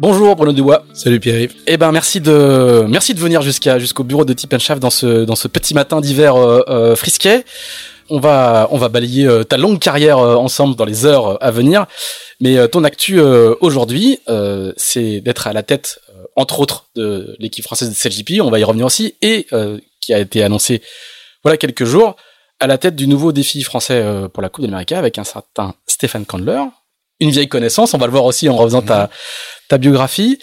Bonjour Bruno Dubois. Salut Pierre-Yves. Eh ben merci de merci de venir jusqu'à jusqu'au bureau de Tip Shaft dans ce dans ce petit matin d'hiver euh, euh, frisquet. On va on va balayer euh, ta longue carrière ensemble dans les heures à venir. Mais ton actu aujourd'hui, c'est d'être à la tête, entre autres, de l'équipe française de CLGP. On va y revenir aussi et qui a été annoncé voilà quelques jours à la tête du nouveau défi français pour la Coupe d'Amérique avec un certain Stéphane Candler, une vieille connaissance. On va le voir aussi en refaisant ta, ta biographie.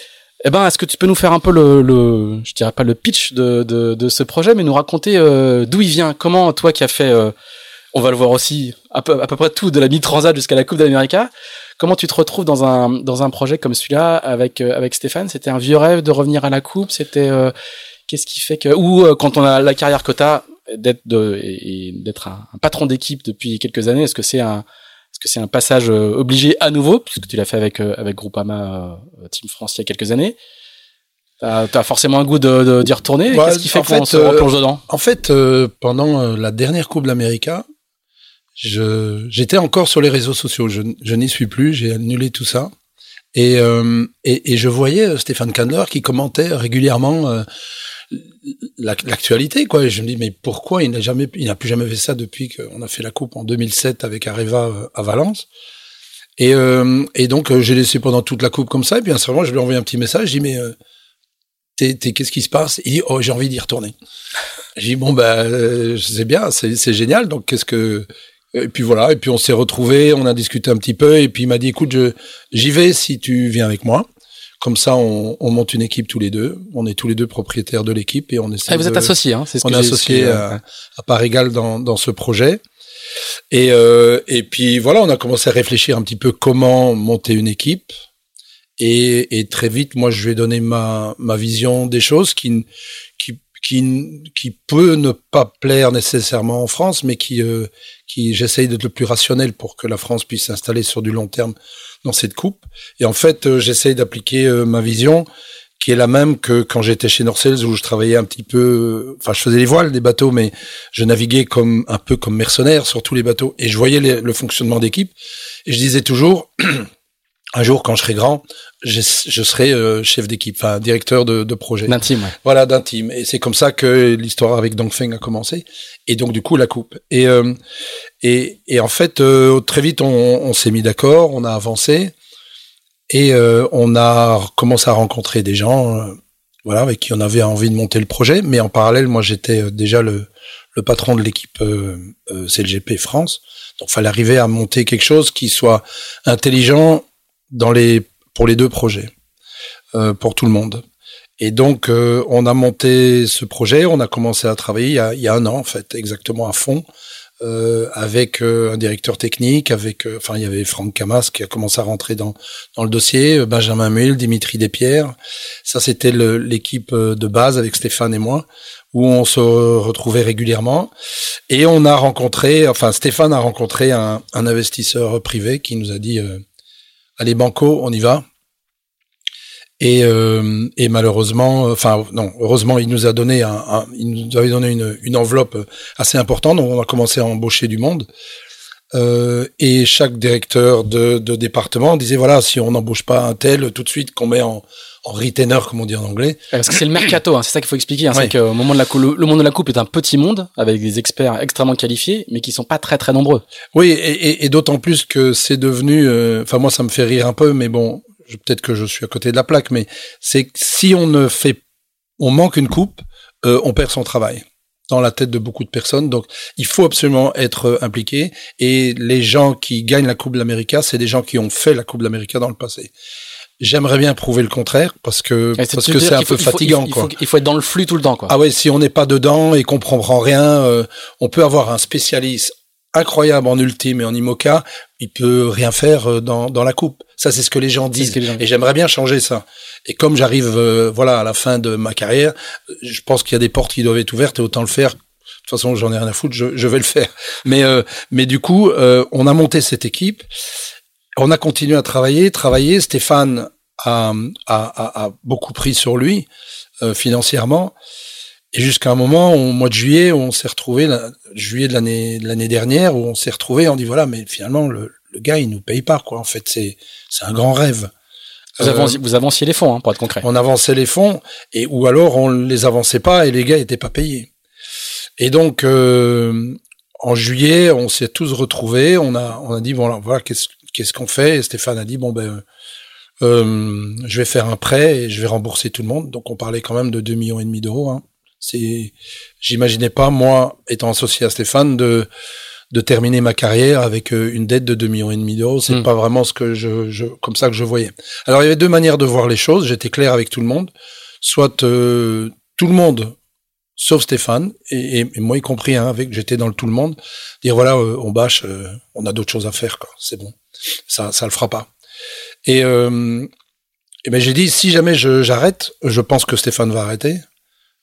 Eh ben, est-ce que tu peux nous faire un peu le, je dirais pas le pitch de, de, ce projet, mais nous raconter euh, d'où il vient, comment toi qui as fait, euh, on va le voir aussi à peu, à peu près tout de la mi-transat jusqu'à la Coupe d'Amérique, comment tu te retrouves dans un dans un projet comme celui-là avec euh, avec Stéphane? C'était un vieux rêve de revenir à la Coupe C'était qu'est-ce qui fait que ou quand on a la carrière que t'as d'être de et, d'être un patron d'équipe depuis quelques années, est-ce que c'est un est-ce que c'est un passage euh, obligé à nouveau, puisque tu l'as fait avec, euh, avec Groupama euh, Team France il y a quelques années T'as as forcément un goût de d'y retourner. Bah, Qu'est-ce qui fait qu'on se replonge dedans? En fait, pendant la dernière Coupe je j'étais encore sur les réseaux sociaux. Je, je n'y suis plus. J'ai annulé tout ça. Et, et, et je voyais Stéphane Candler qui commentait régulièrement l'actualité quoi. Je me dis mais pourquoi il n'a jamais il n'a plus jamais fait ça depuis qu'on a fait la coupe en 2007 avec Areva euh, à Valence? Et euh, et donc euh, j'ai laissé pendant toute la coupe comme ça et puis à un je lui ai envoyé un petit message je dis mais t'es, qu'est-ce qui se passe? Il dit oh j'ai envie d'y retourner. J'ai dit bon ben je sais bien c'est c'est génial donc qu'est-ce que et puis voilà et puis on s'est retrouvés on a discuté un petit peu et puis il m'a dit écoute je j'y vais si tu viens avec moi comme ça, on, on, monte une équipe tous les deux. On est tous les deux propriétaires de l'équipe et on essaie. Ah, vous êtes associés, hein C'est ce on est associés à, à, part égale dans, dans ce projet. Et, euh, et puis voilà, on a commencé à réfléchir un petit peu comment monter une équipe. Et, et très vite, moi, je vais donner ma, ma vision des choses qui, qui, qui, qui peut ne pas plaire nécessairement en France, mais qui, euh, qui j'essaye d'être le plus rationnel pour que la France puisse s'installer sur du long terme dans cette coupe. Et en fait, euh, j'essaye d'appliquer euh, ma vision qui est la même que quand j'étais chez Norcels où je travaillais un petit peu, enfin je faisais les voiles des bateaux, mais je naviguais comme un peu comme mercenaire sur tous les bateaux et je voyais le fonctionnement d'équipe et je disais toujours, un jour quand je serai grand, je, je serai chef d'équipe, enfin directeur de, de projet. D'intime. Ouais. Voilà, d'intime. Et c'est comme ça que l'histoire avec Dongfeng a commencé. Et donc du coup la coupe. Et et, et en fait, euh, très vite, on, on s'est mis d'accord, on a avancé et euh, on a commencé à rencontrer des gens, euh, voilà, avec qui on avait envie de monter le projet. Mais en parallèle, moi, j'étais déjà le, le, patron de l'équipe CLGP France, donc fallait arriver à monter quelque chose qui soit intelligent dans les pour les deux projets, pour tout le monde. Et donc, on a monté ce projet, on a commencé à travailler il y a, il y a un an, en fait, exactement à fond euh, avec euh, un directeur technique, avec, euh, enfin, il y avait Franck Camas qui a commencé à rentrer dans dans le dossier, Benjamin Mull, Dimitri Despierres. Ça, c'était l'équipe de base avec Stéphane et moi, où on se retrouvait régulièrement. Et on a rencontré, enfin, Stéphane a rencontré un, un investisseur privé qui nous a dit, allez Banco, on y va. Et, euh, et malheureusement, enfin non, heureusement, il nous a donné un, il nous avait donné une, enveloppe assez importante. Donc on a commencé à embaucher du monde. Euh, et chaque directeur de, département disait voilà si on n'embauche pas un tel tout de suite qu'on met en retainer comme on dit en anglais. Parce que c'est le mercato, hein, c'est ça qu'il faut expliquer. Hein, C'est moment de la le, le, monde de la coupe est un petit monde avec des experts extrêmement qualifiés, mais qui sont pas très très nombreux. Oui, et, et, et d'autant plus que c'est devenu. euh, Enfin moi ça me fait rire un peu, mais bon peut-être que je suis à côté de la plaque, mais c'est que si on ne fait, on manque une coupe, euh, on perd son travail dans la tête de beaucoup de personnes. Donc, il faut absolument être euh, impliqué. Et les gens qui gagnent la Coupe de l'Amérique, c'est des gens qui ont fait la Coupe de l'Amérique dans le passé. J'aimerais bien prouver le contraire parce que parce que c'est un peu fatigant, il faut, quoi. Il faut, il faut être dans le flux tout le temps, quoi. Ah ouais, si on n'est pas dedans et qu'on comprend rien, euh, on peut avoir un spécialiste incroyable en ultime et en IMOCA, il peut rien faire euh, dans, dans la coupe. Ça, c'est ce que les gens disent. les gens. Et j'aimerais bien changer ça. Et comme j'arrive, euh, voilà, à la fin de ma carrière, je pense qu'il y a des portes qui doivent être ouvertes et autant le faire. De toute façon, j'en ai rien à foutre, je, je vais le faire. Mais, euh, mais du coup, euh, on a monté cette équipe. On a continué à travailler, travailler. Stéphane a, a, a, a beaucoup pris sur lui euh, financièrement. Et jusqu'à un moment, au mois de juillet, on s'est retrouvé, juillet de l'année de l'année dernière, où on s'est retrouvé, on dit voilà, mais finalement le, le gars il nous paye pas quoi. En fait, c'est c'est un grand rêve. Vous, Euh, avanciez, vous avanciez les fonds, hein, pour être concret. on avançait les fonds et ou alors on les avançait pas et les gars étaient pas payés. Et donc euh, en juillet, on s'est tous retrouvés. On a on a dit bon là, voilà qu'est-ce qu'est-ce qu'on fait Et Stéphane a dit bon ben euh, je vais faire un prêt et je vais rembourser tout le monde. Donc on parlait quand même de 2 millions et demi d'euros. Hein. C'est j'imaginais pas moi étant associé à Stéphane de de terminer ma carrière avec euh, une dette de 2 millions et demi d'euros, c'est Mm. pas vraiment ce que je, je comme ça que je voyais. Alors il y avait deux manières de voir les choses, j'étais clair avec tout le monde, soit euh, tout le monde sauf Stéphane et, et- et moi y compris hein, avec j'étais dans le tout le monde, dire voilà euh, on bâche, euh, on a d'autres choses à faire quoi, c'est bon. Ça ça le fera pas. Et euh, et ben j'ai dit si jamais je j'arrête, je pense que Stéphane va arrêter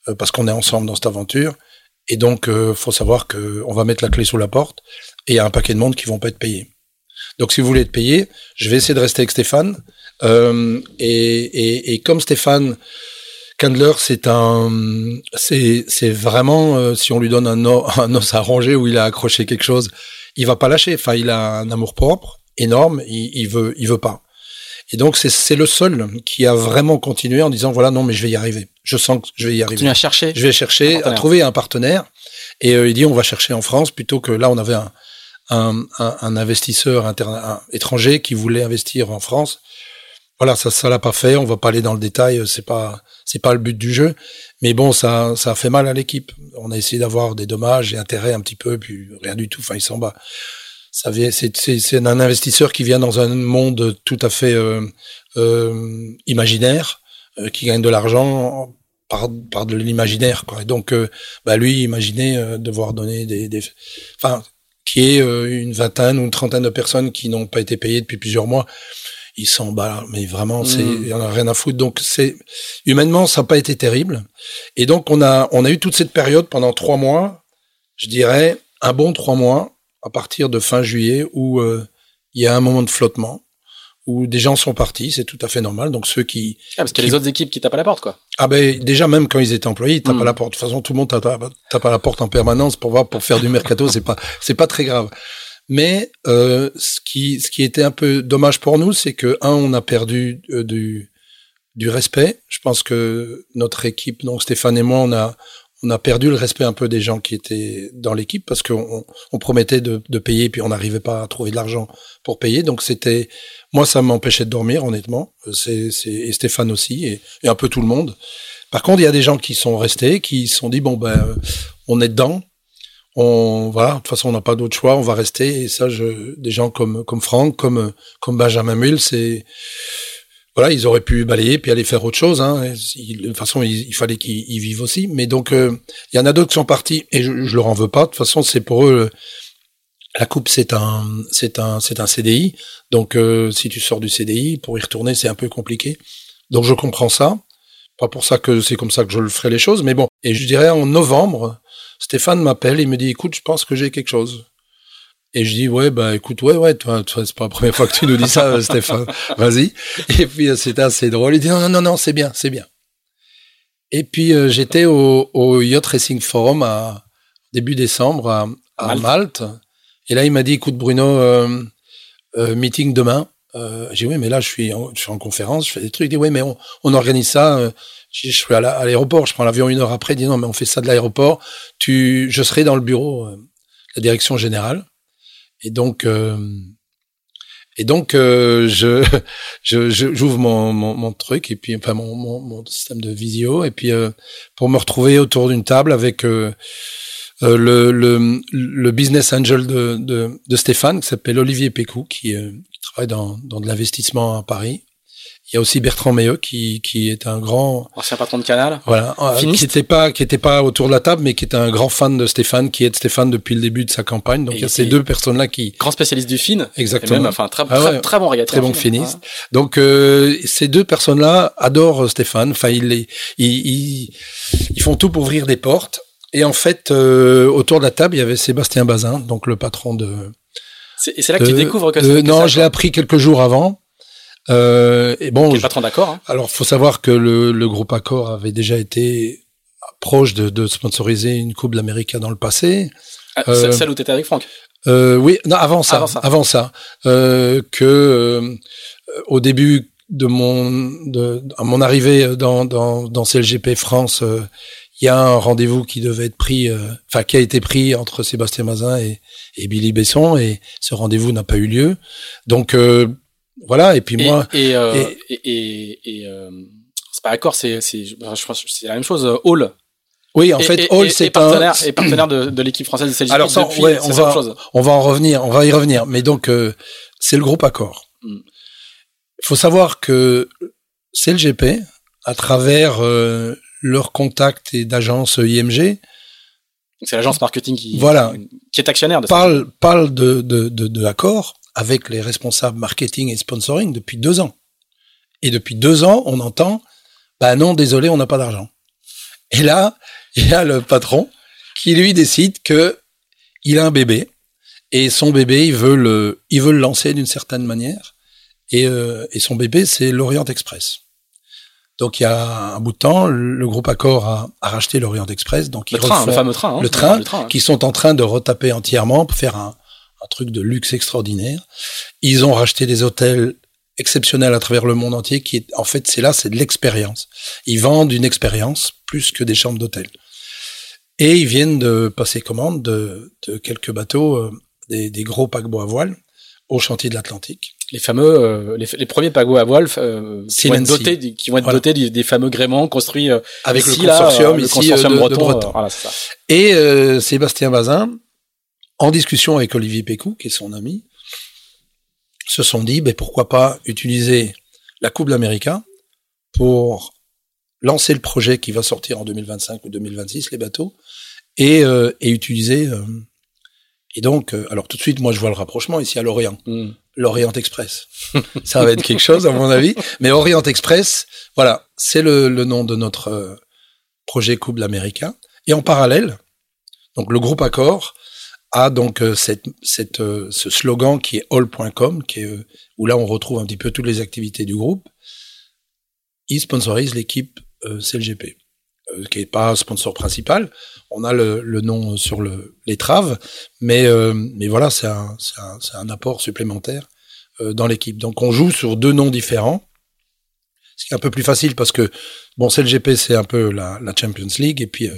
euh, parce qu'on est ensemble dans cette aventure et donc euh, faut savoir que on va mettre la clé sous la porte et il y a un paquet de monde qui vont pas être payés. Donc si vous voulez être payé, je vais essayer de rester avec Stéphane. Euh, et, et, et comme Stéphane Candler, c'est un, c'est c'est vraiment euh, si on lui donne un, o- un os à ronger où il a accroché quelque chose, il va pas lâcher. Enfin, il a un amour propre énorme. Il, il veut, il veut pas. Et donc c'est c'est le seul qui a vraiment continué en disant voilà non mais je vais y arriver. Je sens que je vais y arriver. Continuez à chercher. Je vais chercher à trouver un partenaire. Et euh, il dit on va chercher en France plutôt que là on avait un, un, un, un investisseur interna- un étranger qui voulait investir en France. Voilà, ça ça l'a pas fait. On va pas aller dans le détail. euh, C'est pas c'est pas le but du jeu. Mais bon, ça ça a fait mal à l'équipe. On a essayé d'avoir des dommages et intérêts un petit peu, puis rien du tout. Enfin, il s'en bat. Ça c'est un investisseur qui vient dans un monde tout à fait euh, euh, imaginaire, qui gagne de l'argent par par de l'imaginaire. Et donc bah lui imaginez devoir donner des des enfin qui est une vingtaine ou une trentaine de personnes qui n'ont pas été payées depuis plusieurs mois. Il s'en bat, mais vraiment, c'est, Mm. il y en a rien à foutre. Donc, c'est, humainement, ça n'a pas été terrible. Et donc, on a, on a eu toute cette période pendant trois mois, je dirais, un bon trois mois, à partir de fin juillet, où euh, il y a un moment de flottement, où des gens sont partis, c'est tout à fait normal. Donc, ceux qui, Ah, parce qu'il y a les autres équipes qui tapent à la porte, quoi. ah ben déjà même quand ils étaient employés, ils tapent Mm. à la porte. De toute façon, tout le monde tape, tape à la porte en permanence pour voir pour faire du mercato, c'est pas c'est pas très grave. Mais euh, ce qui ce qui était un peu dommage pour nous, c'est que un on a perdu euh, du du respect. Je pense que notre équipe, donc Stéphane et moi, on a on a perdu le respect un peu des gens qui étaient dans l'équipe parce qu'on on promettait de, de payer puis on n'arrivait pas à trouver de l'argent pour payer. Donc c'était moi ça m'empêchait de dormir honnêtement. C'est c'est et Stéphane aussi et, et un peu tout le monde. Par contre, il y a des gens qui sont restés, qui se sont dit bon ben euh, on est dedans. On voilà, de toute façon on n'a pas d'autre choix, on va rester et ça je des gens comme comme Franck, comme comme Benjamin Mull, c'est voilà, ils auraient pu balayer puis aller faire autre chose. Hein. Il- de toute façon, il, fallait qu'ils ils vivent aussi. Mais donc, euh, il y en a d'autres qui sont partis et je, je leur en veux pas. De toute façon, c'est pour eux. La coupe, c'est un, c'est un, c'est un CDI. Donc, euh, si tu sors du CDI, pour y retourner, c'est un peu compliqué. Donc, je comprends ça. Pas pour ça que c'est comme ça que je le ferai les choses, mais bon. Et je dirais en novembre, Stéphane m'appelle et me dit, écoute, je pense que j'ai quelque chose. Et je dis ouais bah écoute ouais ouais toi, toi c'est pas la première fois que tu nous dis ça Stéphane. Vas-y. Et puis euh, c'était assez drôle. Il dit non non non c'est bien c'est bien. Et puis euh, j'étais au, au, Yacht Racing Forum à début décembre à, à Malte. et là il m'a dit écoute Bruno euh, euh meeting demain. Euh, j'ai dit oui mais là je suis en, je suis en conférence je fais des trucs. Il dit oui mais on, on organise ça je suis à l'aéroport je prends l'avion une heure après il dit non mais on fait ça de l'aéroport. Tu je serai dans le bureau la direction générale. Et donc, euh, et donc, euh, je, je, j'ouvre mon, mon, mon, truc et puis, enfin, mon, mon, mon système de visio et puis euh, pour me retrouver autour d'une table avec euh, euh, le, le, le business angel de, de, de Stéphane qui s'appelle Olivier Pécou qui, qui travaille dans, dans de l'investissement à Paris il y a aussi Bertrand Meilleux qui, qui est un grand ancien patron de Canal. Voilà, euh, qui n'était pas qui était pas autour de la table, mais qui était un grand fan de Stéphane, qui est Stéphane depuis le début de sa campagne. Donc il y a ces deux personnes là qui grand spécialiste du fin. Exactement. Même, enfin très ah très, bon Très bon finiste. Donc euh, ces deux personnes là adorent Stéphane. Enfin ils, ils, ils ils font tout pour ouvrir des portes. Et en fait euh, autour de la table il y avait Sébastien Bazin, donc le patron de. Et c'est là que tu découvres que. non, je l'ai appris quelques jours avant. Euh, et bon, patron d'accord. Hein. Alors, faut savoir que le, le groupe Accor avait déjà été proche de, de sponsoriser une Coupe de l'Amérique dans le passé. Ah, euh, celle où t'étais avec Franck. Euh, oui, non, avant ça, avant ça, avant ça euh, que euh, au début de mon de, à mon arrivée dans dans, dans CLGP France, euh, il y a un rendez-vous qui devait être pris, enfin qui a été pris entre Sébastien Mazin et, et Billy Besson, et ce rendez-vous n'a pas eu lieu. Donc voilà, et puis moi. Et, euh, et, et, euh, c'est pas d'accord, c'est, c'est, je pense c'est la même chose, Hall. Oui, en fait, Hall, c'est partenaire, un... et partenaire de, de l'équipe française de CLGP Alors, ça, depuis, ouais, on va, chose. on va en revenir, on va y revenir. Mais donc, euh, c'est le groupe Accord. Il mm. faut savoir que CLGP, à travers euh, leurs contacts et d'agences IMG, c'est l'agence marketing qui, voilà, qui est actionnaire de parle, parle de, de, de, de Accord avec les responsables marketing et sponsoring depuis deux ans. Et depuis deux ans, on entend, bah non, désolé, on n'a pas d'argent. Et là, il y a le patron qui lui décide que il a un bébé et son bébé, il veut le, il veut le lancer d'une certaine manière. Et, euh, et son bébé, c'est l'Orient Express. Donc il y a un bout de temps, le groupe Accor a, a racheté l'Orient Express. Donc le, train, le fameux train, hein, le train, le train, qui sont en train de retaper entièrement pour faire un, un truc de luxe extraordinaire. Ils ont racheté des hôtels exceptionnels à travers le monde entier qui est, en fait, c'est là, c'est de l'expérience. Ils vendent une expérience plus que des chambres d'hôtel. Et ils viennent de passer commande de, de quelques bateaux, euh, des, des, gros paquebots à voile au chantier de l'Atlantique. Les fameux, euh, les, les, premiers paquebots à voile euh, qui, vont être dotés, qui vont être dotés des, fameux gréements construits avec le consortium ici, le consortium breton. De breton. Voilà, ça. Et Sébastien Bazin en discussion avec Olivier Pécou, qui est son ami, se sont dit, ben, pourquoi pas utiliser la Coupe d'Amérique pour lancer le projet qui va sortir en 2025 ou 2026, les bateaux, et, euh, et utiliser... Euh, et donc, euh, alors tout de suite, moi, je vois le rapprochement ici à Lorient. Mm. L'Orient Express. Ça va être quelque chose, à mon avis. Mais Orient Express, voilà, c'est le, le, nom de notre projet Coupe d'Amérique. Et en parallèle, donc le groupe Accor a donc euh, euh, ce slogan qui est all.com, euh, où là on retrouve un petit peu toutes les activités du groupe. Il sponsorise l'équipe CLGP, qui est pas sponsor principal. On a le, nom sur traves, mais, mais voilà, c'est un, apport supplémentaire dans l'équipe. Donc on joue sur deux noms différents, ce qui est un peu plus facile parce que bon, CLGP c'est un peu la, la Champions League et puis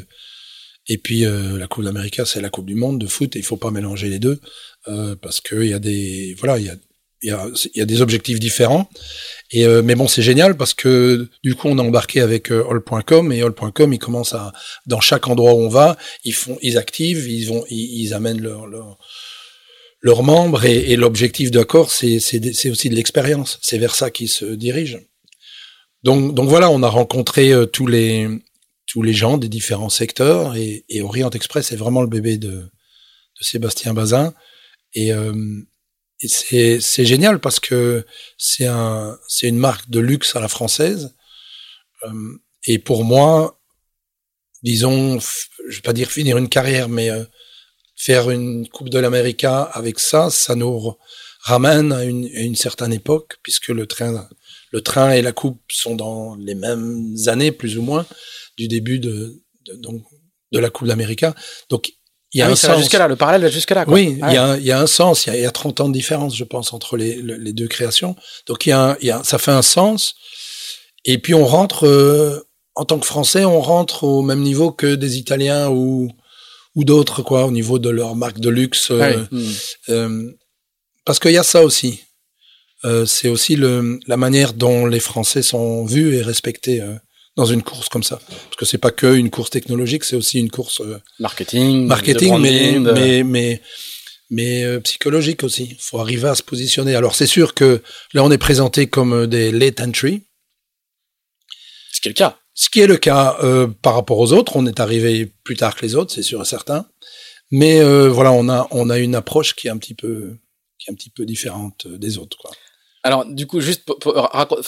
et puis euh, la Coupe d'Amérique, c'est la Coupe du Monde de foot, et il faut pas mélanger les deux euh, parce qu'il y a des voilà, il y a il y a, y a des objectifs différents. Et euh, mais bon, c'est génial parce que du coup, on a embarqué avec euh, all.com et all.com, ils commencent à dans chaque endroit où on va, ils font, ils activent, ils vont, ils, amènent leurs leur, leurs membres et, et l'objectif d'accord, c'est c'est aussi de l'expérience. C'est vers ça qu'ils se dirigent. Donc donc voilà, on a rencontré euh, tous les tous les gens des différents secteurs. Et, et Orient Express est vraiment le bébé de, de Sébastien Bazin. Et, euh, et c'est génial parce que c'est un, une marque de luxe à la française. Euh, et pour moi, disons, je vais pas dire finir une carrière, mais euh, faire une Coupe de l'América avec ça, ça nous ramène à une, à une, certaine époque, puisque le train, le train et la Coupe sont dans les mêmes années, plus ou moins, du début de, de, donc, de la Coupe d'América. Donc, il y a Ah un oui, sens. jusqu'à là, le parallèle va jusqu'à là. Quoi. Oui, Ouais. il y, a, il y a un sens. Il y a, il y a 30 ans de différence, je pense, entre les, le- les deux créations. Donc, il y a, un- il y a, ça fait un sens. Et puis, on rentre, euh, en tant que Français, on rentre au même niveau que des Italiens ou, ou d'autres, quoi, au niveau de leur marque de luxe. euh, euh, parce qu'il y a ça aussi. C'est aussi le, la manière dont les Français sont vus et respectés dans une course comme ça. Parce que c'est pas que une course technologique, c'est aussi une course euh, Marketing, marketing, mais, de- mais, mais, mais euh, psychologique aussi. Il faut arriver à se positionner. Alors c'est sûr que là, on est présenté comme euh, des late entry, ce qui est le cas. ce qui est le cas euh, par rapport aux autres. On est arrivé plus tard que les autres, c'est sûr et certain. Mais euh, voilà, on a, on a une approche qui est un petit peu, qui est un petit peu différente des autres. Quoi. Alors, du coup, juste pour, pour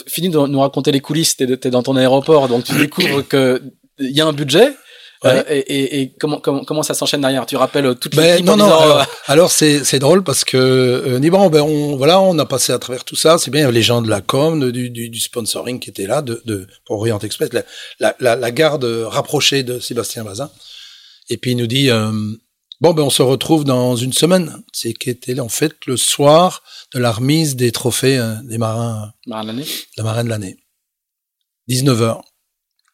finis de nous raconter les coulisses. T'es, t'es dans ton aéroport, donc tu découvres que il y a un budget. Ouais. euh, et, et, et comment, comment, comment ça s'enchaîne derrière? Tu rappelles toute Ben, l'équipe non, en non. disant, Alors, euh, alors c'est drôle parce que euh, ben on voilà, on a passé à travers tout ça. C'est bien il y avait les gens de la com, de- du, du, du sponsoring qui étaient là, de, de pour Orient Express, la, la, la, la garde rapprochée de Sébastien Bazin. Et puis il nous dit euh, bon, ben on se retrouve dans une semaine. C'est qui était en fait le soir de la remise des trophées euh, des marins, Marin de l'année? la marine de l'année. 19 heures.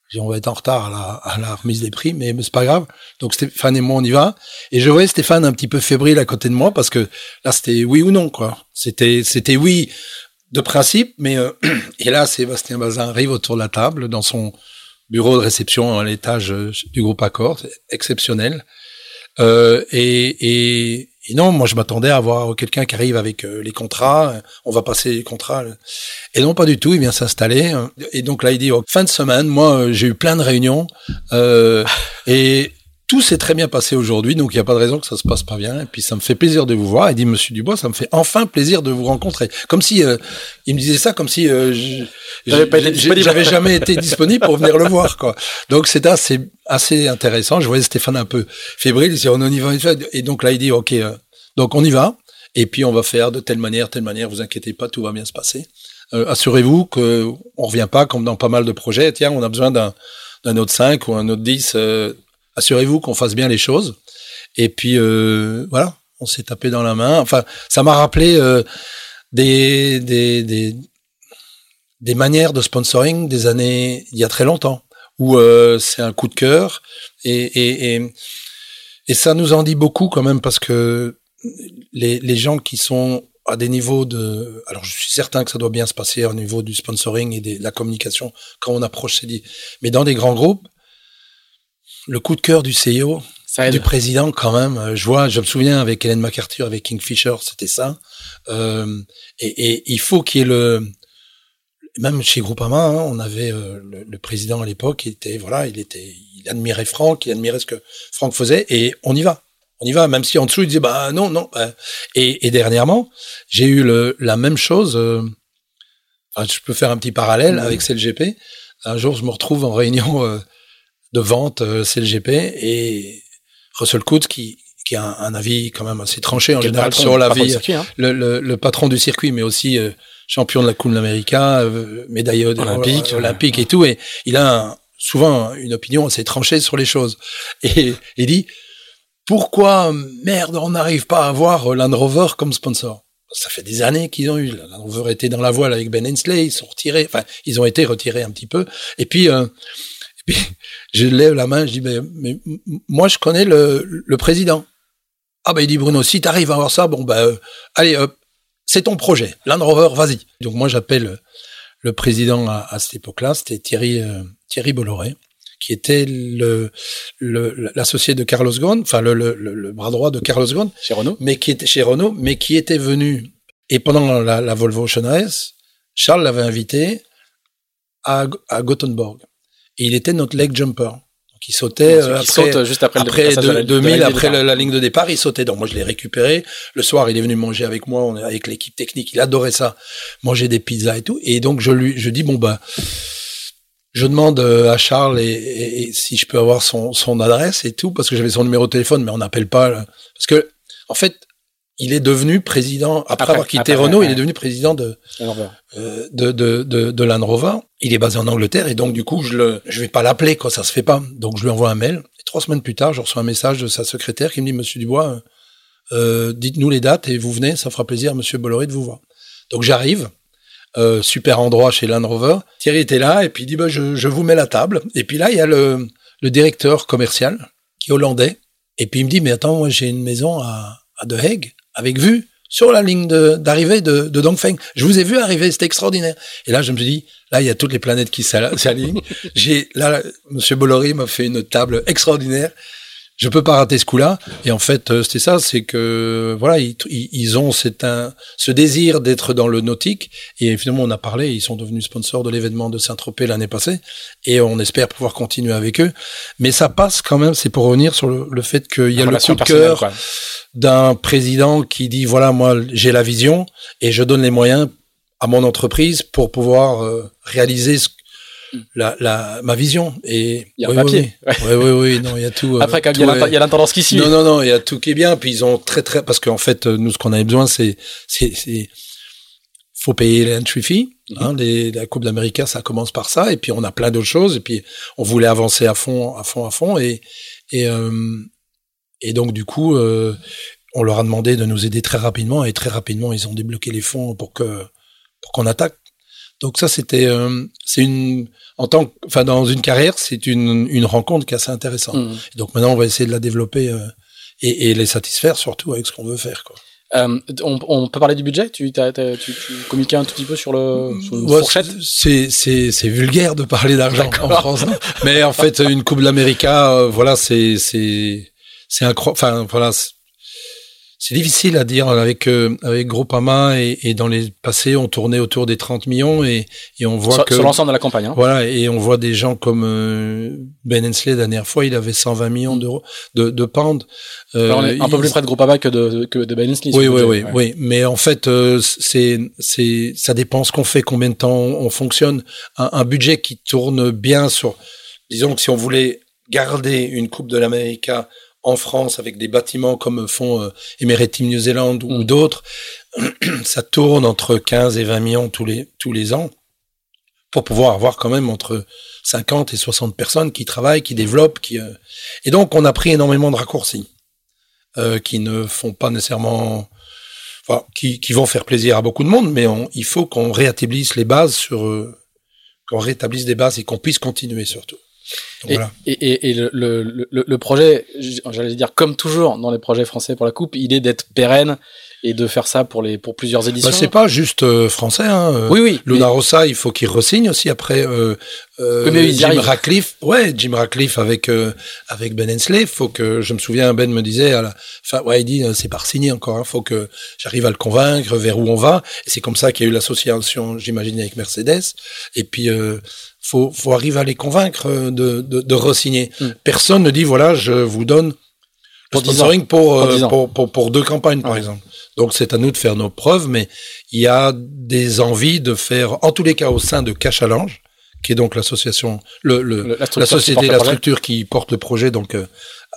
J'ai dit, on va être en retard à la, à la remise des prix, mais, mais c'est pas grave. Donc Stéphane et moi, on y va. Et je voyais Stéphane un petit peu fébrile à côté de moi parce que là, c'était oui ou non, quoi. C'était, c'était oui de principe, mais euh, et là, Sébastien Bazin arrive autour de la table dans son bureau de réception à l'étage euh, du groupe Accor, c'est exceptionnel. Euh, et, et, et non, moi je m'attendais à avoir quelqu'un qui arrive avec euh, les contrats, euh, on va passer les contrats. euh. Et non, pas du tout, il vient s'installer. Et donc là, il dit, oh, fin de semaine, moi j'ai eu plein de réunions, et tout s'est très bien passé aujourd'hui, donc il n'y a pas de raison que ça se passe pas bien. Et puis ça me fait plaisir de vous voir. Il dit, Monsieur Dubois, ça me fait enfin plaisir de vous rencontrer. Comme si, euh, il me disait ça comme si euh, je- J'avais jamais été disponible pour venir le voir, quoi. Donc c'est assez, assez intéressant. Je voyais Stéphane un peu fébrile. Il dit, on y va, on y va. Et donc là, il dit, OK, euh, donc on y va. Et puis on va faire de telle manière, telle manière. Vous inquiétez pas, tout va bien se passer. Euh, Assurez-vous que on revient pas comme dans pas mal de projets. Tiens, on a besoin d'un d'un autre 5 ou un autre 10. Assurez-vous qu'on fasse bien les choses. Et puis euh, voilà, on s'est tapé dans la main. Enfin, ça m'a rappelé euh, des, manières de sponsoring des années il y a très longtemps, où euh, c'est un coup de cœur et, et, et, ça nous en dit beaucoup quand même parce que les, les gens qui sont à des niveaux de, alors je suis certain que ça doit bien se passer au niveau du sponsoring et de la communication quand on approche ces mais dans des grands groupes, le coup de cœur du CEO, Ça du président quand même. euh, Je vois, je me souviens avec Hélène MacArthur, avec Kingfisher, c'était ça. Euh, et, et il faut qu'il y ait le, même chez Groupama, hein, on avait euh, le, le président à l'époque, il était voilà, il était, il admirait Franck, il admirait ce que Franck faisait, et on y va, on y va, même si en dessous il disait bah non non. bah. Et, et dernièrement, j'ai eu le, la même chose. euh, enfin, je peux faire un petit parallèle avec CLGP. Un jour, je me retrouve en réunion de vente euh, CLGP et Russell Coates qui qui a un, un avis quand même assez tranché en général patron, sur la vie circuit, hein. le, le, le patron du circuit, mais aussi euh, champion de la Coupe d'América, euh, médaille Olympique. euh, olympique et tout. Et il a un- souvent une opinion assez tranchée sur les choses. Et il dit pourquoi merde on n'arrive pas à avoir euh, Land Rover comme sponsor? Ça fait des années qu'ils ont eu. Land Rover était dans la voile avec Ben Hensley, ils sont retirés. Enfin, ils ont été retirés un petit peu. Et puis. Puis, je lève la main, je dis, mais, mais moi, je connais le, le président. Ah, ben, il dit, Bruno, si t'arrives à avoir ça, bon, ben, euh, allez, c'est ton projet. Land Rover, vas-y. Donc, moi, j'appelle le président à, à cette époque-là, c'était Thierry, euh, Thierry Bolloré, qui était le, l'associé de Carlos Ghosn, enfin, le, le, le, le bras droit de Carlos Ghosn, Chez Renault. mais qui était chez Renault, mais qui était venu, et pendant la, la Volvo Ocean Race, Charles l'avait invité à, à Gothenburg. Et il était notre leg jumper. Donc il sautait euh, après, saute juste après, le après de de la 2000, ligne de après la, la ligne de départ, il sautait. Donc moi je l'ai récupéré. Le soir, il est venu manger avec moi, on est avec l'équipe technique. Il adorait ça, manger des pizzas et tout. Et donc je lui, je dis bon bah, je demande euh, à Charles et, et- et si je peux avoir son, son adresse et tout, parce que j'avais son numéro de téléphone, mais on n'appelle pas. Parce que, en fait, il est devenu président, après, Après, avoir quitté après, Renault, ouais. il est devenu président de, euh, de, de, de, de Land Rover. Il est basé en Angleterre et donc, du coup, je le, je vais pas l'appeler, quoi, ça se fait pas. Donc, je lui envoie un mail. Et trois semaines plus tard, je reçois un message de sa secrétaire qui me dit, Monsieur Dubois, euh, dites-nous les dates et vous venez, ça fera plaisir à Monsieur Bolloré de vous voir. Donc, j'arrive. Euh, super endroit chez Land Rover. Thierry était là et puis il dit bah, je, je vous mets la table. Et puis là il y a le, le directeur commercial qui est hollandais. Et puis il me dit mais attends moi j'ai une maison à, à The Hague avec vue sur la ligne d'arrivée de, Dongfeng. Je vous ai vu arriver, c'était extraordinaire. Et là je me suis dit là il y a toutes les planètes qui s'al- s'alignent. j'ai là Monsieur Bolloré m'a fait une table extraordinaire. Je peux pas rater ce coup-là. Et en fait, euh, c'était ça, c'est que voilà, ils, ont cet un, ce désir d'être dans le nautique. Et finalement, on a parlé, ils sont devenus sponsors de l'événement de Saint-Tropez l'année passée. Et on espère pouvoir continuer avec eux. Mais ça passe quand même, c'est pour revenir sur le, le fait qu'il y a le coup de cœur d'un président qui dit, voilà, moi, j'ai la vision et je donne les moyens à mon entreprise pour pouvoir euh, réaliser ce- la, la, ma vision. Et Il y a oui, un papier. Oui, oui, oui, oui, non, il y a tout. euh, Après, quand il y a tout l'inten- est- il y a l'intendance qui suit. non, non, non, il y a tout qui est bien. Puis ils ont très, très, parce qu'en fait, nous, ce qu'on avait besoin, c'est, c'est, c'est, faut payer l'entry fee. Hein, les, la Coupe d'Amérique, ça commence par ça. Et puis on a plein d'autres choses. Et puis on voulait avancer à fond, à fond, à fond. Et, et, euh, et donc du coup, euh, on leur a demandé de nous aider très rapidement. Et très rapidement, ils ont débloqué les fonds pour que, pour qu'on attaque. Donc ça, c'était, euh, c'est une, en tant enfin, dans une carrière, c'est une, une rencontre qui est assez intéressante. Et donc maintenant, on va essayer de la développer euh, et, et les satisfaire surtout avec ce qu'on veut faire. Quoi. Euh, on, on peut parler du budget? Tu, t'as- t'as- tu, tu communiquais un tout petit peu sur, le, sur Ouais, fourchette? c'est c'est c'est vulgaire de parler d'argent en D'accord. France, hein. mais en fait, une Coupe de l'Amérique, voilà, c'est c'est c'est incroyable. Enfin, voilà, c'est- c'est difficile à dire avec euh, avec Groupama et, et dans les passés, on tournait autour des 30 millions et et on voit sur, que sur l'ensemble de la campagne. Hein. Voilà, et on voit des gens comme euh, Ben Hensley, la dernière fois, il avait 120 millions d'euros de, de pounds. Euh, on est un peu plus près de Groupama que de, que de Ben Hensley, Oui, oui, oui, budget, ouais. oui. Mais en fait, euh, c'est, c'est, ça dépend ce qu'on fait, combien de temps on fonctionne. Un, un budget qui tourne bien sur, disons que si on voulait garder une Coupe de l'Amérique en France avec des bâtiments comme font euh, New Zealand ou d'autres, ça tourne entre 15 et 20 millions tous les, ans pour pouvoir avoir quand même entre 50 et 60 personnes qui travaillent, qui développent, qui, euh, et donc on a pris énormément de raccourcis euh, qui ne font pas nécessairement, qui, vont faire plaisir à beaucoup de monde, mais il faut qu'on rétablisse les bases sur, euh, qu'on rétablisse des bases et qu'on puisse continuer surtout. Et, voilà. et, et, et le, le, le, le projet, j'allais dire comme toujours dans les projets français pour la coupe, il est d'être pérenne et de faire ça pour les pour plusieurs éditions. Bah, c'est pas juste euh, français. Hein. euh, oui, oui. Luna Rossa, il faut qu'il resigne aussi après. Euh, euh, mais Jim arrivent. Ratcliffe, ouais, Jim Ratcliffe avec avec Ben Hensley. Faut que je me souviens, Ben me disait à la fin, ouais, il dit c'est pas signé encore. Hein, faut que j'arrive à le convaincre vers où on va. Et c'est comme ça qu'il y a eu l'association, j'imagine, avec Mercedes. Et puis faut faut arriver à les convaincre de de, de re-signer. Mm. Personne ne dit voilà, je vous donne le Pour 10 ans. sponsoring pour Pour 10 ans. pour, pour pour deux campagnes par exemple. Donc c'est à nous de faire nos preuves, mais il y a des envies de faire, en tous les cas au sein de Cachalange, qui est donc l'association, le, le- la, société, la structure qui porte le projet, donc euh,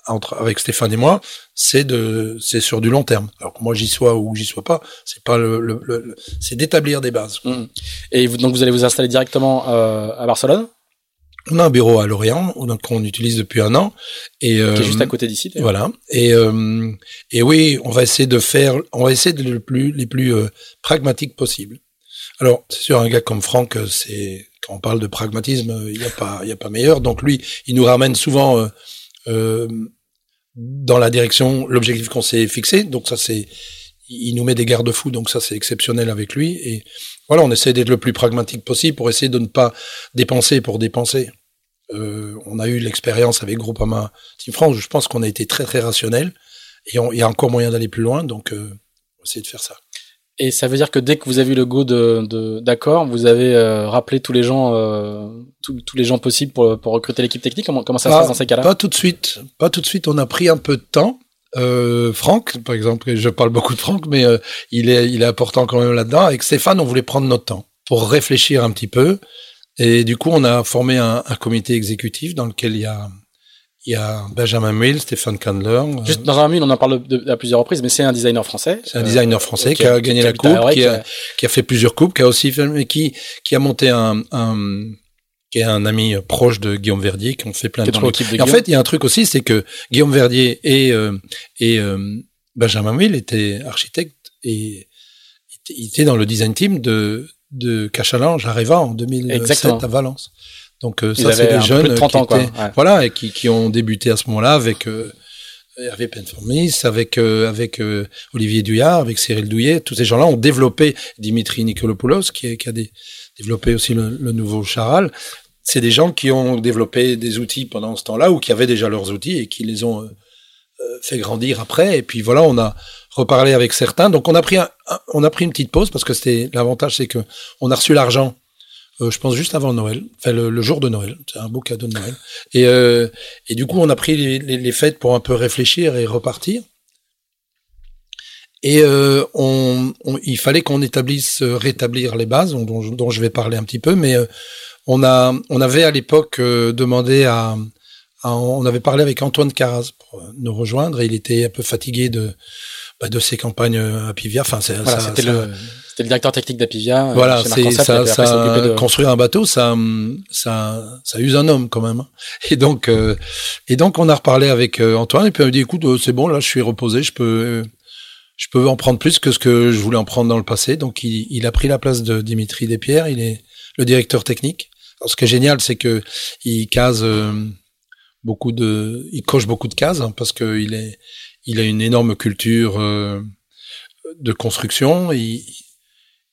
entre avec Stéphane et moi, c'est de, c'est sur du long terme. Alors que moi j'y sois ou j'y sois pas, c'est pas le, le, le- c'est d'établir des bases. Mhm. Et vous, donc vous allez vous installer directement euh, à Barcelone, On a un bureau à Lorient, donc qu'on utilise depuis un an, et qui euh, est juste à côté d'ici. Voilà. Et euh, et oui, on va essayer de faire, on va essayer de le plus les plus euh, pragmatiques possible. Alors, c'est sûr, un gars comme Franck, euh, c'est quand on parle de pragmatisme, euh, il n'y a pas, il y a pas meilleur. Donc lui, il nous ramène souvent euh, dans la direction, l'objectif qu'on s'est fixé. Donc ça, c'est, il nous met des garde-fous. Donc ça, c'est exceptionnel avec lui. Et voilà, on essaie d'être le plus pragmatique possible pour essayer de ne pas dépenser pour dépenser. Euh, on a eu l'expérience avec Groupama Team France. Je pense qu'on a été très très rationnel et il y a encore moyen d'aller plus loin. Donc, euh, on va essayer de faire ça. Et ça veut dire que dès que vous avez eu le go de de- d'accord, vous avez euh, rappelé tous les gens, euh, tous, tous les gens possibles pour, pour recruter l'équipe technique? Comment, comment ça se Pas- passe dans ces cas-là? Pas tout de suite. Pas tout de suite. On a pris un peu de temps. Euh, Franck, par exemple, je parle beaucoup de Franck, mais euh, il est il est important quand même là-dedans. Avec Stéphane, on voulait prendre notre temps pour réfléchir un petit peu Et du coup, on a formé un, un comité exécutif dans lequel il y a il y a Benjamin Mill, Stéphane Candler. Juste dans un Mill, on en parle de, à plusieurs reprises, mais c'est un designer français. C'est un designer français qui, a, gagné la coupe, qui a, qui a, fait plusieurs coupes, qui a aussi fait, qui, qui a monté un, un qui est un ami proche de Guillaume Verdier, qui ont fait plein de trucs. en fait, il y a un truc aussi, c'est que Guillaume Verdier et, euh, et euh, Benjamin Mill étaient architectes et était dans le design team de, de Cachalange à Reva en 2007 à Valence. Donc euh, ça, c'est des jeunes qui ans, étaient, voilà, et qui, qui ont débuté à ce moment-là avec euh, Hervé Penformis, avec euh, avec euh, Olivier Douillard, avec Cyril Douillet. Tous ces gens-là ont développé Dimitri Nikolopoulos, qui, a développé aussi le, nouveau Charal. C'est des gens qui ont développé des outils pendant ce temps-là ou qui avaient déjà leurs outils et qui les ont fait grandir après. Et puis voilà, on a reparlé avec certains. Donc on a pris on a pris une petite pause parce que c'était l'avantage, c'est que on a reçu l'argent euh, je pense juste avant Noël, enfin le, jour de Noël. C'est un beau cadeau de Noël. Et, euh, et du coup, on a pris les, fêtes pour un peu réfléchir et repartir. Et euh, on, il fallait qu'on établisse, rétablir les bases, dont, dont, je vais parler un petit peu. Mais on a, on avait à l'époque demandé à, à, on avait parlé avec Antoine Caraz pour nous rejoindre. Et il était un peu fatigué de, bah, de ses campagnes à Pivia. Enfin, voilà, c'était le c'est le directeur technique d'Apivia. Euh, voilà, c'est ça, ça de... construire un bateau, ça, ça, ça use un homme quand même. Et donc, euh, et donc on a reparlé avec euh, Antoine et puis il m'a dit écoute, c'est bon, là, je suis reposé, je peux, je peux en prendre plus que ce que je voulais en prendre dans le passé. Donc, il, il a pris la place de Dimitri Despierres. Il est le directeur technique. Alors, ce qui est génial, c'est que il case beaucoup de, il coche beaucoup de cases hein, parce que il est, il a une énorme culture de construction. Il,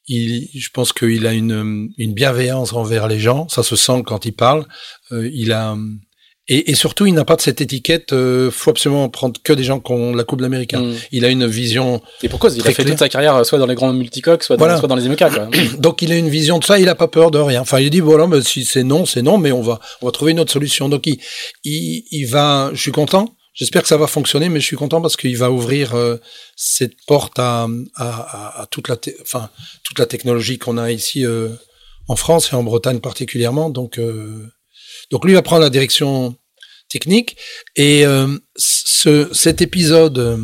il, je pense qu'il a une, une, bienveillance envers les gens. Ça se sent quand il parle. Euh, il a et, et, surtout, il n'a pas de cette étiquette. Euh, faut absolument prendre que des gens qui ont la Coupe de l'Amérique. Mm. Il a une vision. Et pourquoi il a fait toute sa carrière soit dans les grands multicoques, soit, soit, dans les. Quoi. Donc, il a une vision de ça. Il a pas peur de rien. Enfin, il dit voilà, mais si c'est non, c'est non, mais on va on va trouver une autre solution. Donc, il, il, il va. Je suis content. J'espère que ça va fonctionner, mais je suis content parce qu'il va ouvrir euh, cette porte à, à, à, toute la, enfin toute la technologie qu'on a ici euh, en France et en Bretagne particulièrement. Donc, euh, donc lui va prendre la direction technique et ce, cet épisode,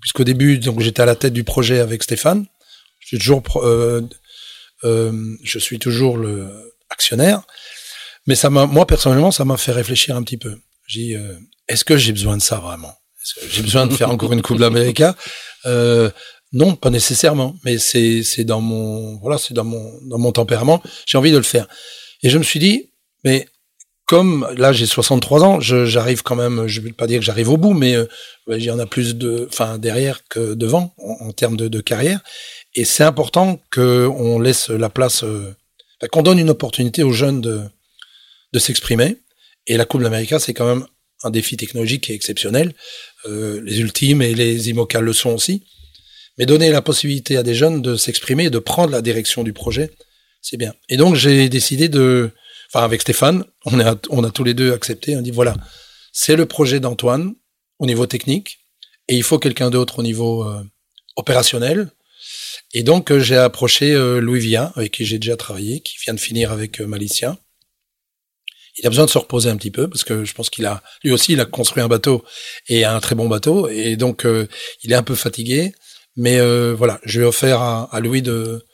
puisqu'au début, donc j'étais à la tête du projet avec Stéphane, je suis toujours, je suis toujours le actionnaire, mais ça m'a, moi personnellement, ça m'a fait réfléchir un petit peu. J'ai est-ce que j'ai besoin de ça vraiment? J'ai besoin de faire encore une Coupe d'Amérique? Euh, Non, pas nécessairement, mais c'est c'est dans mon voilà, c'est dans mon dans mon tempérament. J'ai envie de le faire. Et je me suis dit, mais comme là j'ai 63 ans, j'arrive quand même, je ne vais pas dire que j'arrive au bout, mais euh, il y en a plus de, enfin derrière que devant en, termes de, de, carrière. Et c'est important qu'on laisse la place, euh, qu'on donne une opportunité aux jeunes de, de s'exprimer. Et la Coupe d'Amérique, c'est quand même un défi technologique qui est exceptionnel. Euh, les ultimes et les IMOCA le sont aussi. Mais donner la possibilité à des jeunes de s'exprimer et de prendre la direction du projet, c'est bien. Et donc j'ai décidé de, enfin avec Stéphane, on a, tous les deux accepté. On dit voilà, c'est le projet d'Antoine au niveau technique et il faut quelqu'un d'autre au niveau euh, opérationnel. Et donc euh, j'ai approché Louis Via, avec qui j'ai déjà travaillé, qui vient de finir avec Malicia il a besoin de se reposer un petit peu parce que je pense qu'il a lui aussi il a construit un bateau et un très bon bateau et donc euh, il est un peu fatigué mais euh, voilà je vais offert à, à, Louis de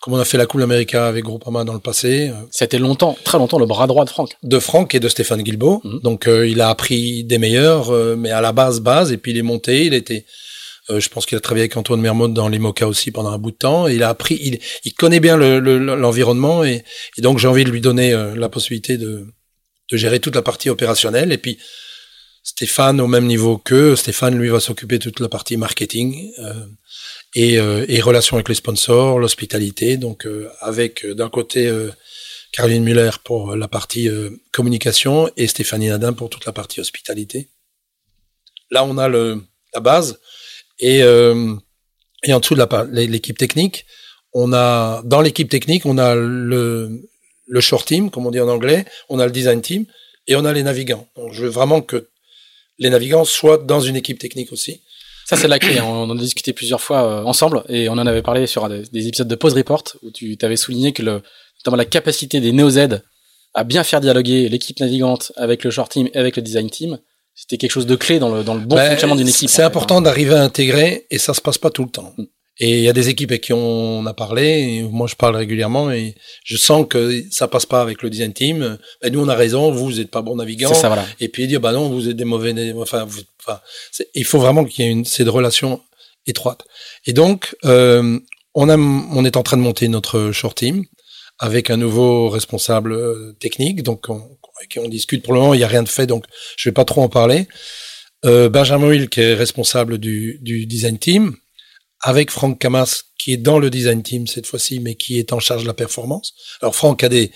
comme on a fait la Coupe d'Amérique avec Groupama dans le passé. Euh, C'était longtemps, très longtemps, le bras droit de Franck. De Franck et de Stéphane Guilbeault. Mhm. Donc il a appris des meilleurs, mais à la base, base, et puis il est monté, il était... je pense qu'il a travaillé avec Antoine Mermode dans les Moca aussi pendant un bout de temps. Il a appris, il, il connaît bien l'environnement le, et, et, donc j'ai envie de lui donner la possibilité de, de gérer toute la partie opérationnelle. Et puis Stéphane, au même niveau que Stéphane, lui, va s'occuper de toute la partie marketing euh, et, euh, et relations avec les sponsors, l'hospitalité. Donc euh, avec d'un côté Caroline Muller pour la partie communication et Stéphanie Nadin pour toute la partie hospitalité. Là, on a le, la base et, et en dessous de l'équipe technique, on a dans l'équipe technique, on a le, short team, comme on dit en anglais, on a le design team et on a les navigants. Donc, je veux vraiment que les navigants soient dans une équipe technique aussi. Ça, c'est la clé. Hein. On en a discuté plusieurs fois euh, ensemble et on en avait parlé sur des, épisodes de Pause Report où tu t'avais souligné que le, notamment la capacité des Neo-Z à bien faire dialoguer l'équipe navigante avec le short team et avec le design team, c'était quelque chose de clé dans le, dans le bon Ben, fonctionnement d'une équipe. C'est en fait, important hein. d'arriver à intégrer et ça se passe pas tout le temps. Et il y a des équipes avec qui on a parlé, et moi je parle régulièrement et je sens que ça passe pas avec le design team. Ben, nous on a raison, vous vous êtes pas bon navigant. C'est ça, voilà. Et puis dire bah non, vous êtes des mauvais, enfin, vous- enfin, il faut vraiment qu'il y ait une cette relation étroite. Et donc euh, on a, on est en train de monter notre short team avec un nouveau responsable euh, technique, donc on, avec on discute. Pour le moment, il y a rien de fait, donc je vais pas trop en parler. Euh, Benjamin Will qui est responsable du, design team, avec Franck Camas qui est dans le design team cette fois-ci, mais qui est en charge de la performance. Alors Franck a des,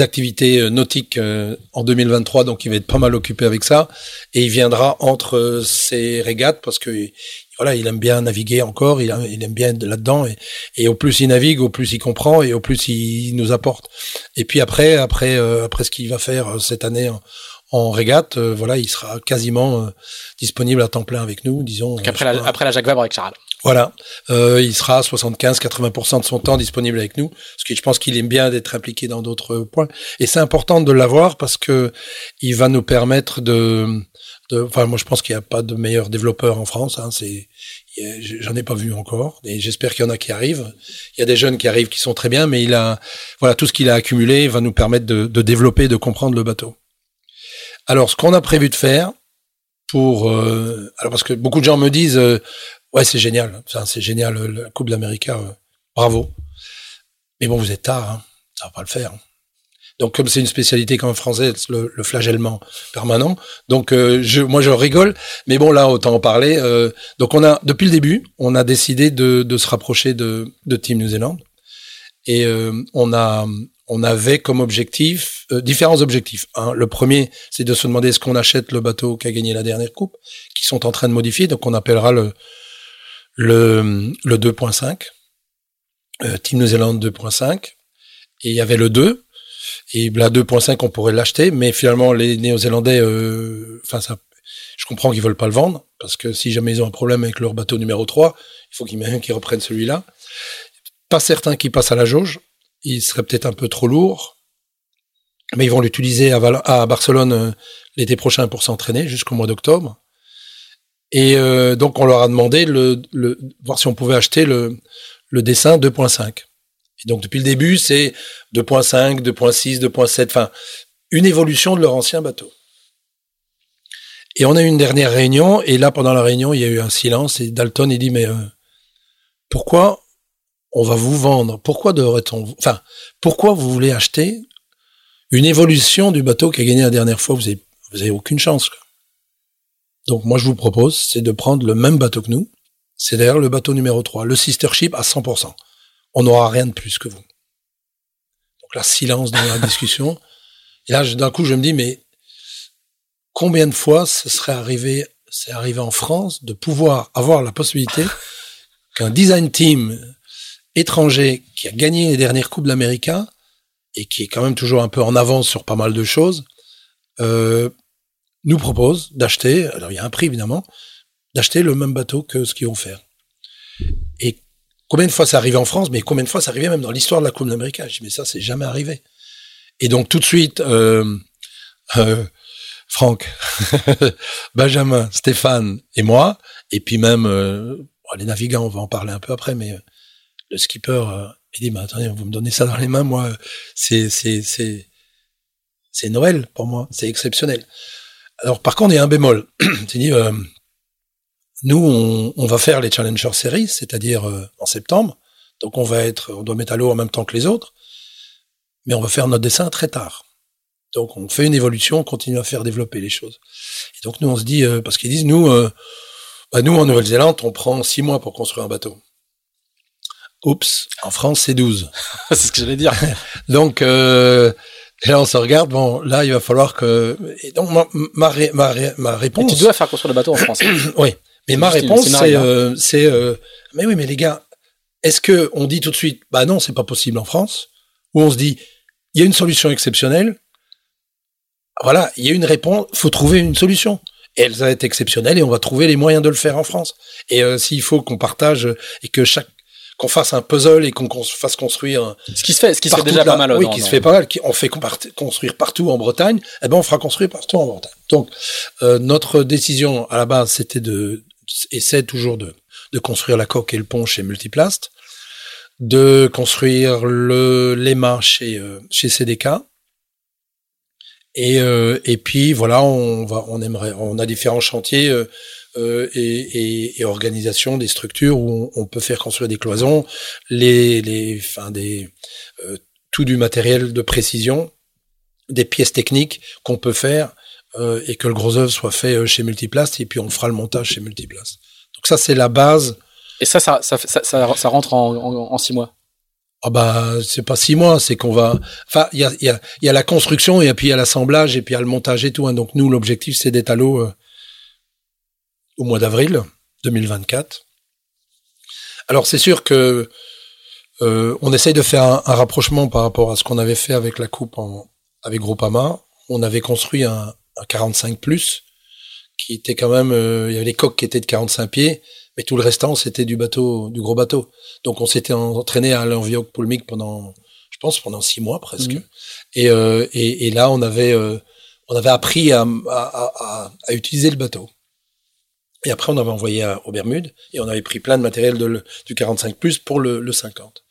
activités euh, nautiques euh, en 2023, donc il va être pas mal occupé avec ça, et il viendra entre ses régates parce que voilà, il aime bien naviguer encore, il, a- il aime bien être là-dedans, et, et au plus il navigue, au plus il comprend, et au plus il nous apporte. Et puis après, après, euh, après ce qu'il va faire euh, cette année en, en régate, euh, voilà, il sera quasiment euh, disponible à temps plein avec nous, disons. Donc après la, après la Jacques Vabre avec Charles. Voilà, il sera à 75-80% de son temps disponible avec nous, parce que je pense qu'il aime bien d'être impliqué dans d'autres points. Et c'est important de l'avoir parce que il va nous permettre de, enfin moi je pense qu'il n'y a pas de meilleur développeur en France. Hein, j'en ai pas vu encore, et j'espère qu'il y en a qui arrivent. Il y a des jeunes qui arrivent qui sont très bien, mais il a, voilà, tout ce qu'il a accumulé va nous permettre de, développer, de comprendre le bateau. Alors, ce qu'on a prévu de faire pour, euh, alors parce que beaucoup de gens me disent, euh, ouais, c'est génial, c'est génial, euh, la Coupe d'Amérique, bravo. Mais bon, vous êtes tard, hein, ça va pas le faire. Hein. Donc, comme c'est une spécialité comme française, le, le flagellement permanent. Donc, euh, je, moi, je rigole, mais bon, là, autant en parler. euh, donc, on a, depuis le début, on a décidé de, de se rapprocher de, de Team New Zealand, et euh, on a, on avait comme objectif euh, différents objectifs. Un, le premier, c'est de se demander est-ce qu'on achète le bateau qui a gagné la dernière coupe, qui sont en train de modifier. Donc, on appellera le le, le 2.5, euh, Team New Zealand 2.5, et il y avait le 2. Et la 2.5, on pourrait l'acheter, mais finalement, les Néo-Zélandais, euh, enfin, ça, je comprends qu'ils veulent pas le vendre, parce que si jamais ils ont un problème avec leur bateau numéro 3, il faut qu'ils reprennent celui-là. Pas certain qu'ils passent à la jauge. Il serait peut-être un peu trop lourd. Mais ils vont l'utiliser à, Barcelone euh, l'été prochain pour s'entraîner jusqu'au mois d'octobre. Et euh, donc on leur a demandé le, le voir si on pouvait acheter le dessin 2.5. Donc depuis le début, c'est 2.5, 2.6, 2.7, enfin une évolution de leur ancien bateau. Et on a eu une dernière réunion, et là pendant la réunion, il y a eu un silence, et Dalton il dit mais euh, pourquoi on va vous vendre? Pourquoi devrait-on Enfin, pourquoi vous voulez acheter une évolution du bateau qui a gagné la dernière fois? Vous avez, vous avez aucune chance. Quoi. Donc moi je vous propose, c'est de prendre le même bateau que nous. C'est d'ailleurs le bateau numéro 3, le sister ship à 100%. On n'aura rien de plus que vous. Donc là, silence dans la discussion. Et là, d'un coup, je me dis, mais combien de fois ce serait arrivé, c'est arrivé en France de pouvoir avoir la possibilité qu'un design team étranger qui a gagné les dernières coupes de l'Amérique et qui est quand même toujours un peu en avance sur pas mal de choses, euh, nous propose d'acheter, alors il y a un prix évidemment, d'acheter le même bateau que ce qu'ils vont faire. Combien de fois ça arrivé en France, mais combien de fois ça arrivé même dans l'histoire de la Coupe d'Amérique? Je dis, mais ça, c'est jamais arrivé. Et donc tout de suite, euh, euh, Franck, Benjamin, Stéphane et moi, et puis même euh, les navigants, on va en parler un peu après, mais euh, le skipper, euh, il dit, mais attendez, vous me donnez ça dans les mains, moi, c'est c'est c'est c'est Noël pour moi, c'est exceptionnel. Alors par contre, il y a un bémol. C'est dit, euh, nous, on, on va faire les Challenger Series, c'est-à-dire euh, en septembre. Donc on va être, on doit mettre à l'eau en même temps que les autres, mais on va faire notre dessin très tard. Donc on fait une évolution, on continue à faire développer les choses. Et donc nous, on se dit, euh, parce qu'ils disent, nous, euh, bah, nous en Nouvelle-Zélande, on prend six mois pour construire un bateau. Oups, en France, c'est 12. c'est ce que j'allais dire. Donc et là, on se regarde. Bon, là, il va falloir que. Et donc ma Et réponse. tu dois faire construire le bateau en France. Oui, mais ma réponse, c'est euh, euh, mais oui, mais les gars, est-ce que on dit tout de suite, bah non, c'est pas possible en France, ou on se dit, il y a une solution exceptionnelle, voilà, il y a une réponse, faut trouver une solution. Et elle va être exceptionnelle et on va trouver les moyens de le faire en France. Et euh, s'il faut qu'on partage et que chaque qu'on fasse un puzzle et qu'on cons- fasse construire Ce qui se fait, ce qui se fait déjà là- pas mal. Oui, qui se fait pas mal. Qui, on fait construire partout en Bretagne. Eh ben, on fera construire partout en Bretagne. Donc, euh, notre décision à la base, c'était de, c'est toujours de, de construire la coque et le pont chez Multiplast, de construire le l'EMA chez euh, chez CDK. Et, euh, et puis voilà, on va, on a différents chantiers euh, et, et, des structures où on, peut faire construire des cloisons, les, les, des, tout du matériel de précision, des pièces techniques qu'on peut faire euh, et que le gros œuvre soit fait euh, chez Multiplast et puis on fera le montage chez Multiplast. Donc ça c'est la base. Et ça, ça, ça, ça, ça, ça rentre en, en, en six mois? Ah bah c'est pas six mois, c'est qu'on va. Enfin il y a, il y, a, il y a la construction et puis il y a l'assemblage et puis il y a le montage et tout. Hein. Donc nous l'objectif c'est d'être à l'eau euh, au mois d'avril 2024. Alors c'est sûr que euh, on essaye de faire un, un, rapprochement par rapport à ce qu'on avait fait avec la coupe en, avec Groupama. On avait construit un 45 plus qui était quand même, euh, il y avait les coques qui étaient de 45 pieds, mais tout le restant c'était du bateau, du gros bateau. Donc on s'était entraîné à aller en Vioque Poulmic pendant, je pense pendant six mois presque. Mmh. Et, euh, et, et, là on avait, euh, on avait appris à, à, à, à, utiliser le bateau. Et après on avait envoyé aux Bermudes et on avait pris plein de matériel de le, du 45 plus pour le, le 50.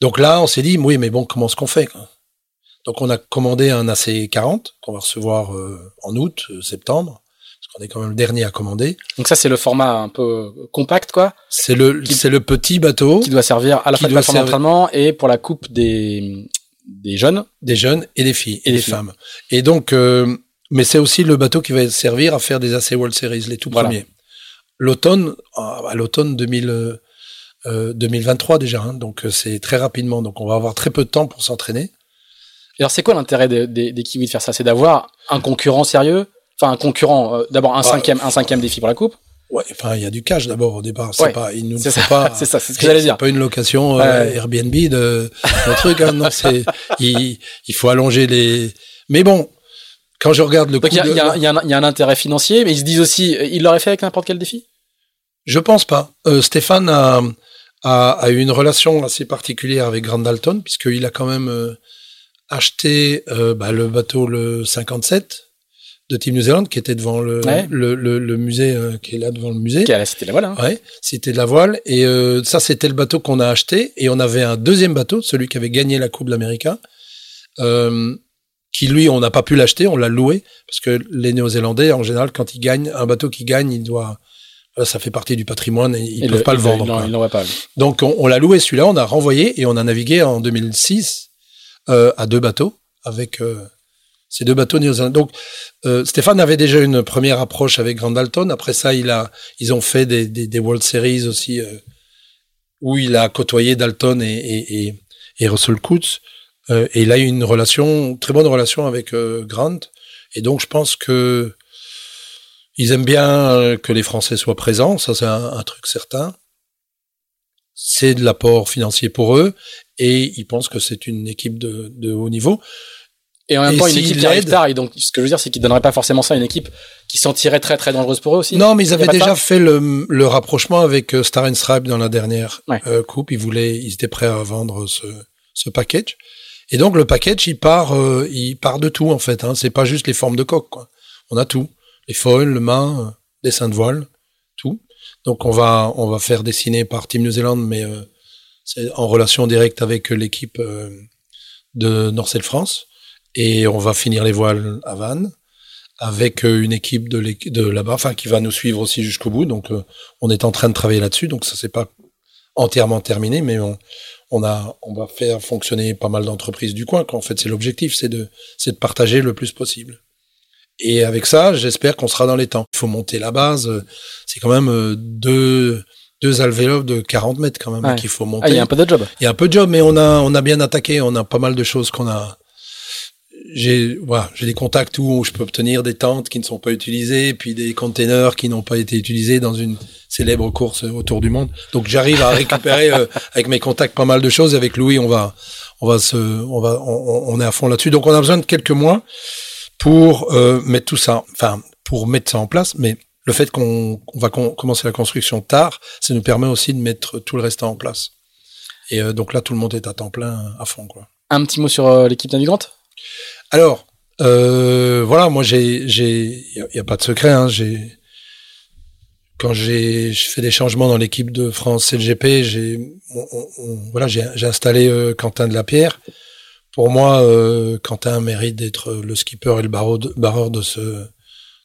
Donc là on s'est dit oui mais bon comment est-ce qu'on fait quoi? Donc on a commandé un AC40 qu'on va recevoir euh, en août, euh, septembre, parce qu'on est quand même le dernier à commander. Donc ça c'est le format un peu compact quoi. C'est le c'est le petit bateau Qui doit servir à la fois de plateforme d'entraînement et pour la coupe des, des jeunes. des jeunes et des filles et, Et des des filles. femmes. Et donc euh, mais c'est aussi le bateau qui va servir à faire des AC World Series les tout Voilà. premiers. L'automne à à l'automne 2000 euh, euh, 2023 déjà hein, donc euh, c'est très rapidement donc on va avoir très peu de temps pour s'entraîner. Alors c'est quoi l'intérêt des, des, des kiwis de faire ça? C'est d'avoir un concurrent sérieux? Enfin un concurrent, euh, d'abord un cinquième, un cinquième défi pour la coupe? Ouais, enfin il y a du cash d'abord au départ, c'est Ouais. pas il nous C'est ça, pas c'est ça, c'est ce que j'allais dire. C'est pas une location euh. Airbnb de, de truc. Hein, non, c'est il, il faut allonger les. Mais bon, quand je regarde le Donc il y a, il y, il y, un- il y a un intérêt financier, mais ils se disent aussi, euh, ils l'auraient fait avec n'importe quel défi? Je pense pas. Euh, Stéphane a, a a eu une relation assez particulière avec Grand Dalton puisqu'il a quand même acheté euh, bah, le bateau le 57 de Team New Zealand qui était devant le Ouais. le, le, le musée euh, qui est là devant le musée. Qui a- C'était la voilà. hein. Ouais, c'était de la voile. Et euh, ça, c'était le bateau qu'on a acheté. Et on avait un deuxième bateau, celui qui avait gagné la Coupe de l'Amérique, euh, qui lui, on n'a pas pu l'acheter, on l'a loué. Parce que les Néo-Zélandais, en général, quand ils gagnent, un bateau qui gagne, il doit... ça fait partie du patrimoine et ils Et peuvent pas le vendre. Non, ils pas. Donc on, on l'a loué celui-là, on a renvoyé et on a navigué en 2006 euh, à deux bateaux avec euh, ces deux bateaux néo-zélandais. Donc euh, Stéphane avait déjà une première approche avec Grand Dalton. Après ça, il a, ils ont fait des, World Series aussi où il a côtoyé Dalton et, Russell Coutts. Et il a eu une relation, très bonne relation avec Grant. Et donc je pense que ils aiment bien que les Français soient présents, ça c'est un truc certain c'est de l'apport financier pour eux et ils pensent que c'est une équipe de, de haut niveau. Et en même Et temps, une équipe qui arrive tard, et donc ce que je veux dire, c'est qu'ils donneraient pas forcément ça à une équipe qui s'en tirait très très dangereuse pour eux aussi. Non, mais ils avaient déjà fait le, le rapprochement avec euh, Star and Stripe dans la dernière Ouais. euh, coupe. Ils voulaient, ils étaient prêts à vendre ce, ce package. Et donc le package, il part, euh, il part de tout en fait. Hein. C'est pas juste les formes de coque. Quoi. On a tout, les foils, le mât, euh, dessin de voile, tout. Donc on va, on va faire dessiner par Team New Zealand, mais euh, c'est en relation directe avec l'équipe euh, de Norcel France. Et on va finir les voiles à Vannes avec euh, une équipe de, là-bas, enfin qui va nous suivre aussi jusqu'au bout. Donc euh, on est en train de travailler là-dessus. Donc ça c'est pas entièrement terminé, mais on, on a, on va faire fonctionner pas mal d'entreprises du coin. En fait, c'est l'objectif, c'est de, c'est de partager le plus possible. Et avec ça, j'espère qu'on sera dans les temps. Il faut monter la base. C'est quand même deux, deux alvéoles de 40 mètres quand même Ouais. qu'il faut monter. Ah, il y a un peu de job. Il y a un peu de job, mais on a, on a bien attaqué. On a pas mal de choses qu'on a. J'ai, voilà, j'ai des contacts où je peux obtenir des tentes qui ne sont pas utilisées, puis des containers qui n'ont pas été utilisés dans une célèbre course autour du monde. Donc j'arrive à récupérer euh, avec mes contacts pas mal de choses. Avec Louis, on va, on va se, on va, on, on est à fond là-dessus. Donc on a besoin de quelques mois pour euh, mettre tout ça, enfin pour mettre ça en place. Mais le fait qu'on va commencer la construction tard, ça nous permet aussi de mettre tout le reste en place. Et euh, donc là, tout le monde est à temps plein, à fond. Quoi. Un petit mot sur euh, l'équipe navigante Alors, euh, voilà, moi, j'ai, j'ai, il n'y a, pas de secret. Hein, j'ai, quand j'ai fait des changements dans l'équipe de France CLGP, j'ai, voilà, j'ai, installé Quentin de la Pierre. Pour moi, Quentin mérite d'être le skipper et le barreur de, ce,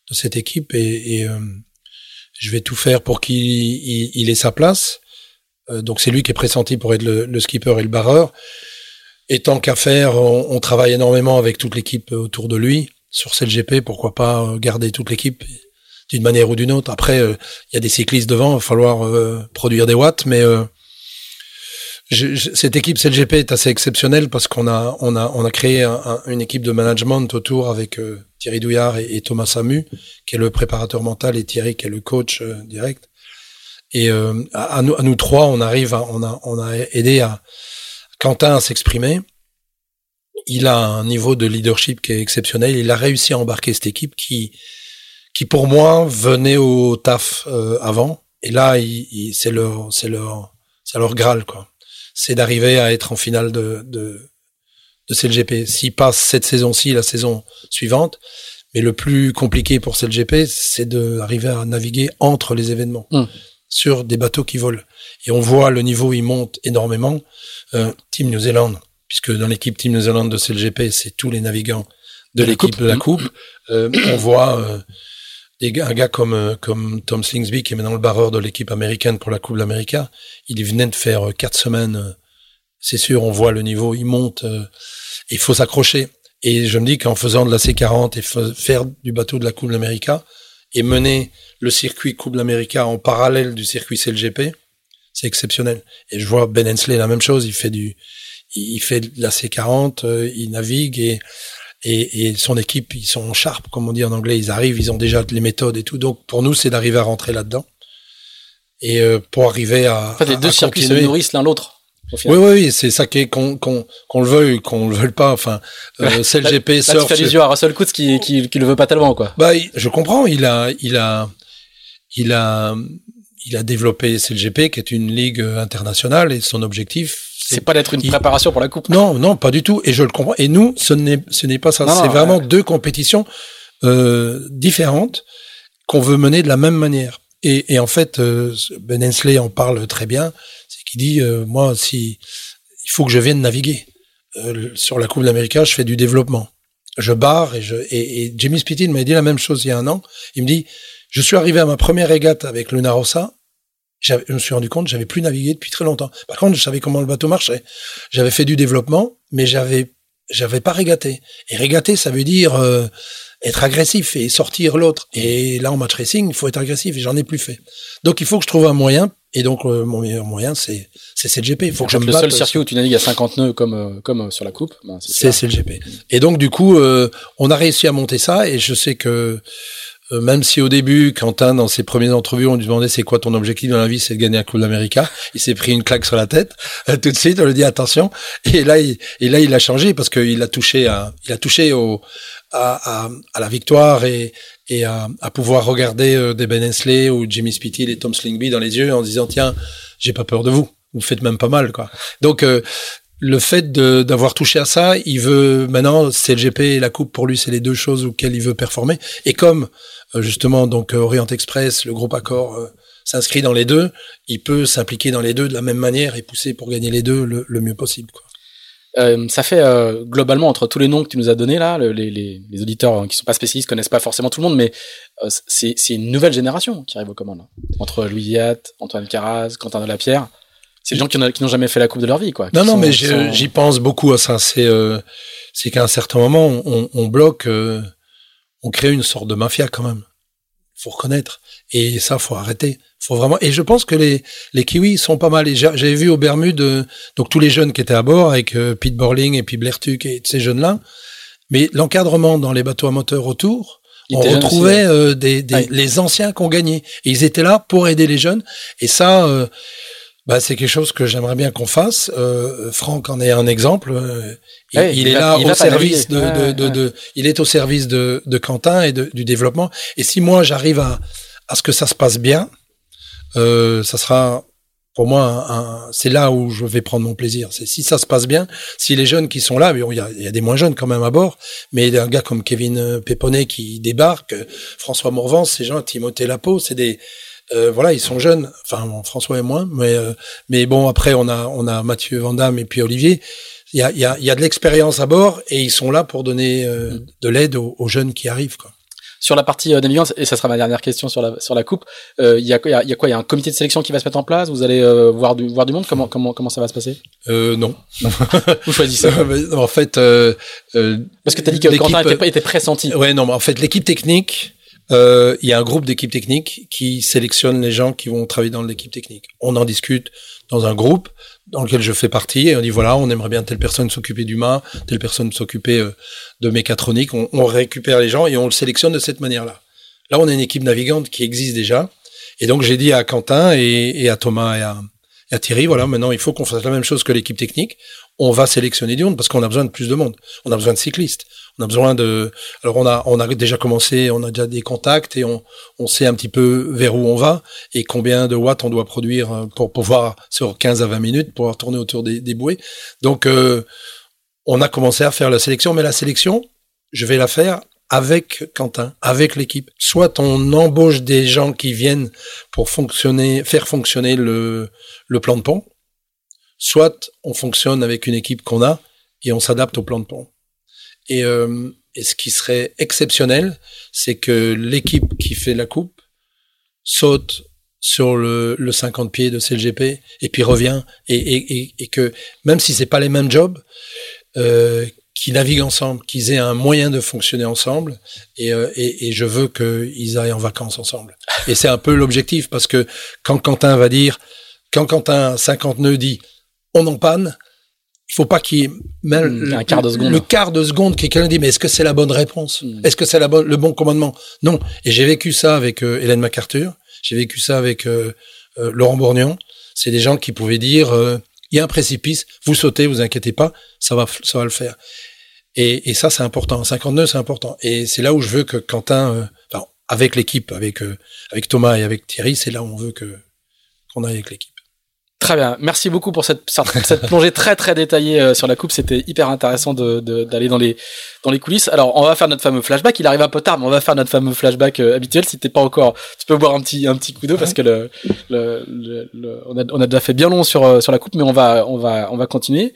de cette équipe, et, et je vais tout faire pour qu'il il ait sa place. Euh, donc c'est lui qui est pressenti pour être le, skipper et le barreur. Et tant qu'à faire, on, travaille énormément avec toute l'équipe autour de lui. Sur CLGP, pourquoi pas euh, garder toute l'équipe d'une manière ou d'une autre. Après, euh, il y a des cyclistes devant, il va falloir produire des watts, mais cette équipe CLGP est assez exceptionnelle parce qu'on a, on a, on a créé une équipe de management autour avec Thierry Douillard et, Thomas Samu, qui est le préparateur mental, et Thierry qui est le coach direct. Et euh, à, nous, à, nous, trois, on arrive, à, on a, on a aidé à Quentin à s'exprimer. Il a un niveau de leadership qui est exceptionnel. Il a réussi à embarquer cette équipe qui, qui pour moi venait au taf euh, avant. Et là, c'est leur, c'est leur, c'est leur graal quoi. C'est d'arriver à être en finale de, de, de CLGP. S'il passe cette saison-ci, la saison suivante, mais le plus compliqué pour CLGP, c'est d'arriver à naviguer entre les événements. Hum sur des bateaux qui volent. Et on voit le niveau, il monte énormément. Euh, Team New Zealand, puisque dans l'équipe Team New Zealand de CLGP, c'est tous les navigants de l'équipe de la Coupe. Euh, on voit euh, un gars comme, euh, comme Tom Slingsby, qui est maintenant le barreur de l'équipe américaine pour la Coupe de l'Amérique. Il venait de faire quatre semaines. C'est sûr, on voit le niveau, il monte. il faut s'accrocher. Et je me dis qu'en faisant de la C40 et faire du bateau de la Coupe de l'Amérique et mener le circuit Coupe l'América en parallèle du circuit CLGP, c'est exceptionnel. Et je vois Ben Hensley la même chose, il fait du, il fait de la C40, euh, il navigue et, et, son équipe, ils sont en charpe, comme on dit en anglais, ils arrivent, ils ont déjà les méthodes et tout. Donc pour nous, c'est d'arriver à rentrer là-dedans et euh, pour arriver à. En fait, les deux circuits se nourrissent l'un l'autre. Oui, oui, oui, c'est ça qui est qu'on qu'on qu'on le veuille, qu'on le veuille pas. Enfin, euh, CLGP, là, tu fais les yeux à Russell Coutts qui, qui qui le veut pas tellement, quoi. Bah, je comprends. Il a il a il a, il a développé CLGP, qui est une ligue internationale, et son objectif, c'est pas d'être une préparation pour la coupe. Non, non, pas du tout. Et je le comprends. Et nous, ce n'est, ce n'est pas ça. C'est vraiment deux compétitions euh, différentes qu'on veut mener de la même manière. Et, et en fait, euh, Ben Hensley en parle très bien. C'est qu'il dit, euh, moi, si il faut que je vienne naviguer euh, sur la Coupe d'Amérique, je fais du développement. Je barre et je et, et Jimmy Spittin m'a dit la même chose il y a un an. Il me dit, je suis arrivé à ma première régate avec Luna Rossa. Je me suis rendu compte, j'avais plus navigué depuis très longtemps. Par contre, je savais comment le bateau marchait. J'avais fait du développement, mais j'avais j'avais pas régaté. Et régater, ça veut dire euh, être agressif et sortir l'autre. Et là, en match racing, il faut être agressif et j'en ai plus fait. Donc, il faut que je trouve un moyen. Et donc, euh, mon meilleur moyen, c'est c'est CLGP. Il faut que je me Le seul circuit où tu navigues à 50 nœuds comme euh, comme sur la coupe, ben, c'est CLGP. Et donc, du coup, on a réussi à monter ça. Et je sais que euh, même si au début, Quentin, dans ses premières entrevues, on lui demandait c'est quoi ton objectif dans la vie, c'est de gagner un Coupe d'Amérique. Il s'est pris une claque sur la tête euh, tout de suite. On lui dit attention. Et là, il, et là, il a changé parce qu'il a touché à, il a touché au, à, à, à la victoire et, et à, à, pouvoir regarder euh, des Ben Hensley ou Jimmy Spitty et Tom Slingby dans les yeux en disant tiens, j'ai pas peur de vous. Vous faites même pas mal, quoi. Donc le fait d'avoir touché à ça, il veut maintenant c'est le GP et la coupe pour lui, c'est les deux choses auxquelles il veut performer. Et comme euh, justement donc euh, Orient Express, le groupe Accord euh, s'inscrit dans les deux, il peut s'impliquer dans les deux de la même manière et pousser pour gagner les deux le, mieux possible. Ça fait globalement entre tous les noms que tu nous as donnés là, les, auditeurs hein, qui sont pas spécialistes connaissent pas forcément tout le monde, mais c'est une nouvelle génération qui arrive aux commandes. Hein. Entre Louis Viat, Antoine Carraz, Quentin Delapierre, c'est des gens qui n'ont jamais fait la coupe de leur vie, quoi. Non, non, mais j'y pense beaucoup à ça. C'est c'est qu'à un certain moment, on, on bloque on crée une sorte de mafia quand même. Faut reconnaître. Et ça, faut arrêter. Faut vraiment. Et je pense que les les kiwis sont pas mal. j'avais vu au Bermudes euh, donc tous les jeunes qui étaient à bord avec euh, Pete Borling et puis Blair Tuck et ces jeunes là. Mais l'encadrement dans les bateaux à moteur autour, on retrouvait euh, des, les anciens qui ont gagné. Et ils étaient là pour aider les jeunes. Et ça, bah, c'est quelque chose que j'aimerais bien qu'on fasse. Euh, Franck en est un exemple. Euh, il, est là au service de, de, de, il est au service de, de Quentin et du développement. Et si moi j'arrive à, à ce que ça se passe bien, euh, ça sera pour moi, un, c'est là où je vais prendre mon plaisir. C'est si ça se passe bien, si les jeunes qui sont là, il y a, il y a des moins jeunes quand même à bord, mais un gars comme Kevin Péponnet qui débarque, François Morvan, ces gens, Timothée Lapo, c'est des, euh, voilà, ils sont jeunes. Enfin, François et moi, mais euh, mais bon, après on a on a Mathieu Vandamme et puis Olivier. Il y a il y a, y a de l'expérience à bord et ils sont là pour donner euh, de l'aide aux, aux, jeunes qui arrivent. Quoi. Sur la partie navigance, et ça sera ma dernière question sur la sur la coupe, il y, a, y, a, y a quoi? Il y a un comité de sélection qui va se mettre en place? Vous allez voir du voir du monde? Comment comment comment ça va se passer? Euh, Non. Vous choisissez. en fait, parce que tu as dit que Quentin était, était pressenti. Ouais, non, mais en fait, l'équipe technique. Il y a un groupe d'équipe technique qui sélectionne les gens qui vont travailler dans l'équipe technique. On en discute dans un groupe dans lequel je fais partie et on dit voilà on aimerait bien telle personne s'occuper mât, telle personne s'occuper euh, de mécatronique, on, récupère les gens et on le sélectionne de cette manière-là. Là on a une équipe navigante qui existe déjà et donc j'ai dit à Quentin et, à Thomas et à, Thierry voilà maintenant il faut qu'on fasse la même chose que l'équipe technique, on va sélectionner du monde parce qu'on a besoin de plus de monde, on a besoin de cyclistes, on a besoin de. Alors on a on a déjà commencé, on a déjà des contacts et on on sait un petit peu vers où on va et combien de watts on doit produire euh, pour pouvoir sur 15 à 20 minutes pouvoir tourner autour des, des bouées. Donc euh, on a commencé à faire la sélection, mais la sélection, je vais la faire avec Quentin, avec l'équipe. Soit on embauche des gens qui viennent pour fonctionner, faire fonctionner le, le plan de pont, soit on fonctionne avec une équipe qu'on a et on s'adapte au plan de pont. Et, euh, et ce qui serait exceptionnel, c'est que l'équipe qui fait la coupe saute sur le, le 50 pieds de CLGP et puis revient et, et, et que même si c'est pas les mêmes jobs, euh, qu'ils naviguent ensemble, qu'ils aient un moyen de fonctionner ensemble et, euh, et, et je veux qu'ils aillent en vacances ensemble. Et c'est un peu l'objectif parce que quand Quentin va dire, quand Quentin 50 nœuds dit on en panne, il faut pas qu'il y ait même mmh, un quart de seconde. le quart de seconde que quelqu'un dit mais est-ce que c'est la bonne réponse? Mmh. Est-ce que c'est la bonne le bon commandement? Non. Et j'ai vécu ça avec euh, Hélène MacArthur, j'ai vécu ça avec euh, euh, Laurent Bourgnon. C'est des gens qui pouvaient dire il y a un précipice, vous sautez, vous inquiétez pas, ça va ça va le faire. Et, et ça c'est important. 59 c'est important. Et c'est là où je veux que Quentin, enfin, avec l'équipe, avec avec Thomas et avec Thierry, c'est là où on veut que qu'on aille avec l'équipe. Très bien, merci beaucoup pour cette, cette plongée très très détaillée euh, sur la coupe. C'était hyper intéressant d'aller de, de, dans les dans les coulisses. Alors, on va faire notre fameux flashback. Il arrive un peu tard, mais on va faire notre fameux flashback euh, habituel. Si t'es pas encore, tu peux boire un petit un petit coup d'eau parce que le, le, le, le, on a on a déjà fait bien long sur euh, sur la coupe, mais on va on va on va continuer.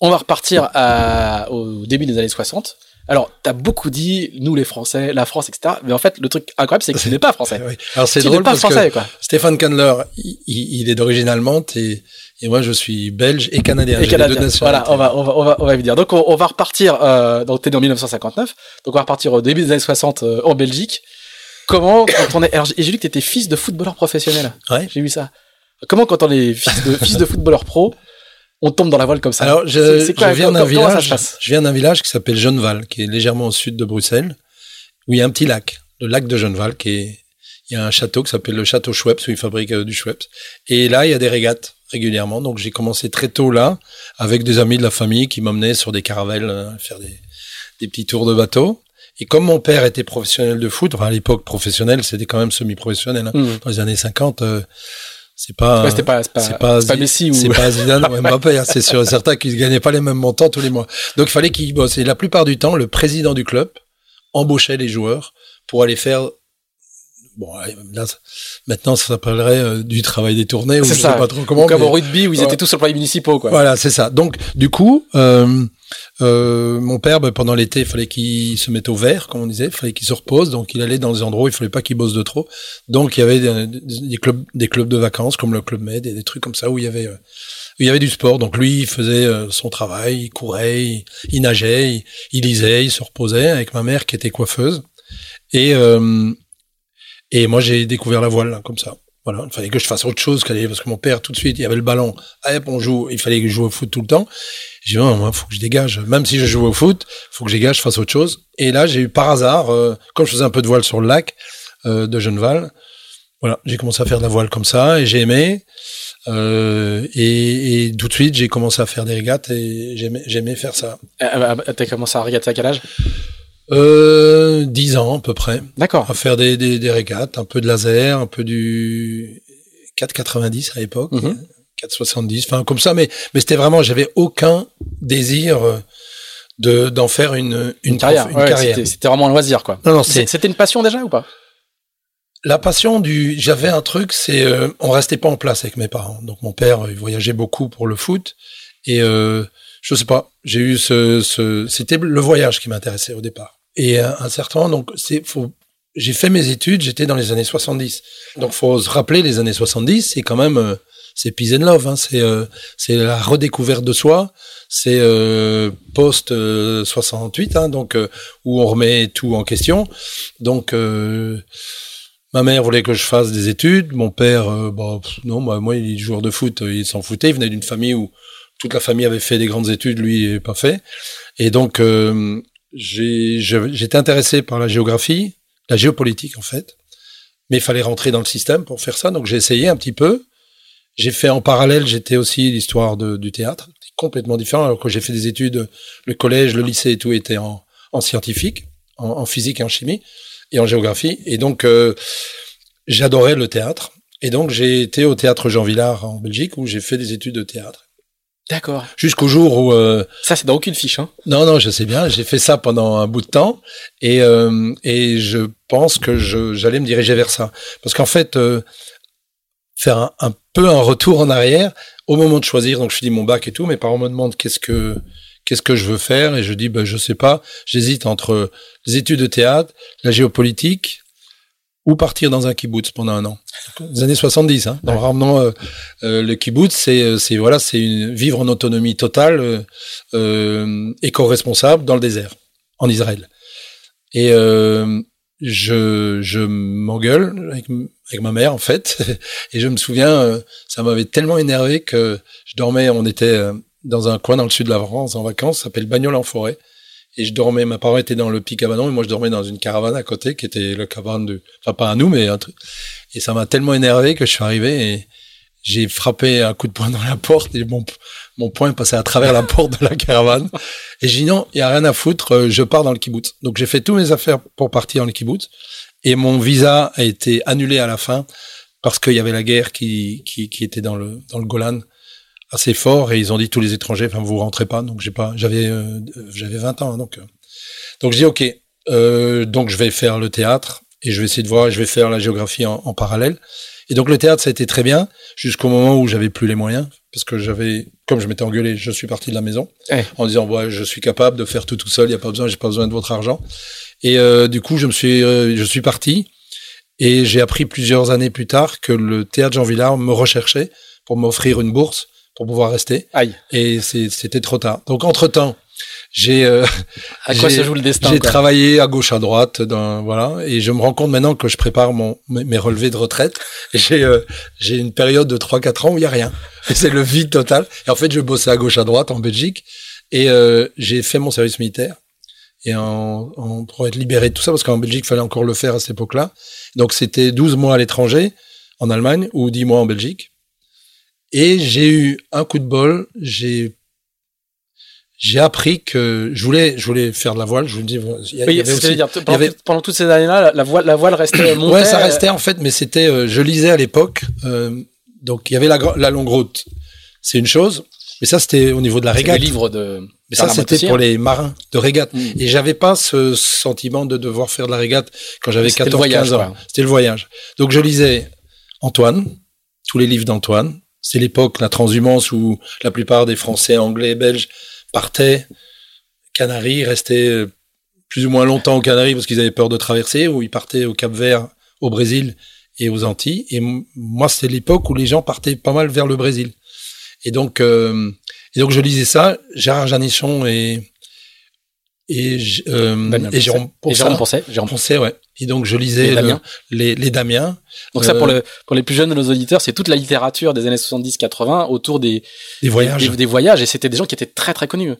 On va repartir à, au début des années 60. Alors, t'as beaucoup dit, nous les Français, la France, etc. Mais en fait, le truc incroyable, c'est que tu n'es pas français. oui. Alors c'est drôle pas parce français, que quoi. Stéphane Candler, il, il est d'origine allemande et, et moi je suis belge et canadien. Et canadien. Voilà, on va, on va, on va, on va y venir. Donc on, on va repartir. Euh, donc t'es né en 1959. Donc on va repartir au début des années 60 euh, en Belgique. Comment quand on est, alors j'ai lu que t'étais fils de footballeur professionnel. Ouais. J'ai vu ça. Comment quand on est fils de fils de footballeur pro, on tombe dans la voile comme ça. Alors, je, quoi, je viens d'un village, je viens d'un village qui s'appelle Genneval, qui est légèrement au sud de Bruxelles, où il y a un petit lac, le lac de Genneval, qui est, il y a un château qui s'appelle le château Schweppes, où ils fabriquent euh, du Schweppes. Et là, il y a des régates régulièrement. Donc, j'ai commencé très tôt là, avec des amis de la famille qui m'emmenaient sur des caravelles, euh, faire des, des petits tours de bateau. Et comme mon père était professionnel de foot, enfin, à l'époque professionnel, c'était quand même semi-professionnel, hein, mmh. dans les années 50, euh, c'est pas, ouais, pas, c'est pas, c'est pas, pas, Messi ou c'est pas Zidane ou Mbappé, hein, c'est sûr, certain qu'ils gagnaient pas les mêmes montants tous les mois. Donc il fallait qu'ils bossent. Et la plupart du temps, le président du club embauchait les joueurs pour aller faire. Bon, là, maintenant, ça s'appellerait euh, du travail des tournées, ou je ça. sais pas trop comment. Comme mais... au rugby, où ils étaient tous sur le plan municipaux, quoi. Voilà, c'est ça. Donc, du coup, euh, euh, mon père, ben, pendant l'été, il fallait qu'il se mette au vert, comme on disait, il fallait qu'il se repose, donc il allait dans des endroits où il fallait pas qu'il bosse de trop. Donc il y avait des, des, clubs, des clubs de vacances comme le club Med et des trucs comme ça où il y avait, euh, il y avait du sport. Donc lui, il faisait euh, son travail, il courait, il, il nageait, il, il, lisait, il se reposait avec ma mère qui était coiffeuse. Et euh, et moi j'ai découvert la voile comme ça. Voilà, il fallait que je fasse autre chose parce que mon père tout de suite, il y avait le ballon. Hop, on joue. Il fallait que je joue au foot tout le temps. J'ai dit, non, moi, faut que je dégage. Même si je joue au foot, faut que je dégage, je fasse autre chose. Et là, j'ai eu par hasard, euh, comme je faisais un peu de voile sur le lac euh, de Genneval, voilà, j'ai commencé à faire de la voile comme ça et j'ai aimé. Euh, et, tout de suite, j'ai commencé à faire des régates et j'aimais, faire ça. Euh, T'as commencé à régater à quel âge? Euh, 10 ans à peu près. D'accord. À faire des, des, des régates, un peu de laser, un peu du 4,90 à l'époque, Mhm. 4,70, enfin comme ça, mais, mais c'était vraiment, j'avais aucun désir euh, de d'en faire une, une, carrière. une Ouais, carrière. c'était- vraiment un loisir, quoi. Non, non, C'était une passion déjà ou pas? La passion du. J'avais un truc, c'est euh, on restait pas en place avec mes parents. Donc mon père, il voyageait beaucoup pour le foot et euh, je sais pas. J'ai eu ce, ce c'était le voyage qui m'intéressait au départ. Et à un certain moment, donc c'est faut. J'ai fait mes études, j'étais dans les années 70. Donc faut se rappeler les années 70, c'est quand même euh, c'est peace love. Hein, c'est euh, c'est la redécouverte de soi. C'est euh, post euh, 68, hein, donc euh, où on remet tout en question. Donc euh, Ma mère voulait que je fasse des études. Mon père, euh, bah, non, moi, moi, il est joueur de foot, euh, il s'en foutait. Il venait d'une famille où toute la famille avait fait des grandes études, lui, il pas fait. Et donc, euh, j'étais intéressé par la géographie, la géopolitique, en fait. Mais il fallait rentrer dans le système pour faire ça. Donc, j'ai essayé un petit peu. J'ai fait en parallèle, j'étais aussi l'histoire du théâtre. Complètement différent. Alors que j'ai fait des études, le collège, le lycée et tout était en, en scientifique, en, en physique et en chimie et en géographie. Et donc, euh, j'adorais le théâtre. Et donc, j'ai été au théâtre Jean Villard en Belgique où j'ai fait des études de théâtre. D'accord. Jusqu'au jour où, euh, Ça, c'est dans aucune fiche, hein. non, non, je sais bien, j'ai fait ça pendant un bout de temps et, euh, et je pense que je, j'allais me diriger vers ça. Parce qu'en fait, euh, faire un, un peu un retour en arrière au moment de choisir, donc je finis mon bac et tout, mes parents me demandent qu'est-ce que qu'est-ce que je veux faire et je dis ben je sais pas, j'hésite entre les études de théâtre, la géopolitique ou partir dans un kibbutz pendant un an. Les années 70, hein. Donc, ramenant euh, euh, le kibbutz, c'est euh, c'est voilà, c'est une vivre en autonomie totale, euh, éco-responsable dans le désert, en Israël. Et je je m'engueule avec, avec ma mère en fait, et je me souviens, ça m'avait tellement énervé que je dormais, on était dans un coin dans le sud de la France en vacances, ça s'appelle Bagnoles en forêt. Et je dormais, ma parents étaient dans le Pic Cabanon et moi je dormais dans une caravane à côté qui était le caravane de, enfin pas à nous mais un truc. Et ça m'a tellement énervé que je suis arrivé et j'ai frappé un coup de poing dans la porte et mon, mon poing passé à travers la porte de la caravane. Et j'ai dit non, il y a rien à foutre, euh, je pars dans le kibbutz. Donc j'ai fait tous mes affaires pour partir dans le kibbutz et mon visa a été annulé à la fin parce qu'il y avait la guerre qui, était dans le Golan assez fort et ils ont dit tous les étrangers enfin vous rentrez pas donc j'ai pas j'avais euh, j'avais 20 ans hein, donc euh. donc je dis ok euh, donc je vais faire le théâtre et je vais essayer de voir je vais faire la géographie en, en parallèle. Et donc le théâtre ça a été très bien jusqu'au moment où j'avais plus les moyens parce que j'avais comme je m'étais engueulé je suis parti de la maison en disant ouais je suis capable de faire tout tout seul il y a pas besoin j'ai pas besoin de votre argent. Et euh, du coup je me suis euh, je suis parti et j'ai appris plusieurs années plus tard que le théâtre Jean Villard me recherchait pour m'offrir une bourse pour pouvoir rester. Aïe. Et c'était trop tard. Donc, entre-temps, j'ai euh, À quoi se joue le destin, j'ai travaillé à gauche, à droite, dans, voilà, et je me rends compte maintenant que je prépare mon, mes, relevés de retraite. J'ai euh, j'ai une période de 3-4 ans où il y a rien. C'est le vide total. Et en fait, je bossais à gauche, à droite en Belgique, et euh, j'ai fait mon service militaire. Et en, en, pour être libéré de tout ça, parce qu'en Belgique, il fallait encore le faire à cette époque-là. Donc, c'était 12 mois à l'étranger, en Allemagne, ou 10 mois en Belgique. Et j'ai eu un coup de bol. J'ai j'ai appris que je voulais je voulais faire de la voile. Je vous le dis, il y, Oui, avait aussi- dire. il y Pendant, avait- pendant toutes ces années-là, la, la voile, la voile restait montée. Ouais, ça restait en fait, mais c'était. euh, je lisais à l'époque. euh, donc il y avait la, la longue route. C'est une chose, mais ça c'était au niveau de la régate. livre de. Mais ça c'était pour les marins de régate. Mm. Et j'avais pas ce sentiment de devoir faire de la régate quand j'avais C'était le 14 voyage, 15 ans. C'était le voyage. Donc je lisais Antoine, tous les livres d'Antoine. C'est l'époque la transhumance où la plupart des Français, Anglais, Belges partaient Canaries, restaient euh, plus ou moins longtemps aux Canaries parce qu'ils avaient peur de traverser, ou ils partaient au Cap Vert, au Brésil et aux Antilles. Et moi, c'était l'époque où les gens partaient pas mal vers le Brésil. Et donc, euh, et donc je lisais ça, Gérard Janichon et et, euh, et Jérôme Et Jérôme Poncet. Jérôme Poncet, ouais. Et donc je lisais Les le- Damiens. les, les Damiens, Donc ça, pour, Euh, le, pour les plus jeunes de nos auditeurs, c'est toute la littérature des années 70-80 autour des, des voyages. des, des voyages, et c'était des gens qui étaient très très connus.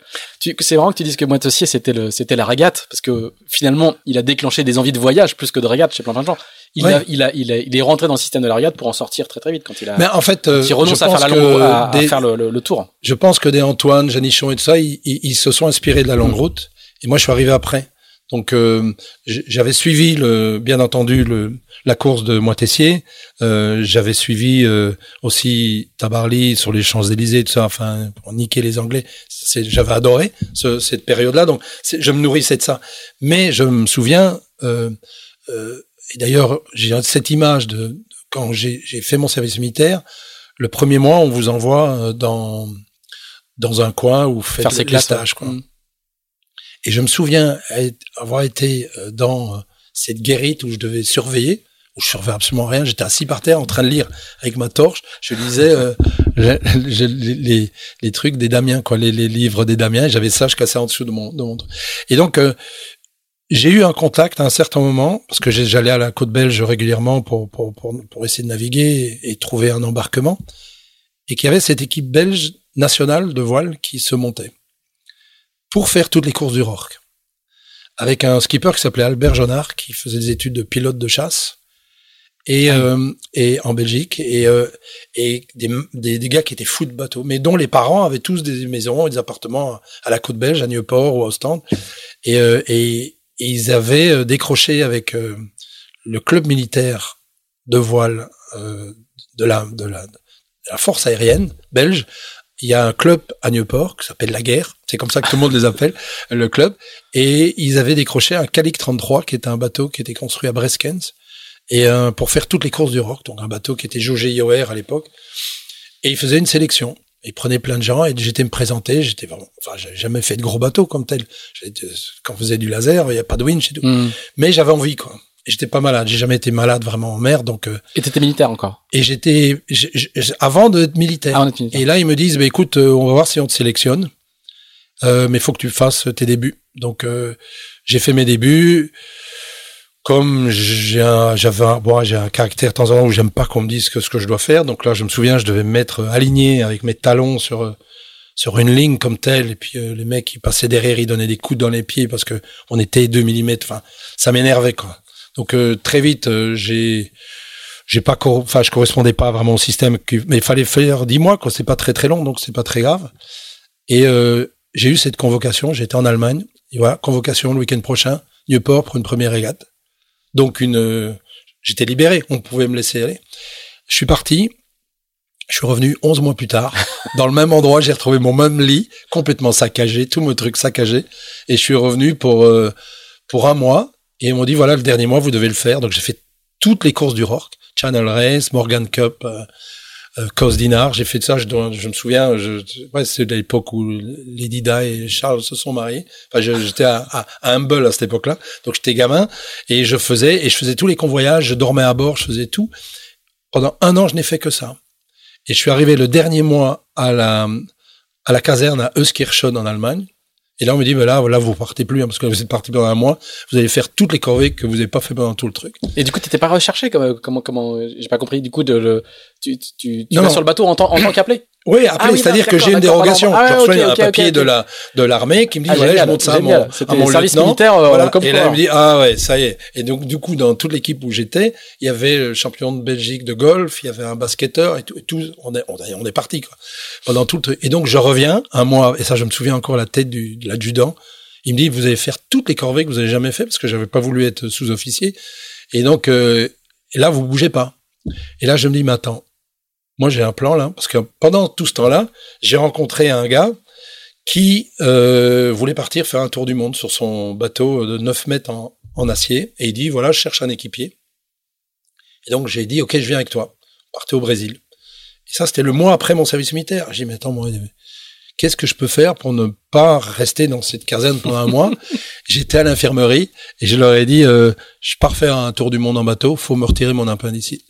C'est vraiment que tu dises que Moitessier, c'était le, c'était la régate, parce que finalement, il a déclenché des envies de voyage plus que de régate chez plein plein de gens. Il, Ouais. a, il, a, il, a, il est rentré dans le système de la régate pour en sortir très très vite quand il a, Mais en fait, euh, il renonce à faire la longue, à, à faire le, le, le tour. je pense que des Antoine, Janichon et tout ça, ils, ils- ils se sont inspirés de la longue route. Et moi, je suis arrivé après. Donc euh, j'avais suivi le, bien entendu le, la course de Moitessier. Euh, j'avais suivi euh, aussi Tabarly sur les Champs Élysées, tout ça. Enfin, pour niquer les Anglais. J'avais adoré ce, cette période-là. Donc je me nourrissais de ça. Mais je me souviens. Euh, euh, et d'ailleurs, j'ai cette image de, de quand j'ai fait mon service militaire. Le premier mois, on vous envoie dans dans un coin faites Faire stages. Quoi. Mm. Et je me souviens avoir été euh, dans euh, cette guérite où je devais surveiller, où je surveillais absolument rien. J'étais assis par terre en train de lire avec ma torche. Je lisais euh, les, trucs des Damiens, quoi, les, livres des Damiens. J'avais ça, je cassais en dessous de mon, de mon... Et donc, j'ai eu un contact à un certain moment, parce que j'allais à la côte belge régulièrement pour, pour, pour, essayer de naviguer et trouver un embarquement, et qu'il y avait cette équipe belge nationale de voile qui se montait pour faire toutes les courses du Rorque. Avec un skipper qui s'appelait Albert Jonard, qui faisait des études de pilote de chasse, et, ah euh, et en Belgique, et, euh, et des, des, des, gars qui étaient fous de bateaux, mais dont les parents avaient tous des maisons et des appartements à la côte belge, à Nieuport ou à Ostende, et, euh, et, et, ils avaient décroché avec le club militaire de voile de la, de, la, de la force aérienne belge il y a un club à Nieuport qui s'appelle La Guerre, c'est comme ça que tout le monde les appelle, le club, et ils avaient décroché un Calic 33, qui était un bateau qui était construit à Breskens, et euh, pour faire toutes les courses du rock, donc un bateau qui était jaugé IOR à l'époque, et ils faisaient une sélection. Ils prenaient plein de gens et j'étais me présenter. J'étais vraiment, enfin, j'avais jamais fait de gros bateaux comme tel. Quand on faisait du laser, il n'y a pas de winch et tout. Mm. Mais j'avais envie, quoi j'étais pas malade. J'ai jamais été malade vraiment en mer, donc. Euh, et t'étais militaire encore. Et j'étais avant d'être militaire. Ah, militaire. Et là, ils me disent, bah, écoute, euh, on va voir si on te sélectionne, euh, mais faut que tu fasses tes débuts. Donc, euh, j'ai fait mes débuts. Comme j'ai un, j'avais un, bon, j'ai un caractère de temps en temps où j'aime pas qu'on me dise que ce que je dois faire. Donc là, je me souviens, je devais me mettre aligné avec mes talons sur sur une ligne comme telle, et puis les mecs qui passaient derrière, ils donnaient des coups dans les pieds parce que on était 2 mm. Enfin, ça m'énervait quoi. Donc euh, très vite, euh, j'ai j'ai pas enfin je correspondais pas vraiment au système mais il fallait faire dix mois quoi. C'est pas très très long donc c'est pas très grave. Et euh, j'ai eu cette convocation. J'étais en Allemagne. Et voilà convocation le week-end prochain Nieuport pour une première régate. Donc une j'étais libéré. On pouvait me laisser aller. Je suis parti. Je suis revenu 11 mois plus tard. Dans le même endroit j'ai retrouvé mon même lit complètement saccagé tout mon truc saccagé. Et je suis revenu pour pour un mois et ils m'ont dit, voilà, le dernier mois, vous devez le faire. Donc j'ai fait toutes les courses du Rork, Channel Race, Morgan Cup, euh, euh Dinar. J'ai fait ça, je, me souviens, je, ouais, c'est l'époque où Lady Di et Charles se sont mariés. Enfin, j'étais à, à, à, Humble à cette époque-là. Donc j'étais gamin et je faisais, et je faisais tous les convoyages, je dormais à bord, je faisais tout. Pendant un an, je n'ai fait que ça. Et je suis arrivé le dernier mois à la, à la caserne à Euskirchen en Allemagne. Et là, on me dit, ben là, là, vous partez plus, hein, parce que vous êtes parti pendant un mois. Vous allez faire toutes les corvées que vous n'avez pas fait pendant tout le truc. Et du coup, t'étais pas recherché, comment, comment, comment, j'ai pas compris, du coup, de le, tu, tu, tu vas sur le bateau en en tant qu'appelé? Oui, après, ah c'est-à-dire que j'ai une dérogation. Ah, je reçois un papier de la de l'armée qui me dit ah, voilà, je monte ça à mon, à mon service militaire. Euh, voilà. et là, il me dit ah ouais, ça y est. Et donc du coup, dans toute l'équipe où j'étais, il y avait le champion de Belgique de golf, il y avait un basketteur et tout. Et tout on est on est, on est parti quoi. Pendant tout le Et donc je reviens un mois et ça, je me souviens encore la tête du de l'adjudant. Il me dit vous allez faire toutes les corvées que vous avez jamais fait parce que j'avais pas voulu être sous-officier. Et donc euh, et là vous bougez pas. Et là je me dis mais attends moi j'ai un plan là, parce que pendant tout ce temps-là, j'ai rencontré un gars qui euh, voulait partir faire un tour du monde sur son bateau de 9 mètres en, en acier, et il dit, voilà, je cherche un équipier. Et donc j'ai dit, ok, je viens avec toi. Partez au Brésil. Et ça, c'était le mois après mon service militaire. J'ai dit, mais attends, moi, qu'est-ce que je peux faire pour ne pas rester dans cette caserne pendant un mois? J'étais à l'infirmerie et je leur ai dit, euh, je pars faire un tour du monde en bateau, faut me retirer mon appendicite.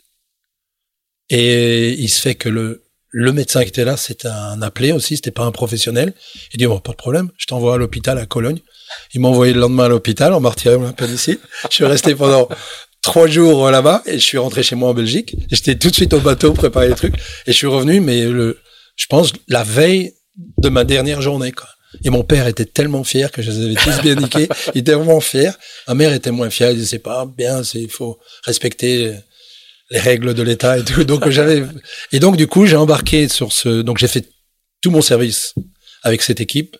Et il se fait que le, le médecin qui était là, c'était un appelé aussi, c'était pas un professionnel. Il dit, bon, pas de problème, je t'envoie à l'hôpital à Cologne. Il m'a envoyé le lendemain à l'hôpital, on m'a retiré mon appendicite. Je suis resté pendant trois jours là-bas et je suis rentré chez moi en Belgique. J'étais tout de suite au bateau, préparer les trucs. Et je suis revenu, mais le, je pense, la veille de ma dernière journée, quoi. Et mon père était tellement fier que je les avais tous bien niqués. Il était vraiment fier. Ma mère était moins fière. Elle disait, c'est pas bien, c'est, il faut respecter les règles de l'État et tout. Donc j'avais et donc du coup j'ai embarqué sur ce. Donc j'ai fait tout mon service avec cette équipe.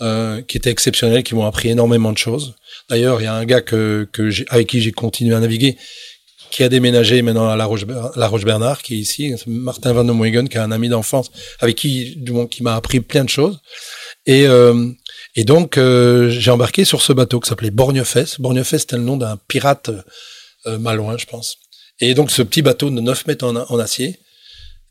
euh, qui étaient exceptionnels, qui m'ont appris énormément de choses. D'ailleurs, il y a un gars que, avec qui j'ai continué à naviguer, qui a déménagé maintenant à La Roche, Bernard, qui est ici, Martin Van Omwegen, qui est un ami d'enfance, avec qui, du monde, qui m'a appris plein de choses. Et, euh, et donc, euh, j'ai embarqué sur ce bateau qui s'appelait Borgnefès. Borgnefès, c'était le nom d'un pirate malouin, je pense. Et donc, ce petit bateau de 9 mètres en, en acier,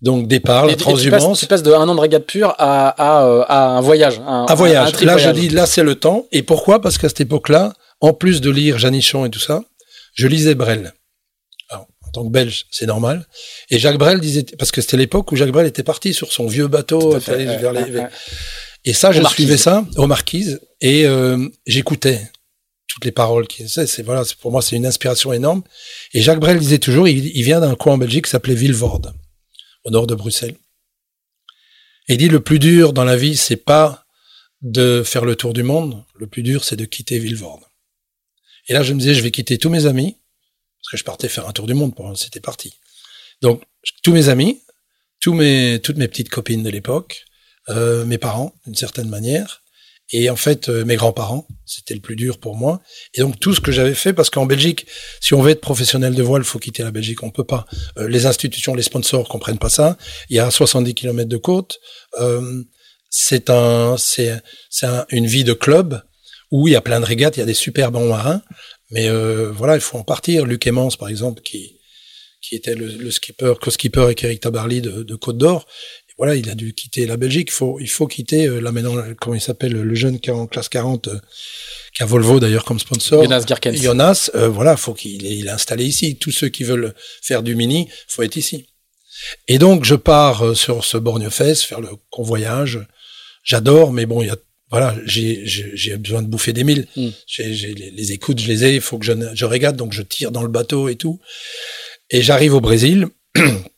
donc départ, la transhumance. Tu passes, de un an de régate pure à, à, euh, à un voyage. Un, un voyage. là, je dis, là, c'est le temps. Et pourquoi? Parce qu'à cette époque-là, en plus de lire Janichon et tout ça, je lisais Brel. Alors, en tant que Belge, c'est normal. Et Jacques Brel disait, parce que c'était l'époque où Jacques Brel était parti sur son vieux bateau. Fait, vers les, Et ça, je suivais ça aux marquises et euh, j'écoutais toutes les paroles qui c'est voilà pour moi c'est une inspiration énorme et Jacques Brel disait toujours il, vient d'un coin en Belgique qui s'appelait Villevorde au nord de Bruxelles. Et il dit le plus dur dans la vie, c'est pas de faire le tour du monde, le plus dur, c'est de quitter Villevorde. Et là, je me disais, je vais quitter tous mes amis, parce que je partais faire un tour du monde, c'était parti. Donc, tous mes amis, toutes mes petites copines de l'époque, euh, mes parents, d'une certaine manière, et en fait, euh, mes grands-parents, c'était le plus dur pour moi. Et donc tout ce que j'avais fait, parce qu'en Belgique, si on veut être professionnel de voile, faut quitter la Belgique. On peut pas. Euh, les institutions, les sponsors comprennent pas ça. Il y a 70 km de côte. Euh, c'est un, c'est, c'est un, une vie de club où il y a plein de régates, il y a des super bons marins. Mais euh, voilà, il faut en partir. Luc Emmons, par exemple, qui qui était le, le skipper, co-skipper avec Eric Tabarly de, de Côte d'Or, voilà, il a dû quitter la Belgique. Il faut, il faut quitter euh, là maintenant, comment il s'appelle, le jeune qui est en classe 40, euh, qui a Volvo d'ailleurs comme sponsor. Jonas Garkens. Jonas, euh, voilà, faut qu'il il est installé ici. Tous ceux qui veulent faire du mini, faut être ici. Et donc je pars euh, sur ce Borgnefest faire le convoyage. J'adore, mais bon, il y a voilà, j'ai besoin de bouffer des milles. J'ai les, les écoutes, je les ai. Il faut que je, je régate, donc je tire dans le bateau et tout. Et j'arrive au Brésil.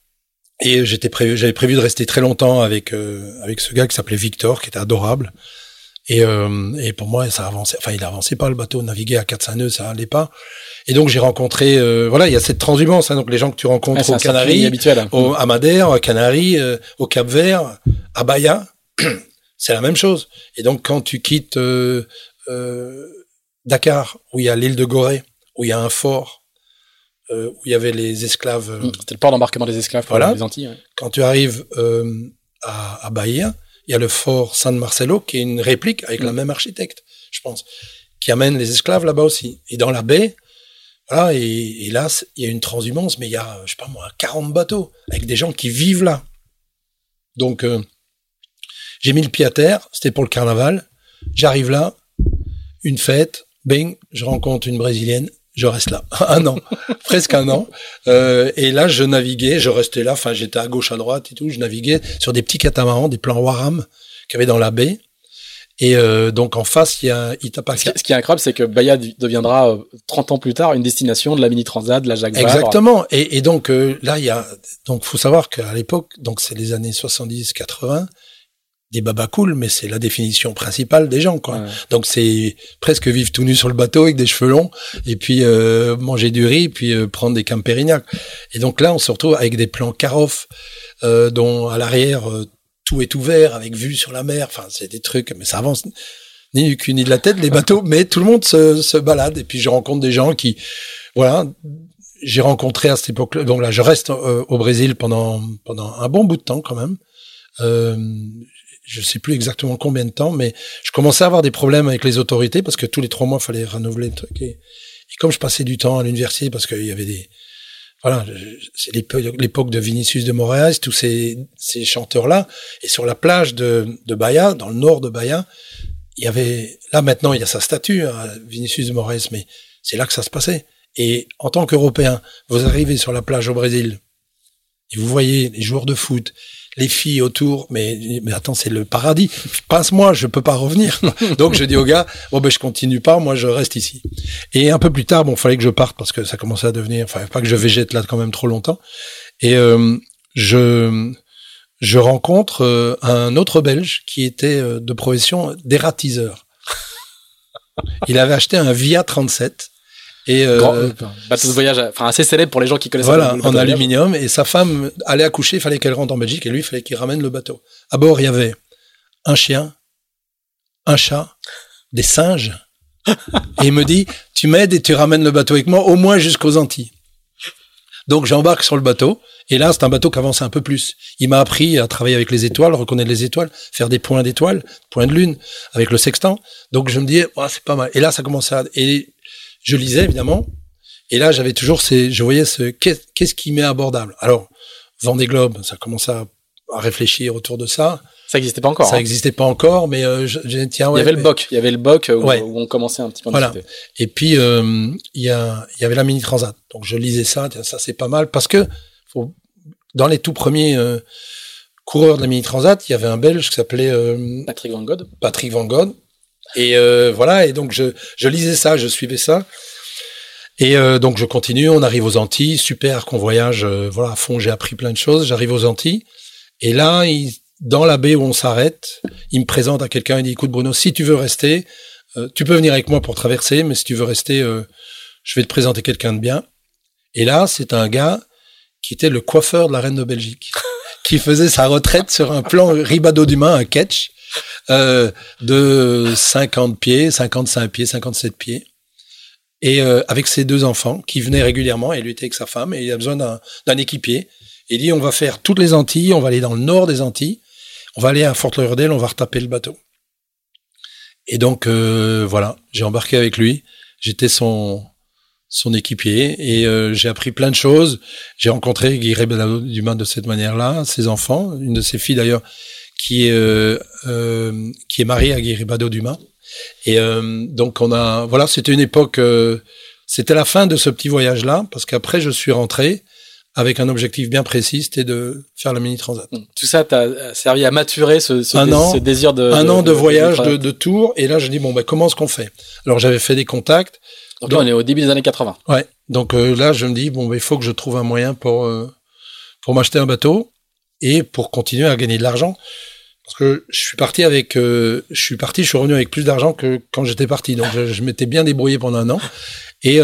Et j'étais prévu, j'avais prévu de rester très longtemps avec euh, avec ce gars qui s'appelait Victor, qui était adorable. Et, euh, et pour moi, ça avançait. Enfin, il avançait pas le bateau, naviguer à 4 nœuds, ça allait pas. Et donc j'ai rencontré, euh, voilà, il y a cette transhumance. Hein, donc les gens que tu rencontres Ouais, aux Canaries, habituel. au, à Madère, à Canaries, euh, au Cap Vert, à Bahia, c'est la même chose. Et donc quand tu quittes euh, euh, Dakar, où il y a l'île de Gorée, où il y a un fort, euh, où il y avait les esclaves. euh, Hmm. C'était le port d'embarquement des esclaves pour Voilà. les Antilles. ouais. quand tu arrives euh, à, à Bahia, il y a le fort San Marcelo qui est une réplique avec la Mm. même architecte, je pense, qui amène les esclaves là-bas aussi. Et dans la baie, voilà, et, et là, il y a une transhumance, mais il y a, je sais pas moi, 40 bateaux avec des gens qui vivent là. Donc, euh, j'ai mis le pied à terre, c'était pour le carnaval. J'arrive là, une fête, bing, je rencontre une brésilienne, je reste là un an, presque un an. Euh, et là, je naviguais, je restais là, enfin, j'étais à gauche, à droite et tout, je naviguais sur des petits catamarans, des plans Waram qu'il y avait dans la baie. Et euh, donc en face, il y a Itapaka. ce qui est incroyable, c'est que Bahia deviendra euh, 30 ans plus tard une destination de la mini transat, de la Jacques Vabre. Exactement. Et, et donc euh, là, il y a donc faut savoir qu'à l'époque, donc c'est les années 70-80, des babas cool, mais c'est la définition principale des gens, quoi. Ouais. Donc c'est presque vivre tout nu sur le bateau avec des cheveux longs et puis euh, manger du riz, puis euh, prendre des campérignac. Et donc là, on se retrouve avec des plans Karoff, euh, dont à l'arrière euh, tout est ouvert avec vue sur la mer. Enfin, c'est des trucs, mais ça avance ni du cul ni de la tête les bateaux, mais tout le monde se, se balade. Et puis je rencontre des gens qui, voilà, j'ai rencontré à cette époque-là. Donc là, je reste euh, au Brésil pendant pendant un bon bout de temps quand même. Euh, je sais plus exactement combien de temps, mais je commençais à avoir des problèmes avec les autorités parce que tous les trois mois, il fallait renouveler le truc. Et, comme je passais du temps à l'université parce qu'il y avait des, voilà, c'est l'époque l'époque de Vinicius de Moraes, tous ces, ces chanteurs-là. Et sur la plage de, de Bahia, dans le nord de Bahia, il y avait, là maintenant, il y a sa statue, hein, Vinicius de Moraes, mais c'est là que ça se passait. Et en tant qu'Européen, vous arrivez sur la plage au Brésil et vous voyez les joueurs de foot, les filles autour, mais, mais attends, c'est le paradis. Passe-moi, je peux pas revenir. Donc je dis au gars, bon ben je continue pas, moi je reste ici. Et un peu plus tard, bon, fallait que je parte parce que ça commençait à devenir, enfin pas que je végète là quand même trop longtemps. Et euh, je je rencontre euh, un autre Belge qui était euh, de profession dératiseur. Il avait acheté un Via 37 et euh, euh, bateau de voyage, enfin assez célèbre pour les gens qui connaissent voilà, en aluminium. Et sa femme allait accoucher, il fallait qu'elle rentre en Belgique et lui, il fallait qu'il ramène le bateau. À bord, il y avait un chien, un chat, des singes. et il me dit, tu m'aides et tu ramènes le bateau avec moi au moins jusqu'aux Antilles. Donc j'embarque sur le bateau. Et là, c'est un bateau qui avance un peu plus. Il m'a appris à travailler avec les étoiles, reconnaître les étoiles, faire des points d'étoiles, points de lune, avec le sextant. Donc je me dis, oh, c'est pas mal. Et là, ça commençait à... Et je lisais, évidemment. Et là, j'avais toujours ces... Je voyais ce... Qu'est-ce qui m'est abordable Alors, Vendée Globe, ça commençait à, à réfléchir autour de ça. Ça n'existait pas encore. Ça n'existait hein. pas encore, mais euh, tiens, ouais, Il y avait le BOC, il y avait le BOC où, où, on commençait un petit peu. Voilà. Et puis euh, il y a, il y avait la mini transat. Donc je lisais ça, tiens, ça c'est pas mal parce que faut, dans les tout premiers euh, coureurs de la mini transat, il y avait un Belge qui s'appelait euh, Patrick Van God. Patrick Van God. Et euh, voilà, et donc je, je lisais ça, je suivais ça. Et donc je continue, on arrive aux Antilles, super qu'on voyage, voilà à fond, j'ai appris plein de choses. J'arrive aux Antilles, et là il dans la baie où on s'arrête, il me présente à quelqu'un, il dit, écoute Bruno, si tu veux rester, euh, tu peux venir avec moi pour traverser, mais si tu veux rester, euh, je vais te présenter quelqu'un de bien. Et là, c'est un gars qui était le coiffeur de la reine de Belgique, qui faisait sa retraite sur un plan ribado d'humain, un catch, euh, de 50 pieds, 55 pieds, 57 pieds. Et avec ses deux enfants qui venaient régulièrement, et lui était avec sa femme, et il a besoin d'un équipier. Il dit, on va faire toutes les Antilles, on va aller dans le nord des Antilles, on va aller à Fort Lauderdale, on va retaper le bateau. Et donc euh, voilà, j'ai embarqué avec lui. J'étais son son équipier et euh, j'ai appris plein de choses. J'ai rencontré Guy Dumas de cette manière-là, ses enfants, une de ses filles d'ailleurs qui est euh, qui est mariée à Guy Ribado Dumas. Et donc on a voilà, c'était une époque c'était la fin de ce petit voyage-là parce qu'après je suis rentré avec un objectif bien précis, c'était de faire la mini transat. Tout ça t'a servi à maturer ce, ce, désir de un an de, voyage, de, de, tour. Et là, je dis bon, ben comment est-ce qu'on fait? Alors j'avais fait des contacts. Donc, là, on est au début des années 80. Ouais. Donc euh, là, je me dis bon, ben il faut que je trouve un moyen pour euh, pour m'acheter un bateau et pour continuer à gagner de l'argent. Parce que je suis parti avec, euh, je suis parti, je suis revenu avec plus d'argent que quand j'étais parti. Donc je, m'étais bien débrouillé pendant un an. Et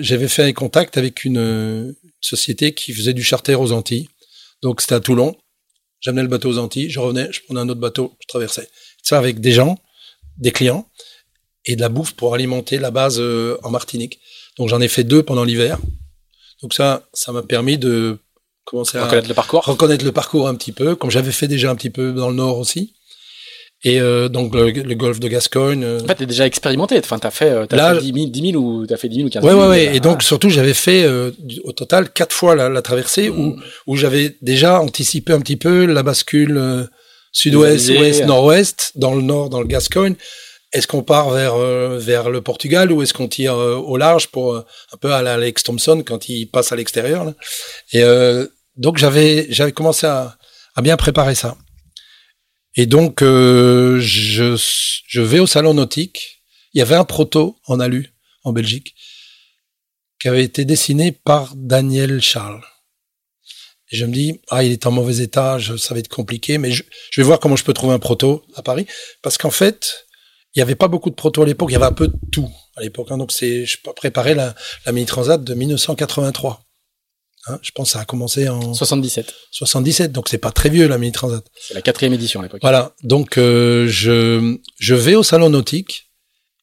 j'avais fait un contact avec une, société qui faisait du charter aux Antilles. Donc c'était à Toulon. J'amenais le bateau aux Antilles, je revenais, je prenais un autre bateau, je traversais. Ça avec des gens, des clients et de la bouffe pour alimenter la base euh, en Martinique. Donc j'en ai fait deux pendant l'hiver. Donc ça, ça m'a permis de commencer à reconnaître le parcours, reconnaître le parcours un petit peu, comme j'avais fait déjà un petit peu dans le nord aussi. Et euh, donc le, le, golfe de Gascogne. Euh, en fait, t'es déjà expérimenté. Enfin, t'as fait, euh, as là, fait 10 000, 10 000 ou t'as fait 10 000 ou 15 000. Ouais, ouais, ouais. Et donc surtout, j'avais fait euh, au total quatre fois la, la traversée où mm. où j'avais déjà anticipé un petit peu la bascule sud-ouest, ouest, nord-ouest, dans le nord, dans le Gascogne. Est-ce qu'on part vers vers le Portugal ou est-ce qu'on tire au large pour un peu à l'Alex Thompson quand il passe à l'extérieur Et donc j'avais j'avais commencé à, bien préparer ça. Et donc, euh, je, je vais au salon nautique. Il y avait un proto en alu en Belgique qui avait été dessiné par Daniel Charles. Et je me dis, ah, il est en mauvais état, je, ça va être compliqué, mais je vais voir comment je peux trouver un proto à Paris. Parce qu'en fait, il n'y avait pas beaucoup de proto à l'époque, il y avait un peu de tout à l'époque. Hein. donc c'est, je préparais la, la mini transat de 1983. Hein, je pense que ça a commencé en 77. 77, donc c'est pas très vieux la mini transat. C'est la quatrième édition à l'époque. Voilà, donc euh, je je vais au salon nautique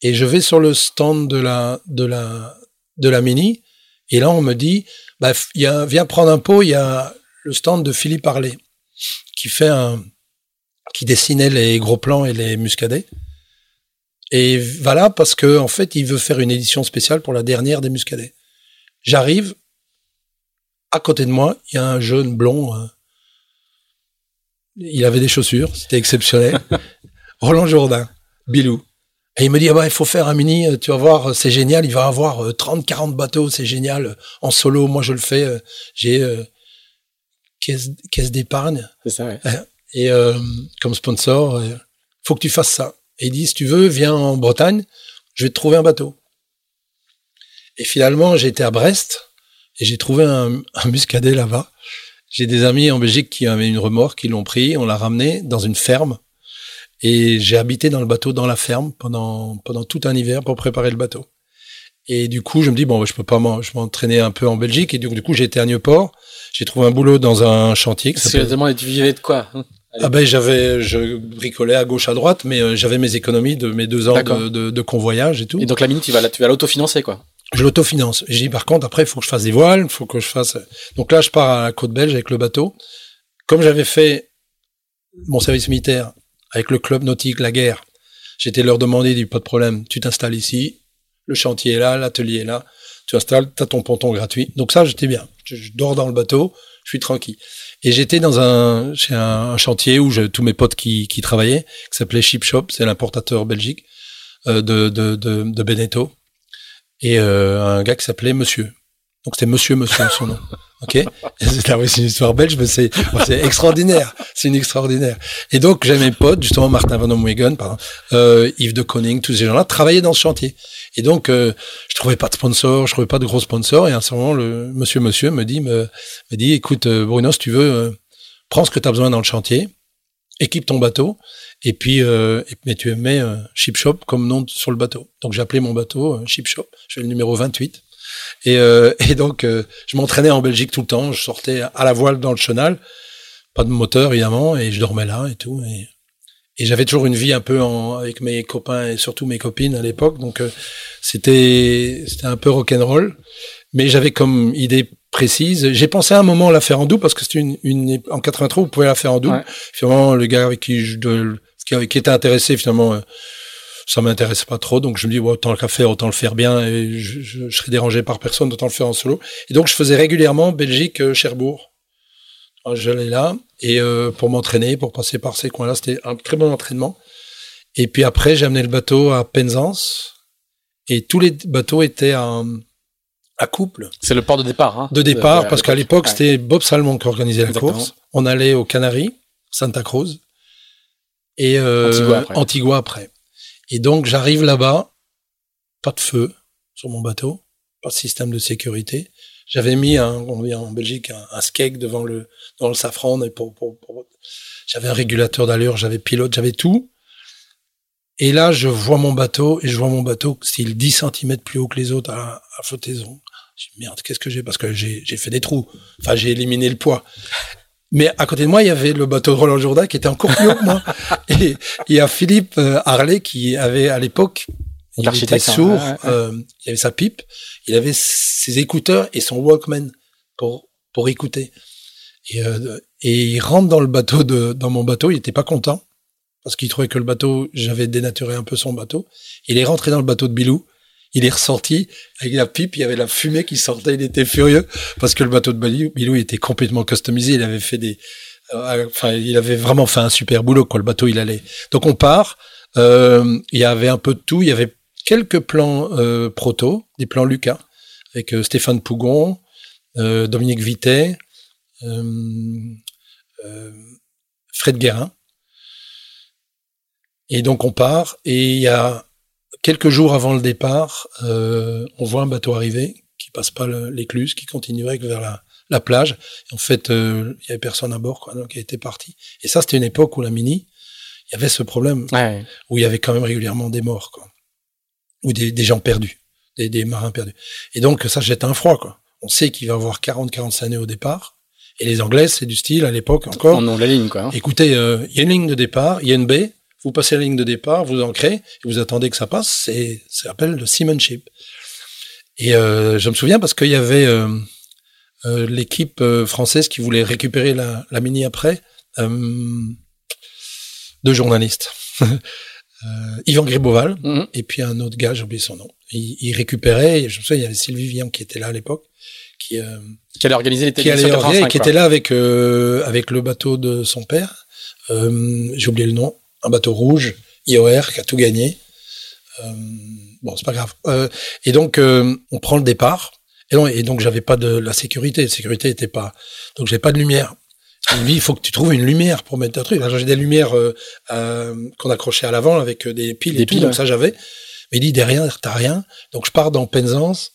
et je vais sur le stand de la de la de la mini et là on me dit bah y a viens prendre un pot, il y a le stand de Philippe Harley qui fait un qui dessinait les gros plans et les muscadets. Et voilà parce que en fait, il veut faire une édition spéciale pour la dernière des muscadets. J'arrive, à côté de moi, il y a un jeune blond. Euh, il avait des chaussures, c'était exceptionnel. Roland Jourdain, Bilou. Et il me dit, ah bah, il faut faire un mini, euh, tu vas voir, c'est génial, il va avoir 30, euh, 40 bateaux, c'est génial. En solo, moi je le fais, j'ai caisse, caisse d'épargne. C'est ça, ouais. Et comme sponsor, faut que tu fasses ça. Et il dit, si tu veux, viens en Bretagne, je vais te trouver un bateau. Et finalement, j'étais à Brest, et j'ai trouvé un, un muscadet là-bas. J'ai des amis en Belgique qui avaient une remorque, qui l'ont pris, on l'a ramené dans une ferme. Et j'ai habité dans le bateau, dans la ferme, pendant, pendant tout un hiver pour préparer le bateau. Et du coup, je me dis, bon, je peux pas m'entraîner un peu en Belgique. Et donc, du coup, j'ai été à Nieuport. J'ai trouvé un boulot dans un chantier. Parce que tu vivais de quoi? Ah ben j'avais, je bricolais à gauche à droite, mais euh, j'avais mes économies de mes deux ans de, de, de convoyage et tout. Et donc la mini, tu vas, la- tu vas l'autofinancer, quoi. Je l'autofinance. J'ai dit par contre après il faut que je fasse des voiles, il faut que je fasse. Donc là je pars à la côte belge avec le bateau. Comme j'avais fait mon service militaire avec le club nautique La Guerre, j'étais leur demandé, dit pas de problème, tu t'installes ici, le chantier est là, l'atelier est là, tu installes, t'as ton ponton gratuit. Donc ça j'étais bien. Je, je dors dans le bateau, je suis tranquille. Et j'étais dans un chez un, un chantier où j'ai tous mes potes qui, qui travaillaient, qui s'appelait Ship Shop, c'est l'importateur belgique euh, de, de, de, de Beneteau et euh, un gars qui s'appelait Monsieur. Donc c'était Monsieur Monsieur son nom. Ok? C'est ah c'est une histoire belge, mais c'est extraordinaire. C'est une extraordinaire. Et donc j'ai mes potes, justement Martin Van Omwegen, pardon, euh, Yves de Koning, tous ces gens-là travaillaient dans ce chantier. Et donc euh, je trouvais pas de sponsor, je trouvais pas de gros sponsors. Et à un certain moment, le Monsieur Monsieur me dit me, dit, écoute euh, Bruno, si tu veux, euh, prends ce que tu as besoin dans le chantier, équipe ton bateau. Et puis, euh, mais tu mets Ship Shop comme nom sur le bateau. Donc j'ai appelé mon bateau Ship Shop. Je fais le numéro 28. Et, et donc je m'entraînais en Belgique tout le temps. Je sortais à la voile dans le chenal, pas de moteur évidemment, et je dormais là et tout. Et j'avais toujours une vie un peu en, avec mes copains et surtout mes copines à l'époque. Donc euh, c'était c'était un peu rock'n'roll. Mais j'avais comme idée précise. J'ai pensé à un moment la faire en double parce que c'était une, une en 83 vous pouvez la faire en double. Ouais. Finalement le gars avec qui je de, qui, qui était intéressé finalement euh, ça m'intéressait pas trop donc je me dis bon, autant le faire autant le faire bien et je, je, je serais dérangé par personne autant le faire en solo et donc je faisais régulièrement Belgique euh, Cherbourg j'allais là et euh, pour m'entraîner pour passer par ces coins là c'était un très bon entraînement et puis après j'ai amené le bateau à Penzance et tous les bateaux étaient à, à couple C'est le port de départ. Hein, de départ, parce qu'à l'époque, Ouais. c'était Bob Salmon qui organisait la Exactement. course. On allait aux Canaries, Santa Cruz, et euh, Antigua après. Antigua après. Et donc, j'arrive là-bas, pas de feu sur mon bateau, pas de système de sécurité. J'avais mis un, on dit en Belgique, un, skeg devant le, devant le safran. et Pour, pour, pour- j'avais un régulateur d'allure, j'avais pilote, j'avais tout. Et là, je vois mon bateau, et je vois mon bateau, style 10 cm plus haut que les autres à, à flottaison. Je dis, merde, qu'est-ce que j'ai? Parce que j'ai j'ai fait des trous. Enfin, j'ai éliminé le poids. Mais à côté de moi, il y avait le bateau de Roland Jourdain qui était encore plus haut que moi. Et il y a Philippe euh, Harley qui avait à l'époque, il était hein, sourd, ouais, ouais. euh, il avait sa pipe, il avait ses écouteurs et son Walkman pour pour écouter. Et, euh, et il rentre dans le bateau de dans mon bateau, il était pas content parce qu'il trouvait que le bateau, j'avais dénaturé un peu son bateau. Il est rentré dans le bateau de Bilou. Il est ressorti avec la pipe, il y avait la fumée qui sortait, il était furieux parce que le bateau de Bilou, Bilou était complètement customisé, il avait fait des euh, enfin il avait vraiment fait un super boulot quoi, le bateau il allait. Donc on part, euh, il y avait un peu de tout, il y avait quelques plans euh, proto, des plans Lucas avec euh, Stéphane Pougon, euh, Dominique Vitet, euh, euh, Fred Guérin. Et donc on part et il y a quelques jours avant le départ, euh, on voit un bateau arriver qui passe pas l'écluse, qui continuerait vers la, la plage. Et en fait, euh, il y avait personne à bord, quoi, donc il était parti. Et ça, c'était une époque où la mini, il y avait ce problème Ouais. où il y avait quand même régulièrement des morts, quoi, ou des, des gens perdus, des, des marins perdus. Et donc ça jette un froid, quoi. On sait qu'il va y avoir 40-45 années au départ. Et les Anglais, c'est du style à l'époque encore. On, on la ligne, quoi. hein. Écoutez, euh, il y a une ligne de départ, il y a une baie, vous passez la ligne de départ, vous ancrez, et vous attendez que ça passe, c'est, ça s'appelle le seamanship. Et euh, je me souviens parce qu'il y avait euh, l'équipe française qui voulait récupérer la, la mini après, deux journalistes, euh, Yvan Griboval Mhm. et puis un autre gars, j'ai oublié son nom. Récupéraient, et je me souviens, il y avait Sylvie Vian qui était là à l'époque, qui, euh, Qui allait organiser les qui allait organiser, 85, qui était là avec euh, avec le bateau de son père. Euh, J'ai oublié le nom. Un bateau rouge, IOR, qui a tout gagné. Euh, bon, c'est pas grave. Euh, et donc euh, on prend le départ. Et, non, et donc j'avais pas de la sécurité. La sécurité était pas. Donc j'avais pas de lumière. Il me dit il faut que tu trouves une lumière pour mettre un truc. J'ai des lumières euh, euh, qu'on accrochait à l'avant avec euh, des piles Des et tout. piles, donc ouais. ça j'avais. Mais il dit derrière t'as rien. Donc je pars dans Penzance.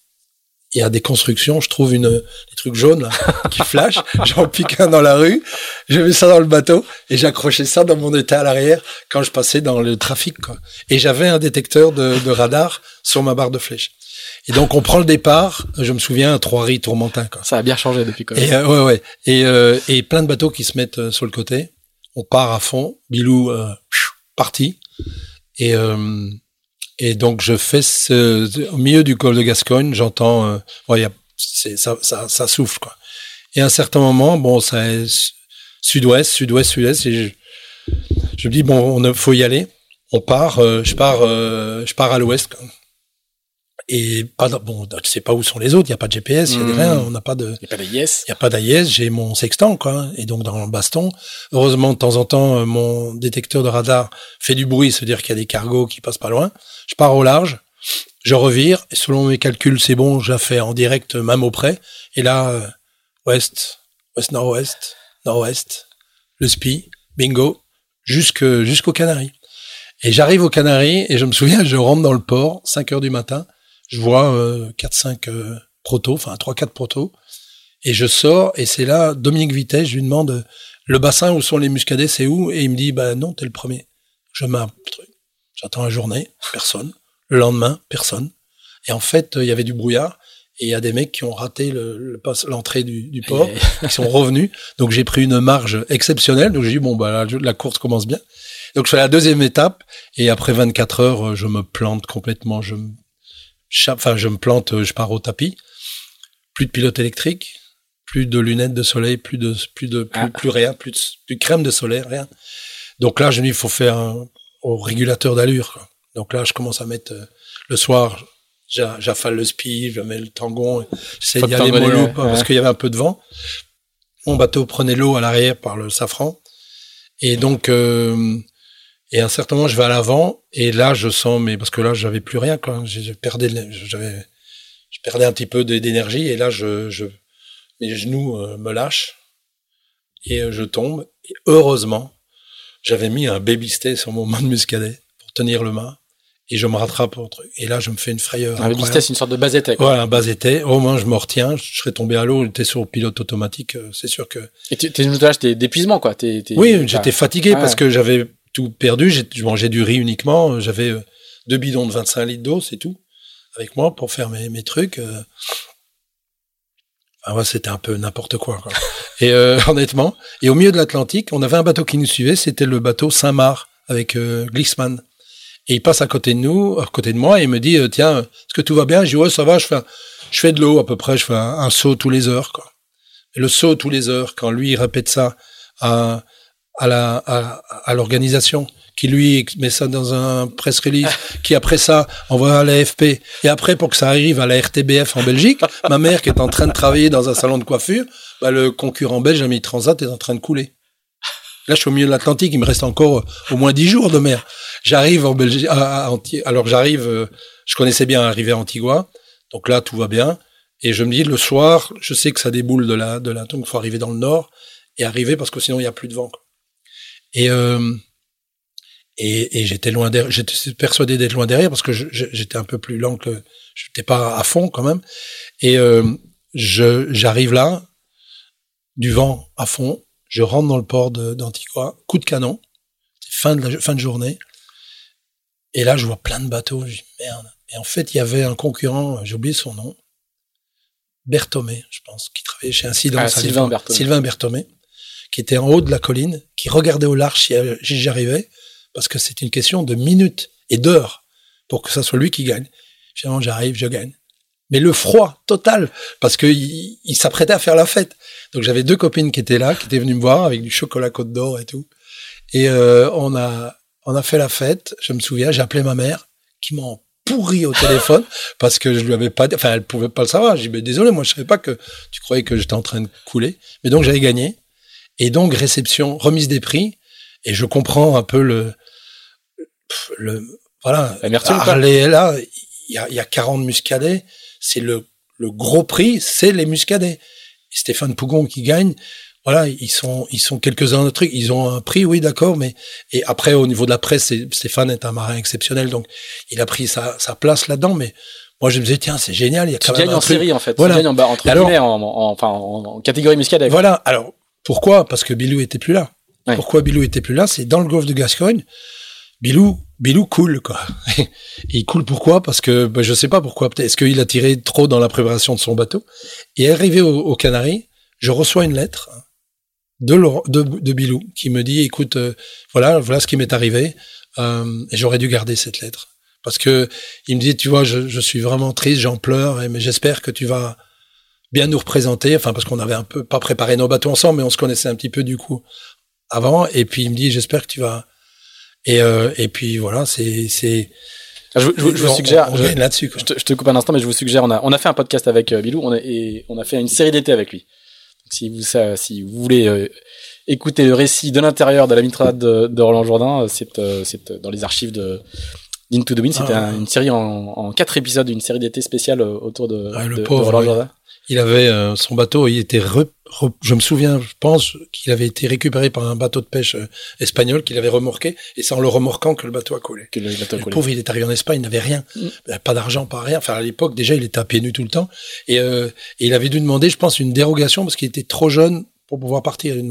Il y a des constructions, je trouve une, des trucs jaunes là, qui flashent, j'en pique un dans la rue, je mets ça dans le bateau et j'accrochais ça dans mon état à l'arrière quand je passais dans le trafic. Quoi. Et j'avais un détecteur de, de radar sur ma barre de flèche. Et donc on prend le départ, je me souviens, à Trois-Riz, Tourmentin. Quoi. Ça a bien changé depuis quand même. Et, euh, ouais, ouais. Et, euh, et plein de bateaux qui se mettent euh, sur le côté. On part à fond. Bilou euh, parti. Et et donc je fais ce, au milieu du col de Gascogne, j'entends, y a, ça, ça, ça souffle quoi. Et à un certain moment, bon, ça est sud-ouest, sud-ouest, sud-est, et je, je me dis bon, on faut y aller. On part, je pars, je pars à l'ouest. Et pas, bon, tu sais pas où sont les autres. Il y a pas de GPS, il y a Mhm. rien. On n'a pas de, Il n'y a pas yes. il y a pas d'AIS. J'ai mon sextant quoi. Et donc dans le baston, heureusement de temps en temps, euh, mon détecteur de radar fait du bruit, c'est-à-dire qu'il y a des cargos qui passent pas loin. Je pars au large, je revire. Et selon mes calculs, c'est bon. Je la fais en direct, même auprès. Et là, euh, ouest, ouest nord-ouest, nord-ouest, le SPI, bingo, jusque jusqu'aux Canaries. Et j'arrive aux Canaries et je me souviens, je rentre dans le port, 5 heures du matin, je vois euh, 4-5 euh, protos, enfin 3-4 protos, et je sors et c'est là, Dominique Vitesse, je lui demande euh, le bassin où sont les muscadets, c'est où? Et il me dit, bah non, t'es le premier. Je mets un truc, j'attends la journée, personne. Le lendemain, personne. Et en fait, euh, il y avait du brouillard et il y a des mecs qui ont raté le- le l'entrée du, du port qui sont revenus. Donc j'ai pris une marge exceptionnelle. Donc j'ai dit bon bah la, la course commence bien. Donc je fais la deuxième étape et après 24 heures, euh, je me plante complètement. Je enfin je me plante, euh, je pars au tapis. Plus de pilote électrique, plus de lunettes de soleil, plus de plus de plus, Ah. plus rien, plus de, plus de crème de soleil, rien. Donc là je me dis il faut faire un, au régulateur d'allure. quoi. Donc là je commence à mettre euh, le soir. j'a- J'affale le spi, je mets le tangon, j'essaie d'y aller mollo ouais. parce qu'il y avait un peu de vent. Mon bateau prenait l'eau à l'arrière par le safran. Et donc, euh, et à un certain moment, je vais à l'avant. Et là, je sens, mais parce que là, j'avais plus rien, quoi. Je, je perdais, de l'é- j'avais, je perdais un petit peu d'énergie. Et là, je, je, mes genoux euh, me lâchent. Et euh, je tombe. Et heureusement, j'avais mis un baby stay sur mon mât de muscadet pour tenir le mât. Et je me rattrape. Et là, je me fais une frayeur. Un baby incroyable. c'est une sorte de quoi. Voilà, un bas. Au moins, je me retiens. Je serais tombé à l'eau. J'étais sur le pilote automatique. euh, C'est sûr que. Et tu- t'es une t'es d'épuisement, quoi. Oui, j'étais fatigué ouais. parce que j'avais tout perdu. Je mangeais du riz uniquement. J'avais euh, deux bidons de 25 litres d'eau, c'est tout, avec moi pour faire mes, trucs. euh. Enfin, ouais, c'était un peu n'importe quoi. quoi. et euh, honnêtement, et au milieu de l'Atlantique, on avait un bateau qui nous suivait. C'était le bateau Saint-Marc avec euh, Glissman. Et il passe à côté de nous, à côté de moi, et il me dit euh, tiens, est-ce que tout va bien? Je dis ouais, ça va. Je fais, je fais de l'eau à peu près. Je fais un, un saut tous les heures. Quoi. Et le saut tous les heures, quand lui il répète ça à à la à, à l'organisation qui lui met ça dans un press release qui après ça envoie à l'AFP et après pour que ça arrive à la RTBF en Belgique ma mère qui est en train de travailler dans un salon de coiffure bah, le concurrent belge Ami Transat est en train de couler. Là je suis au milieu de l'Atlantique il me reste encore euh, au moins dix jours de mer. J'arrive en Belgique à, à Anti- alors j'arrive euh, je connaissais bien arriver à Antigua donc là tout va bien. Et je me dis le soir je sais que ça déboule de la de la donc il faut arriver dans le nord et arriver parce que sinon il y a plus de vent quoi. Et, euh, et, et j'étais loin derrière, j'étais persuadé d'être loin derrière parce que j'étais un peu plus lent que, j'étais pas à fond quand même. Et euh, je j'arrive là, du vent à fond, je rentre dans le port d'Antigua, coup de canon, fin de la, fin de journée. Et là, je vois plein de bateaux, je dis merde. Et en fait, il y avait un concurrent, j'ai oublié son nom, Berthomé, je pense, qui travaillait chez Incidence. Ah, Sylvain. Berthomé. Sylvain Berthomé, qui était en haut de la colline, qui regardait au large si euh, j'y arrivais, parce que c'est une question de minutes et d'heures pour que ça soit lui qui gagne. Finalement, j'arrive, je gagne. Mais le froid total, parce que il, il s'apprêtait à faire la fête. Donc j'avais deux copines qui étaient là, qui étaient venues me voir avec du chocolat Côte d'Or et tout. Et euh, on a on a fait la fête. Je me souviens, j'ai appelé ma mère, qui m'a pourri au téléphone parce que je lui avais pas enfin elle pouvait pas le savoir. J'ai dit mais désolé, moi je savais pas que tu croyais que j'étais en train de couler. Mais donc j'avais gagné. Et donc réception, remise des prix. Et je comprends un peu le le voilà. Harley est là, il y a, y a 40 muscadets. C'est le le gros prix, c'est les muscadets. Et Stéphane Pougon qui gagne. Voilà, ils sont, ils sont quelques-uns de trucs. Ils ont un prix, oui, d'accord, mais et après au niveau de la presse, Stéphane est un marin exceptionnel, donc il a pris sa, sa place là-dedans. Mais moi, je me disais, tiens, c'est génial, il y a Tu quand même gagnes un en truc. série, en fait. Voilà. Tu gagnes en, entre alors- guillemets, en, en- en, catégorie muscadet. quoi. Voilà. Alors pourquoi? Parce que Bilou était plus là. Ouais. Pourquoi Bilou était plus là? C'est dans le golfe de Gascogne. Bilou, Bilou coule quoi. Il coule pourquoi? Parce que ben, je sais pas pourquoi. Peut-être est-ce qu'il a tiré trop dans la préparation de son bateau? Et arrivé au, aux Canaries, je reçois une lettre de, de, de Bilou qui me dit écoute euh, voilà voilà ce qui m'est arrivé euh, et j'aurais dû garder cette lettre parce que il me dit tu vois je, je suis vraiment triste j'en pleure mais j'espère que tu vas bien nous représenter enfin parce qu'on avait un peu pas préparé nos bateaux ensemble mais on se connaissait un petit peu du coup avant et puis il me dit j'espère que tu vas et euh, et puis voilà c'est c'est je, je, je, vous suggère, on, on là-dessus. Je, te, je te coupe un instant, mais je vous suggère, on a, on a fait un podcast avec euh, Bilou, on a, et on a fait une série d'été avec lui. Donc, si vous, ça, si vous voulez euh, écouter le récit de l'intérieur de la mitrade de, de Roland Jourdain, c'est, euh, c'est dans les archives de d'Into the Wind. C'était Ah. une série en, en quatre épisodes, une série d'été spéciale autour de, Ah, de pauvre, Roland oui. Jourdain. Il avait euh, son bateau, il était re- re- je me souviens, je pense qu'il avait été récupéré par un bateau de pêche euh, espagnol qu'il avait remorqué et c'est en le remorquant que le bateau a collé. Que le bateau a Le coulé. pauvre, il est arrivé en Espagne, il n'avait rien, Mm. Il avait pas d'argent, pas rien. Enfin, à l'époque, déjà, il était à pieds nus tout le temps et, euh, et il avait dû demander, je pense, une dérogation parce qu'il était trop jeune pour pouvoir partir. Il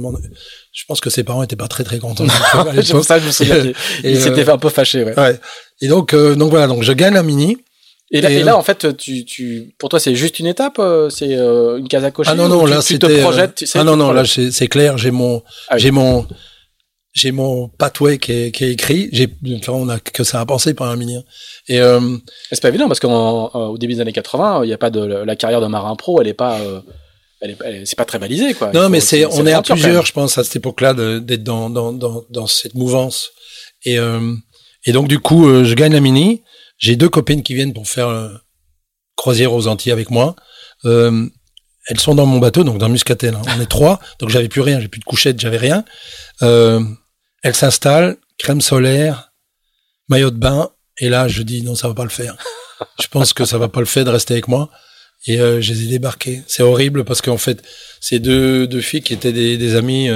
Je pense que ses parents étaient pas très très contents. C'est pour ça que je me souviens il euh, s'était fait un peu fâché, ouais. Ouais. Et donc, euh, donc voilà, donc je gagne la mini. Et là, Et, et là, en fait, tu, tu, pour toi, c'est juste une étape, euh, c'est euh, une case à cocher. Ah non non tu, là tu te euh, projettes. tu sais, ah non non là c'est clair j'ai mon Ah oui. j'ai mon j'ai mon pathway qui est, qui est écrit j'ai enfin, on a que ça à penser pour un mini et euh, C'est pas évident parce qu'au début des années 80, il n'y a pas de la carrière de marin pro, elle est pas, euh, elle est, elle est- c'est pas très balisé quoi. Non faut- mais c'est on est à plusieurs je pense à cette époque-là d'être dans, dans dans dans cette mouvance et euh, et donc du coup euh, je gagne la mini j'ai deux copines qui viennent pour faire euh, croisière aux Antilles avec moi. Euh, elles sont dans mon bateau donc dans Muscatel hein. on est trois donc j'avais plus rien j'ai plus de couchette j'avais rien. Euh, elles s'installent crème solaire maillot de bain et là je dis non ça va pas le faire. Je pense que ça va pas le faire de rester avec moi. Et euh, je les ai débarqués c'est horrible parce qu'en fait c'est deux filles qui étaient des, des amies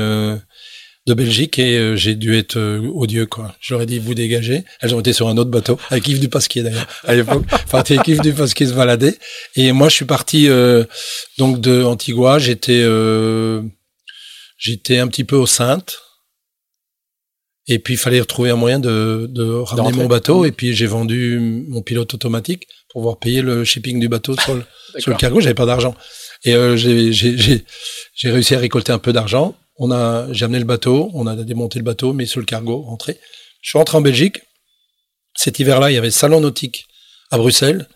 de Belgique et euh, j'ai dû être euh, odieux quoi. Ai dit vous dégagez. Elles ont été sur un autre bateau avec Yves Dupasquier d'ailleurs à l'époque. Enfin avec Yves Dupasquier se baladait et moi je suis parti euh, donc de Antigua. J'étais euh, j'étais un petit peu au Sainte et puis il fallait retrouver un moyen de, de ramener mon bateau et puis j'ai vendu mon pilote automatique pour pouvoir payer le shipping du bateau sur le, sur le D'accord. cargo. J'avais pas d'argent et euh, j'ai réussi à récolter un peu d'argent. On j'ai amené le bateau, on a démonté le bateau, mis sur le cargo, rentré. Je suis rentré en Belgique. Cet hiver-là, il y avait le salon nautique à Bruxelles.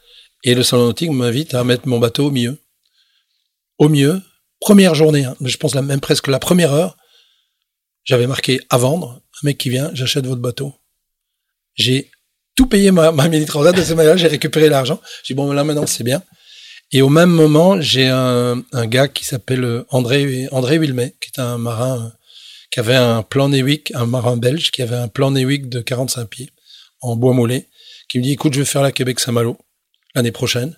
Et le salon nautique m'invite à mettre mon bateau au milieu. Au milieu, première journée, hein, je pense même presque la première heure, j'avais marqué à vendre. Un mec qui vient, j'achète votre bateau. J'ai tout payé ma, ma mini transat de ce manière j'ai récupéré l'argent. J'ai dit bon là maintenant c'est bien. Et au même moment, j'ai un, gars qui s'appelle euh, André André Wilmet, qui est un marin qui avait un plan Newick, un marin belge qui avait un plan Newick de 45 pieds en bois mollé, qui me dit écoute, je vais faire la Québec-Saint-Malo l'année prochaine.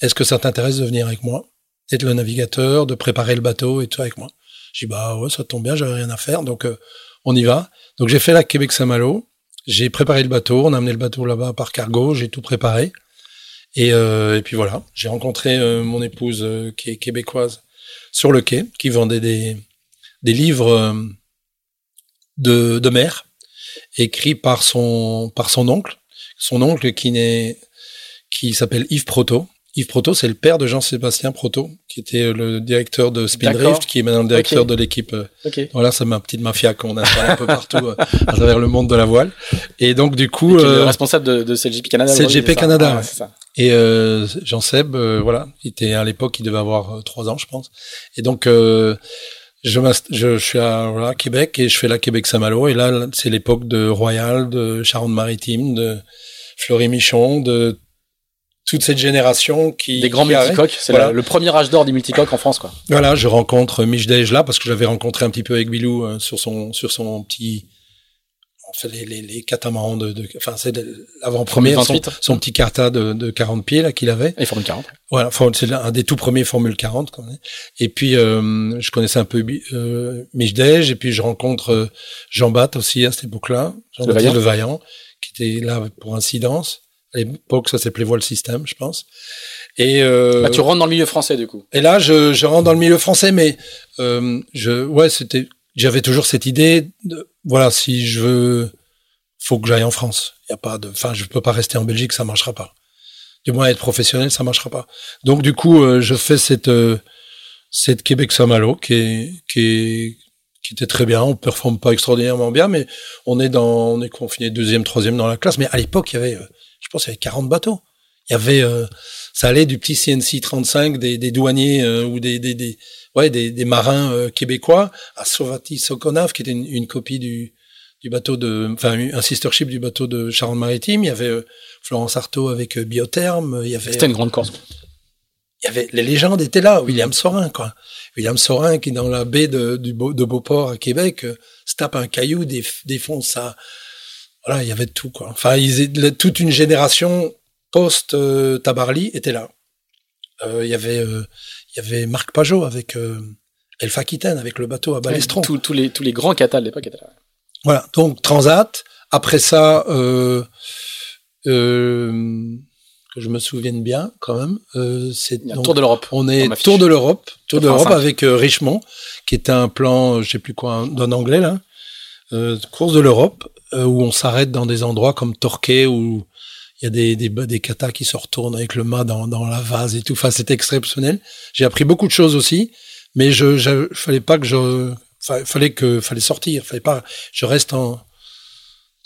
Est-ce que ça t'intéresse de venir avec moi, d'être le navigateur, de préparer le bateau et tout avec moi J'ai dit bah ouais, ça tombe bien, j'avais rien à faire, donc euh, on y va. Donc j'ai fait la Québec-Saint-Malo, j'ai préparé le bateau, on a amené le bateau là-bas par cargo, j'ai tout préparé. Et, euh, et puis voilà, j'ai rencontré euh, mon épouse euh, qui est québécoise sur le quai, qui vendait des, des livres euh, de, de mer, écrits par son, par son oncle. Son oncle qui, n'est, qui s'appelle Yves Proto. Yves Proto, c'est le père de Jean-Sébastien Proto, qui était le directeur de. Spindrift, qui est maintenant le directeur de l'équipe. euh, Ok. Voilà, c'est ma petite mafia qu'on installe un peu partout euh, à travers le monde de la voile. Et donc, du coup, Qui est le euh, responsable de, de CLGP Canada. CLGP ça Canada, Ouais, ouais. c'est ça. Et euh, Jean Seb, euh, voilà, il était à l'époque, il devait avoir euh, trois ans, je pense. Et donc, euh, je, je, je suis à voilà, Québec et je fais la Québec-Saint-Malo. Et là, c'est l'époque de Royal, de Charente-Maritime, de Fleury-Michon, de toute cette génération qui... Des grands qui multicoques. C'est Voilà. le premier âge d'or des multicoques en France, quoi. Voilà, je rencontre Mich Dej là parce que j'avais rencontré un petit peu avec Bilou euh, sur son sur son petit les les, les catamarans de, de enfin c'est l'avant-première son, 28. son petit carta de, de 40 pieds là qu'il avait. Et Formule 40. Voilà, c'est un des tout premiers Formule 40 qu'on. Et puis euh, je connaissais un peu euh, et puis je rencontre euh, Jean Bat aussi à cette époque-là, Jean Le Vaillant. Le Vaillant qui était là pour incidence. À l'époque, ça s'appelait Voile System, je pense. Et euh, Là, tu rentres dans le milieu français, du coup. et là, je, je rentre dans le milieu français, mais euh, je, ouais, c'était, j'avais toujours cette idée. De, voilà, si je veux, faut que j'aille en France. Il y a pas de, enfin, je peux pas rester en Belgique, ça marchera pas. Du moins, être professionnel, ça marchera pas. Donc, du coup, euh, je fais cette, euh, cette Québec Saint-Malo qui qui qui était très bien. On performe pas extraordinairement bien, mais on est dans, on est confiné deuxième, troisième dans la classe. Mais à l'époque, il y avait, euh, je pense, il y avait 40 bateaux. Il y avait, ça allait du petit CNC 35 des, des douaniers euh, ou des, des, des, ouais, des, des marins québécois à Sovati Sokonav, qui était une, une, copie du, du bateau de, enfin, un sister ship du bateau de Charente-Maritime. Il y avait Florence Artaud avec Biotherme. Il y avait. C'était une grande course il y avait les légendes étaient là. William Sorin, quoi. William Sorin qui dans la baie de, du de Beauport à Québec euh, se tape un caillou, défonce ça. Voilà, il y avait tout quoi. Enfin, ils, toute une génération post euh, Tabarly était là. Euh, il y avait euh, il y avait Marc Pajot avec euh, Elfa Aquitaine avec le bateau à Balestron. tous les tous les grands catals de l'époque étaient là. Voilà, donc Transat. Après ça, euh, euh, que je me souvienne bien quand même. Euh, c'est Tour de l'Europe. On est Tour de l'Europe, Tour de l'Europe avec euh, Richemont, qui était un plan, euh, je sais plus quoi, d'un anglais là, euh, course de l'Europe, euh, où on s'arrête dans des endroits comme Torquay où il y a des des, des katas qui se retournent avec le mât dans, dans la vase et tout. Enfin, c'était exceptionnel. J'ai appris beaucoup de choses aussi, mais je, je fallait pas que je fallait que fallait sortir, fallait pas. Je reste en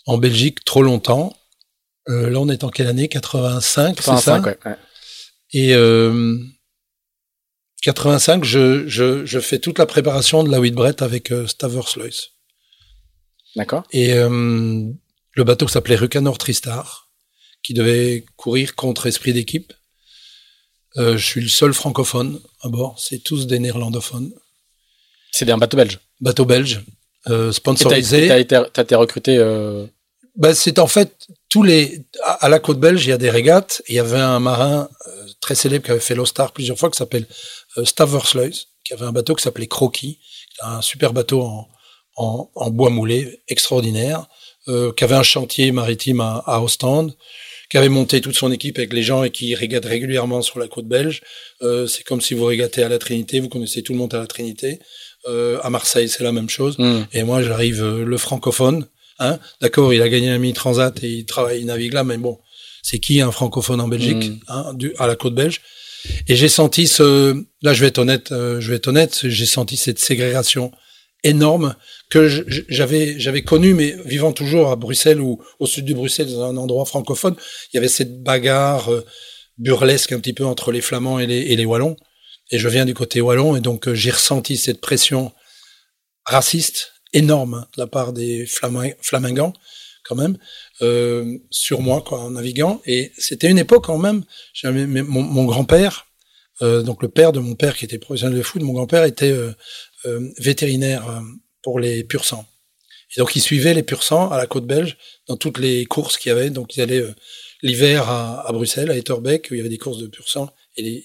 en Belgique trop longtemps euh, là, on est en quelle année? 85, c'est ça? ouais, ouais. Et euh, 85, je, je, je, fais toute la préparation de la Whitbread avec euh, Staverslois. D'accord. Et euh, le bateau s'appelait Rucanor Tristar, qui devait courir contre Esprit d'équipe. Euh, je suis le seul francophone à bord. C'est tous des néerlandophones. C'est un bateau belge. Bateau belge, euh, sponsorisé. T'as été, été, recruté. Euh... Ben, c'est en fait tous les à, la côte belge, il y a des régates. il y avait un marin euh, très célèbre qui avait fait l'Ostar plusieurs fois, qui s'appelle Staversluis, qui avait un bateau qui s'appelait Croquis, un super bateau en, en, en bois moulé extraordinaire, qui avait un chantier maritime à, à Ostende, qui avait monté toute son équipe avec les gens et qui régate régulièrement sur la côte belge. Euh, c'est comme si vous régatez à la Trinité, vous connaissez tout le monde à la Trinité. Euh, à Marseille, c'est la même chose. Mm. Et moi, j'arrive euh, le francophone, Hein D'accord, il a gagné un mi transat et il travaille, il navigue là, mais bon, c'est qui un francophone en Belgique, Mm. hein, du, à la côte belge? Et j'ai senti ce, là, je vais être honnête, je vais être honnête, j'ai senti cette ségrégation énorme que j'avais j'avais connu, mais vivant toujours à Bruxelles ou au sud de Bruxelles, dans un endroit francophone, il y avait cette bagarre euh, burlesque un petit peu entre les Flamands et les, et les Wallons. Et je viens du côté wallon, et donc euh, j'ai ressenti cette pression raciste énorme de la part des Flamingants, quand même, euh, sur moi, en naviguant. Et c'était une époque quand même. Mon, mon grand-père, donc le père de mon père qui était professionnel de foot, mon grand-père était vétérinaire euh, pour les pur sang. Et donc il suivait les pur sang à la côte belge dans toutes les courses qu'il y avait. Donc ils allaient euh, l'hiver à, à Bruxelles, à Etterbeek, où il y avait des courses de pur sang, et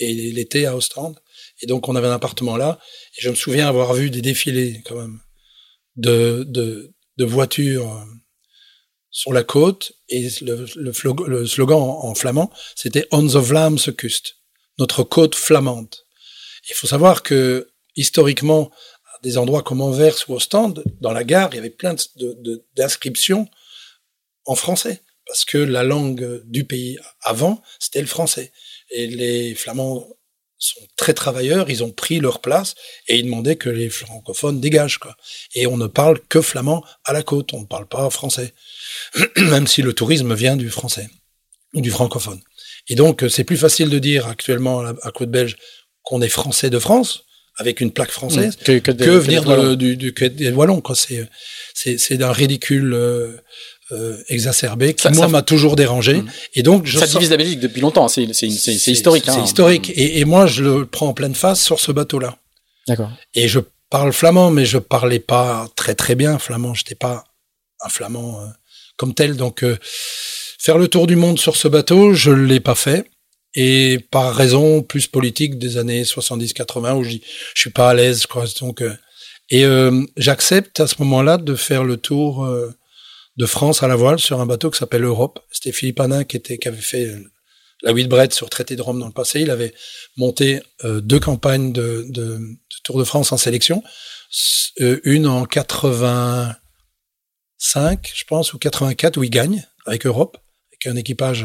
l'été à Ostende. Et donc on avait un appartement là. Et je me souviens avoir vu des défilés quand même de, de, voitures euh, sur la côte et le, le, slogan en, flamand, c'était On the Vlaamse Kust, notre côte flamande. Il faut savoir que historiquement, à des endroits comme Anvers ou Ostende, dans la gare, il y avait plein d'inscriptions en français parce que la langue du pays avant, c'était le français. Et les Flamands sont très travailleurs, ils ont pris leur place et ils demandaient que les francophones dégagent. Et on ne parle que flamand à la côte, on ne parle pas français, même si le tourisme vient du français ou du francophone. Et donc c'est plus facile de dire actuellement à, la, à côte belge qu'on est français de France avec une plaque française Mm. que, que, des- que que venir de, du, du, des Wallons. Quoi. C'est, c'est, c'est d'un ridicule euh, euh, exacerbé qui, Ça- moi, m'a toujours dérangé. Mm. Et donc, je Ça sens- divise la Belgique depuis longtemps. hein. C'est historique. C'est hein. historique. Et, et moi, je le prends en pleine face sur ce bateau-là. D'accord. Et je parle flamand, mais je parlais pas très très bien flamand. J'étais pas un flamand euh, comme tel. Donc, faire le tour du monde sur ce bateau, je l'ai pas fait. Et par raison plus politique des années 70-80 où je dis, je suis pas à l'aise, quoi. Donc, euh, et euh, j'accepte à ce moment-là de faire le tour euh, de France à la voile sur un bateau qui s'appelle Europe. C'était Philippe Hanin qui avait fait la Whitbread sur Traité de Rome dans le passé. Il avait monté deux campagnes de, Tour de France en sélection, une en 85, je pense, ou 84 où il gagne avec Europe, avec un équipage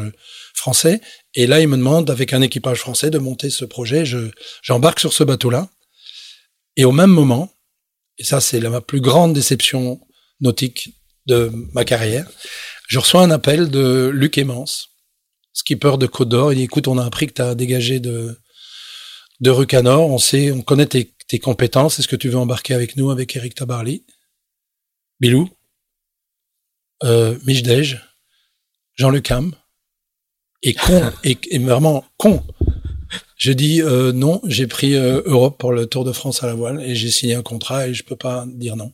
Et là, il me demande, avec un équipage français, de monter ce projet. Je, j'embarque sur ce bateau-là. Et au même moment, et ça c'est la plus grande déception nautique de ma carrière. Je reçois un appel de Luc Emmans, skipper de Côte d'Or. Il dit écoute, on a appris que tu as dégagé de de Rucanor. On sait, on connaît tes, tes compétences. Est-ce que tu veux embarquer avec nous avec Eric Tabarly, Bilou, euh, Jean-Luc Ham? Et con et, et vraiment con. Je dis euh, non, j'ai pris euh, Europe pour le Tour de France à la voile et j'ai signé un contrat et je peux pas dire non.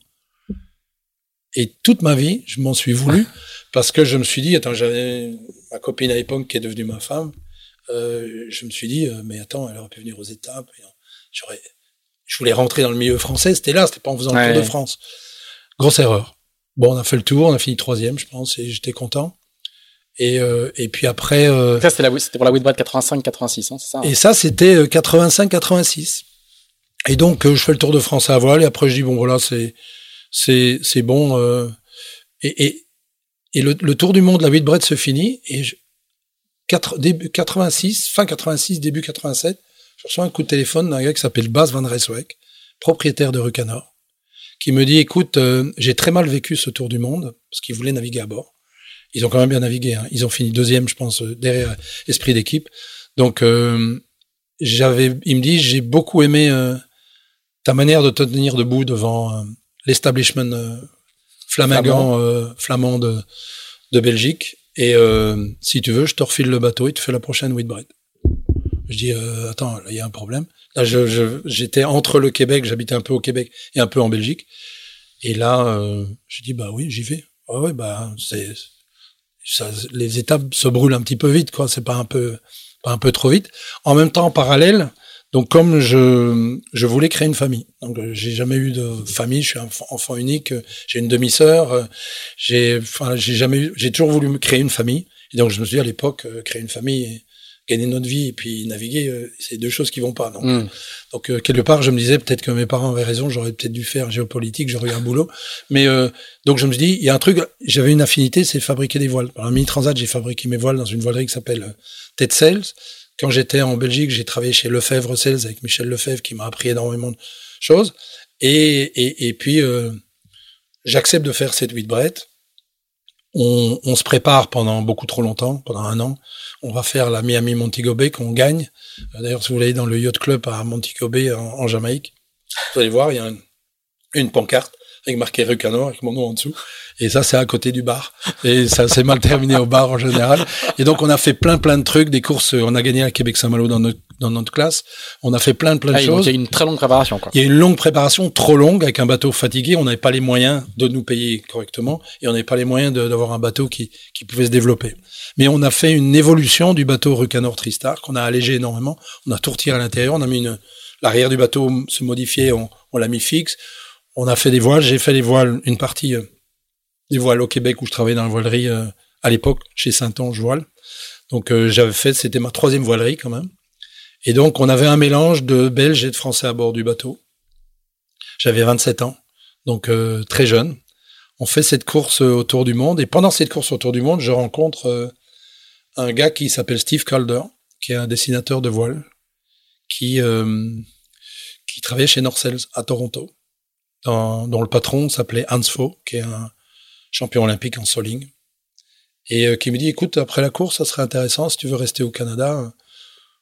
Et toute ma vie, je m'en suis voulu parce que je me suis dit, attends, j'avais ma copine à l'époque qui est devenue ma femme. Euh, je me suis dit, euh, mais attends, elle aurait pu venir aux étapes. J'aurais, je voulais rentrer dans le milieu français. C'était là, c'était pas en faisant le. Tour de France. Grosse erreur. Bon, on a fait le tour, on a fini troisième, je pense, et j'étais content. Et, euh, et puis après, euh, Ça, c'était pour la Whitbread 85-86, hein, c'est ça et ça, c'était euh, 85-86. Et donc, euh, je fais le Tour de France à voile, et après, je dis, bon, voilà, c'est, c'est, c'est bon. euh, et et, et le, le Tour du monde, la Whitbread se finit, et je, quatre- début 86, fin 86, début 87, je reçois un coup de téléphone d'un gars qui s'appelle Bas Van Rijswijk, propriétaire de Rucanor, qui me dit, écoute, euh, j'ai très mal vécu ce Tour du monde, parce qu'il voulait naviguer à bord. Ils ont quand même bien navigué. Hein. Ils ont fini deuxième, je pense, euh, derrière Esprit d'équipe. Donc, euh, j'avais, il me dit, j'ai beaucoup aimé euh, ta manière de te tenir debout devant euh, l'establishment euh, flamingant, euh, flamand de, de Belgique. Et euh, si tu veux, je te refile le bateau et tu fais la prochaine Whitbread. Je dis, euh, attends, là, il y a un problème. Là, je, je- j'étais entre le Québec, j'habitais un peu au Québec et un peu en Belgique. Et là, euh, je dis, bah oui, j'y vais. Ouais, ouais, bah, c'est, ça, les étapes se brûlent un petit peu vite, quoi. C'est pas un peu, pas un peu trop vite. En même temps, en parallèle, donc comme je, je voulais créer une famille. Donc euh, j'ai jamais eu de famille, je suis un enfant, unique, j'ai une demi-sœur, euh, j'ai, enfin, j'ai jamais eu, j'ai toujours voulu créer une famille. Et donc je me suis dit à l'époque, euh, créer une famille, gagner notre vie et puis naviguer, euh, c'est deux choses qui vont pas. Donc, Hmm. donc euh, quelque part, je me disais peut-être que mes parents avaient raison, j'aurais peut-être dû faire géopolitique, j'aurais eu un boulot. Mais euh, donc je me suis dit, il y a un truc, j'avais une affinité, c'est fabriquer des voiles. Dans la mini transat, j'ai fabriqué mes voiles dans une voilerie qui s'appelle Ted Sales. Quand j'étais en Belgique, j'ai travaillé chez Lefebvre Sales avec Michel Lefebvre qui m'a appris énormément de choses. Et, et, et puis euh, j'accepte de faire cette Whitbread. On, on se prépare pendant beaucoup trop longtemps, pendant un an. On va faire la Miami Montego Bay qu'on gagne. D'ailleurs, si vous allez dans le yacht club à Montego Bay en, Jamaïque, vous allez voir, il y a un- une pancarte avec marqué Rucano avec mon nom en dessous. Et ça, c'est à côté du bar. Et ça s'est mal terminé au bar en général. Et donc, on a fait plein, plein de trucs, des courses. On a gagné à Québec-Saint-Malo dans notre, dans notre classe. On a fait plein, plein de Ah, choses. il y a une très longue préparation, quoi. Il y a une longue préparation, trop longue, avec un bateau fatigué. On n'avait pas les moyens de nous payer correctement et on n'avait pas les moyens d'avoir un bateau qui, qui pouvait se développer. Mais on a fait une évolution du bateau Rucanor Tristar qu'on a allégé énormément. On a tout retiré à l'intérieur. On a mis une, l'arrière du bateau se modifiait, on, on l'a mis fixe. On a fait des voiles. J'ai fait des voiles, une partie euh, des voiles au Québec où je travaillais dans la voilerie euh, à l'époque, chez Saint-Onge Voile. Donc euh, j'avais fait, c'était ma troisième voilerie quand même. Et donc on avait un mélange de Belges et de Français à bord du bateau. J'avais 27 ans, donc très jeune. On fait cette course autour du monde et pendant cette course autour du monde, je rencontre un gars qui s'appelle Steve Calder, qui est un dessinateur de voile, qui qui travaillait chez Norcels à Toronto, dans- dont le patron s'appelait Hans Faux, qui est un champion olympique en soling, et euh, qui me dit écoute après la course, ça serait intéressant si tu veux rester au Canada, euh,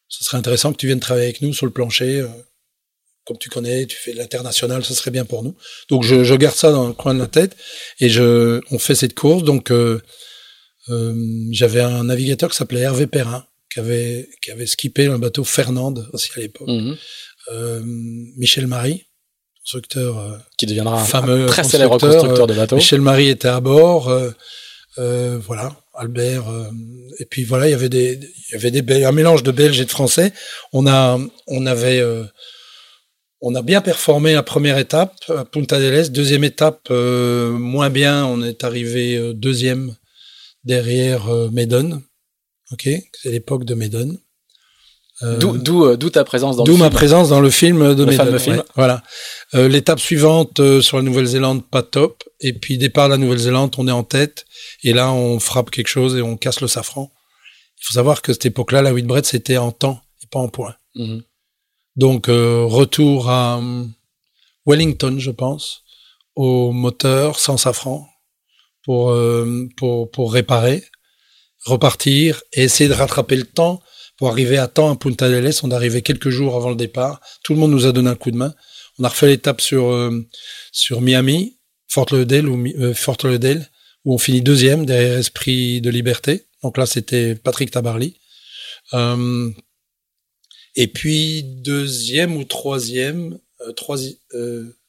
ça serait intéressant que tu viennes travailler avec nous sur le plancher. euh, comme tu connais, tu fais de l'international, ça serait bien pour nous. Donc je, je garde ça dans le coin de la tête et je, on fait cette course. Donc euh, euh, j'avais un navigateur qui s'appelait Hervé Perrin, qui avait qui avait skippé un bateau Fernande aussi à l'époque. Mhm. Euh, Michel Marie, constructeur euh, Qui deviendra un, fameux un très célèbre constructeur, constructeur de bateaux. Michel Marie était à bord. euh, euh, voilà, Albert. euh, et puis voilà, il y avait des, il y avait des, un mélange de Belges et de Français. On a, on avait, euh, on a bien performé la première étape à Punta del Este. Deuxième étape, euh, moins bien. On est arrivé euh, deuxième derrière euh, Medon. Ok, c'est l'époque de Medon. Euh, D'où, d'où, euh, d'où ta présence dans D'où le ma film. présence dans le film de Le film. ouais, voilà. Euh, L'étape suivante euh, sur la Nouvelle-Zélande, pas top. Et puis départ de la Nouvelle-Zélande, on est en tête. Et là, on frappe quelque chose et on casse le safran. Il faut savoir que cette époque-là, la Whitbread, c'était en temps et pas en points. Mhm. Donc euh, retour à euh, Wellington, je pense, au moteur sans safran pour, euh, pour, pour réparer, repartir et essayer de rattraper le temps pour arriver à temps à Punta del Este. On est arrivé quelques jours avant le départ. Tout le monde nous a donné un coup de main. On a refait l'étape sur, euh, sur Miami, Fort Lauderdale, ou, euh, Fort Lauderdale, où on finit deuxième derrière Esprit de Liberté. Donc là, c'était Patrick Tabarly. Euh, et puis deuxième ou troisième,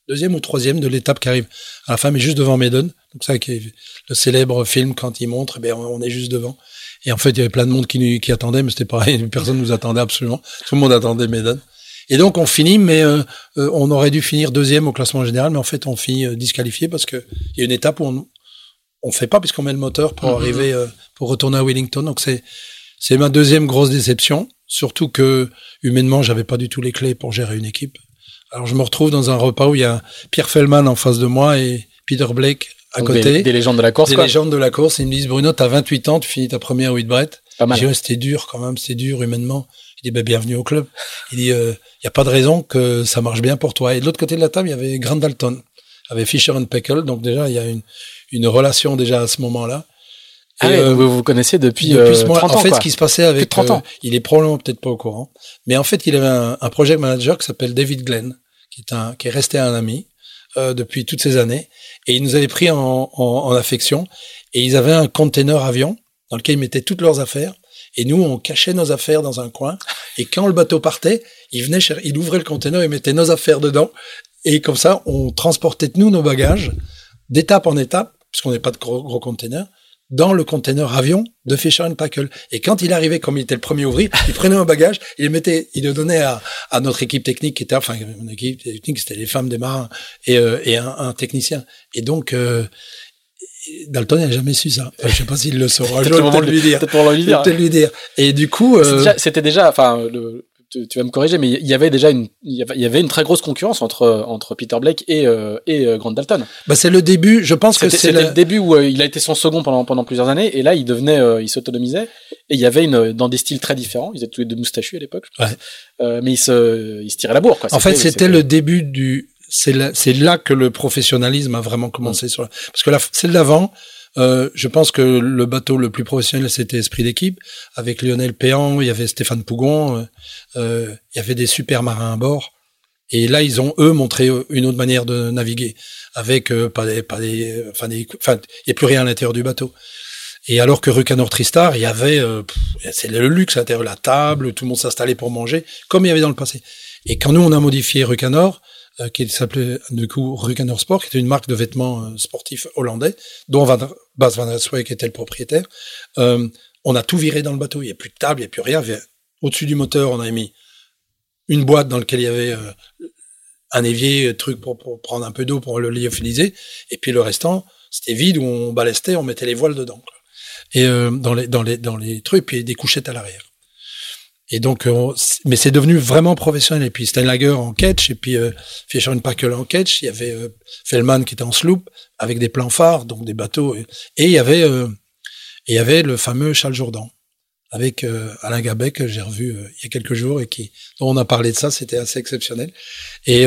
deuxième ou troisième de l'étape qui arrive à la fin, mais juste devant Maiden. Donc ça, le célèbre film quand il montre, eh on est juste devant. Et en fait, il y avait plein de monde qui, qui attendait, mais c'était pareil, personne nous attendait absolument. Tout le monde attendait Maiden. Et donc on finit, mais euh, euh, on aurait dû finir deuxième au classement général, mais en fait on finit euh, disqualifié parce que il y a une étape où on on fait pas puisqu'on met le moteur pour mhm. arriver pour retourner à Wellington. Donc c'est c'est ma deuxième grosse déception, surtout que humainement j'avais pas du tout les clés pour gérer une équipe. Alors je me retrouve dans un repas où il y a Pierre Fellman en face de moi et Peter Blake à côté. Des, légendes de la course. Des légendes de la course. ils me disent Bruno, t'as 28 ans, tu finis ta première Whitbread. Pas mal. J'ai c'était dur quand même, c'était dur humainement. Il dit, bah, bienvenue au club. Il dit, il euh, n'y a pas de raison que ça marche bien pour toi. Et de l'autre côté de la table, il y avait Grant Dalton, avait Fisher and Peckle. Donc déjà, il y a une, une relation déjà à ce moment-là. Ah euh, vous vous connaissez depuis, depuis ce euh, 30 En fait, ce qui se passait avec, 30 ans. il est probablement peut-être pas au courant, mais en fait, il avait un, un project manager qui s'appelle David Glenn, qui est un, qui est resté un ami depuis toutes ces années, et il nous avait pris en, en, en affection, et ils avaient un container avion dans lequel ils mettaient toutes leurs affaires, et nous, on cachait nos affaires dans un coin. Et quand le bateau partait, il venait, il ouvrait le conteneur et mettait nos affaires dedans. Et comme ça, on transportait nous nos bagages d'étape en étape, puisqu'on n'est pas de gros, gros conteneurs, dans le conteneur avion de Fisher Packle. Et quand il arrivait, comme il était le premier à ouvrir, il prenait un bagage, il le mettait, il le donnait à, à notre équipe technique, qui était, enfin, une équipe technique, c'était les femmes des marins et, euh, et un, un, technicien. Et donc, euh, Dalton n'a jamais su ça. je sais pas s'il le saura. Je vais peut-être lui dire. Peut lui dire. Peut lui dire. Et du coup, euh... c'était déjà, enfin, tu, vas me corriger, mais il y avait déjà une, il y avait une très grosse concurrence entre entre Peter Blake et euh, et euh, Grant Dalton. Bah c'est le début. Je pense que c'est le début où euh, il a été son second pendant pendant plusieurs années, et là il devenait, il s'autonomisait, et il y avait une dans des styles très différents. Ils étaient tous les deux moustachus à l'époque, pense. mais ils se ils se tiraient la bourre. Quoi. En fait, c'était le début du c'est là, c'est là que le professionnalisme a vraiment commencé mm. sur la... parce que la, celle d'avant, euh, je pense que le bateau le plus professionnel, c'était Esprit d'équipe. Avec Lionel Péan, il y avait Stéphane Pougon, euh, euh, il y avait des super marins à bord. Et là, ils ont, eux, montré une autre manière de naviguer. Avec pas des... Pas des enfin, des, enfin, il n'y a plus rien à l'intérieur du bateau. Et alors que Rucanor Tristar, il y avait... c'est le luxe à l'intérieur, la table, tout le monde s'installait pour manger, comme il y avait dans le passé. Et quand nous, on a modifié Rucanor, qui s'appelait du coup Rukaner Sport, qui était une marque de vêtements euh, sportifs hollandais, dont Van, Bas Van qui était le propriétaire. Euh, on a tout viré dans le bateau. Il n'y a plus de table, il n'y a plus rien. Au-dessus du moteur, on a mis une boîte dans laquelle il y avait un évier, truc pour, prendre un peu d'eau pour le lyophiliser. Et puis le restant, c'était vide où on balestait, on mettait les voiles dedans. Et dans les dans les puis des couchettes à l'arrière. Et donc, euh, mais c'est devenu vraiment professionnel. Et puis Steinlager en catch, et puis euh, Fischer Packel en catch. Il y avait euh, Fellman qui était en sloop avec des plans phares, donc des bateaux. Et, il y avait, euh, il y avait le fameux Charles Jourdan avec euh, Alain Gabet que j'ai revu il y a quelques jours et qui dont on a parlé de ça. C'était assez exceptionnel. Et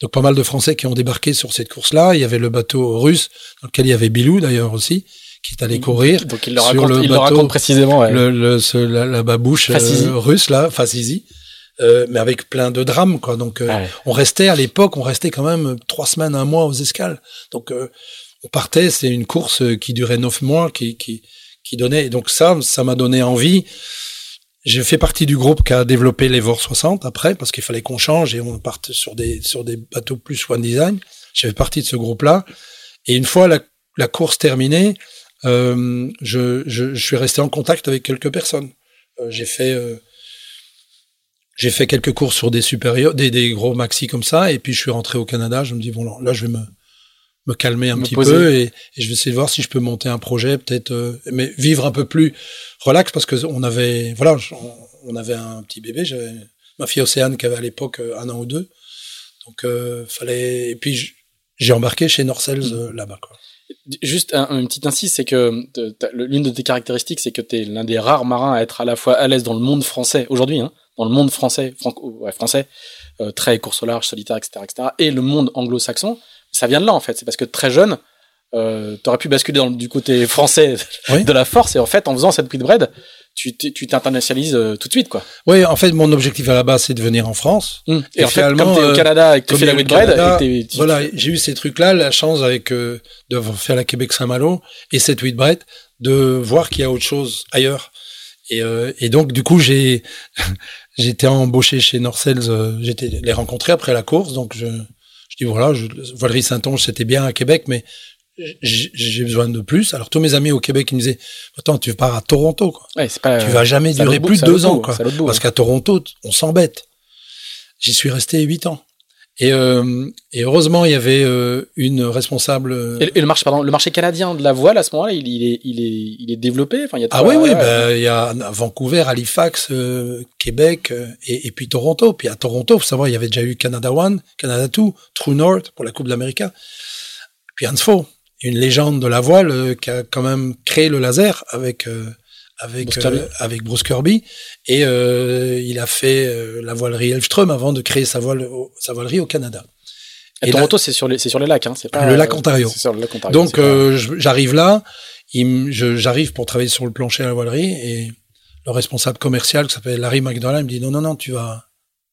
donc pas mal de Français qui ont débarqué sur cette course-là. Il y avait bateau russe dans lequel il y avait Bilou d'ailleurs aussi qui est allé courir Donc il le raconte, le il bateau, raconte précisément. Ouais. Le, le, ce, la, la, babouche euh, russe là, Fazizi. Euh, mais avec plein de drames quoi. Donc euh, on restait à l'époque, on restait quand même trois semaines, un mois aux escales. Donc euh, on partait, c'est une course qui durait neuf mois, qui qui qui donnait. Et donc ça, ça m'a donné envie. J'ai fait partie du groupe qui a développé les VOR 60 après parce qu'il fallait qu'on change et on parte sur des sur des bateaux plus one design. J'ai fait partie de ce groupe là. Et une fois la, la course terminée, je, je, je, suis resté en contact avec quelques personnes. Euh, j'ai fait euh, j'ai fait quelques courses sur des supérieurs, des, des gros maxi comme ça, et puis je suis rentré au Canada. Je me dis bon là, je vais me me calmer un petit peu et, et, je vais essayer de voir si je peux monter un projet, peut-être, euh, mais vivre un peu plus relax parce que on avait voilà, on avait un petit bébé. J'avais ma fille Océane qui avait à l'époque un an ou deux, donc fallait. Et puis j'ai embarqué chez Norcels là-bas quoi. Juste un, une petite insiste, c'est que l'une de tes caractéristiques, c'est que tu es l'un des rares marins à être à la fois à l'aise dans le monde français aujourd'hui, hein, dans le monde français, franco, ouais, français, euh, très course au large, solitaire, etc., etc., et le monde anglo-saxon, ça vient de là en fait. C'est parce que très jeune, euh, t'aurais pu basculer dans, du côté français Oui. de la force, et en fait, en faisant cette bread, tu t'es- tu t'internationalises euh, tout de suite, quoi. Oui, en fait, mon objectif à la base, c'est de venir en France. Et, Et en fait, finalement, comme t'es au euh, Canada et que tu fais la Voilà, j'ai eu ces trucs-là, la chance avec euh, de faire la Québec Saint-Malo et cette bread, de voir qu'il y a autre chose ailleurs. Et, euh, et donc, du coup, j'ai j'étais embauché chez Norcels, euh, j'étais les rencontrés après la course, donc je, je dis voilà, je, Valérie Saint-Onge, c'était bien à Québec, mais j'ai besoin de plus. Alors tous mes amis au Québec, ils me disaient attends, tu pars à Toronto, quoi. ouais, pas, tu vas jamais durer bout- plus de deux ans, bout, quoi. bout, Parce ouais. qu'à Toronto, on s'embête. J'y suis resté huit ans. Et, euh, et heureusement, il y avait euh, une responsable. euh, Et, et le marché, pardon, le marché canadien de la voile à ce moment-là, il, il est, il est, il est développé? Enfin, il y a Ah oui, oui, ben, il y a Vancouver, Halifax, Québec et, et puis Toronto. Puis à Toronto, faut savoir, il y avait déjà eu Canada One, Canada Two, True North pour la Coupe de l'Amérique. Puis Hans Fo, une légende de la voile euh, qui a quand même créé le laser avec euh, avec Bruce Kirby. euh, avec Bruce Kirby et euh, il a fait euh, la voilerie Elfström avant de créer sa voile au- sa voilerie au Canada. Et Et Toronto, c'est sur les, c'est sur les lacs, hein. C'est pas Le lac Ontario. Sur le lac Ontario. Donc pas- euh, j'arrive là, j'arrive pour travailler sur le plancher à la voilerie et le responsable commercial qui s'appelle Larry McDonald me dit non non non tu vas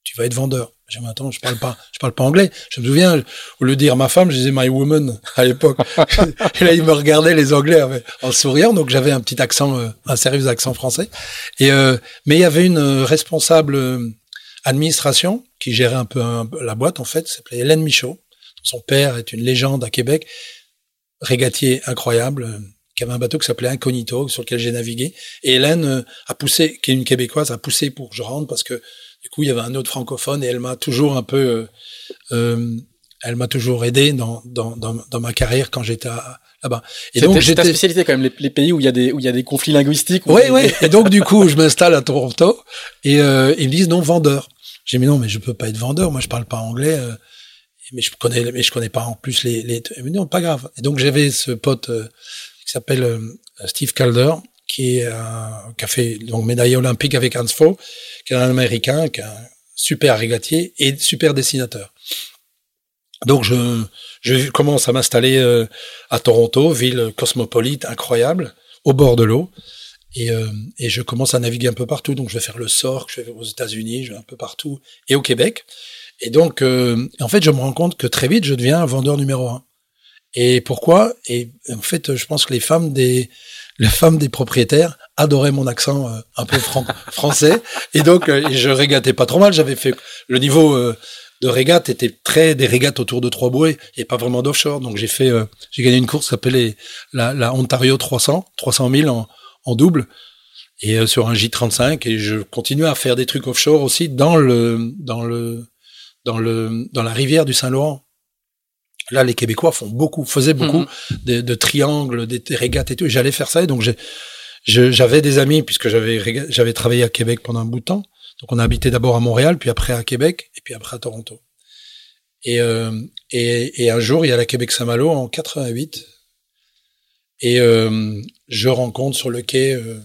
tu vas être vendeur. J'ai dit attends je parle pas je parle pas anglais. Je me souviens au lieu de dire ma femme je disais my woman à l'époque. et là il me regardait les anglais avec- en souriant donc j'avais un petit accent euh, un sérieux accent français. Et euh, mais il y avait une euh, responsable administration qui gérait un peu un- la boîte en fait, s'appelait Hélène Michaud. Son père est une légende à Québec régatier incroyable, qui avait un bateau qui s'appelait Incognito, sur lequel j'ai navigué. Et Hélène a poussé, qui est une Québécoise, a poussé pour que je rentre parce que coup il y avait un autre francophone et elle m'a toujours un peu, euh, euh, elle m'a toujours aidé dans, dans, dans, dans ma carrière quand j'étais là-bas. Et donc c'est ta j'étais, spécialité quand même, les, les pays où il y a des, où il y a des conflits linguistiques. oui, des- oui. Et donc du coup je m'installe à Toronto et euh, ils me disent non vendeur. J'ai dit mais non mais je peux pas être vendeur, moi je parle pas anglais. euh, mais je connais mais je connais pas en plus les les mais non pas grave et donc j'avais ce pote qui s'appelle Steve Calder un- qui a fait donc médaille olympique avec Hans Fo qui est un américain qui est un super régatier et super dessinateur. Donc je commence à m'installer euh, à Toronto ville cosmopolite incroyable au bord de l'eau. Et, euh, et je commence à naviguer un peu partout. Donc je vais faire le SORC je vais aux États-Unis je vais un peu partout et au Québec. Et donc, euh, en fait, je me rends compte que très vite, je deviens un vendeur numéro un. Et pourquoi? Et en fait, je pense que les femmes des les femmes des propriétaires adoraient mon accent euh, un peu fran- français. Et donc, euh, je régatais pas trop mal. J'avais fait le niveau euh, de régate était très des régates autour de trois bouées et pas vraiment d'offshore. Donc, j'ai fait, euh, j'ai gagné une course s'appelait la, la Ontario 300, 300 000 en, en double et euh, sur un J35 et je continuais à faire des trucs offshore aussi dans le dans le dans le dans la rivière du Saint-Laurent. Là, les Québécois font beaucoup, faisaient beaucoup Mhm. de, de triangles, des, des régates et tout. Et J'allais faire ça et donc j'avais des amis puisque j'avais travaillé à Québec pendant un bout de temps. Donc on a habité d'abord à Montréal, puis après à Québec et puis après à Toronto. Et euh, et, et un jour, il y a la Québec Saint-Malo en 88 et euh, je rencontre sur le quai euh,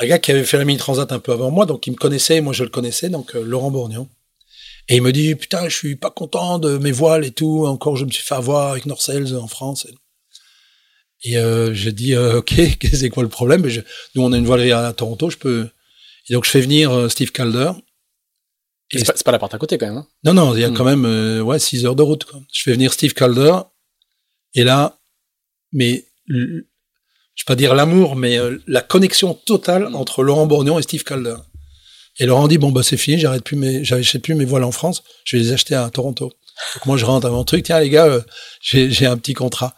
un gars qui avait fait la mini transat un peu avant moi, donc il me connaissait, moi je le connaissais, donc Laurent Bourgnon. Et il me dit putain, je suis pas content de mes voiles et tout. Encore, je me suis fait avoir avec Norcels en France. Et euh, je dis euh, ok, c'est quoi le problème? Je- Nous, on a une voilerie à Toronto, je peux. Et donc je fais venir euh, Steve Calder. Mais C'est pas, la porte à côté quand même. hein. Non, non, il y a Hmm. quand même euh, ouais six heures de route. Quoi. Je fais venir Steve Calder. Et là, mais je vais pas dire l'amour, mais euh, la connexion totale Hmm. entre Laurent Bourgnon et Steve Calder. Et Laurent dit bon bah c'est fini, j'arrête plus mes, j'achète plus mes voiles en France, je vais les acheter à Toronto. Donc moi je rentre à mon truc, tiens les gars, euh, j'ai j'ai un petit contrat.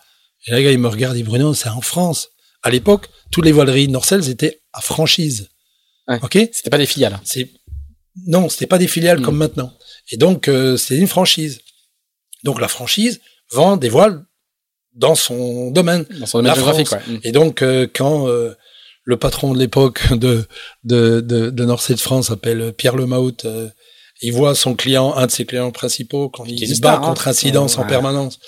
Et là, les gars ils me regardent, ils disent Bruno c'est en France. À l'époque, toutes les voileries Norcels étaient à franchise. Ouais. Ok? C'était pas des filiales. c'est non, c'était pas des filiales Mm. comme maintenant. Et donc euh, c'était une franchise. Donc la franchise vend des voiles dans son domaine. Dans son domaine géographique, ouais. Mm. Et donc euh, quand euh, le patron de l'époque de de de, France s'appelle Pierre Lemaut, euh, il voit son client, un de ses clients principaux, quand il se bat hein. contre incidence en permanence,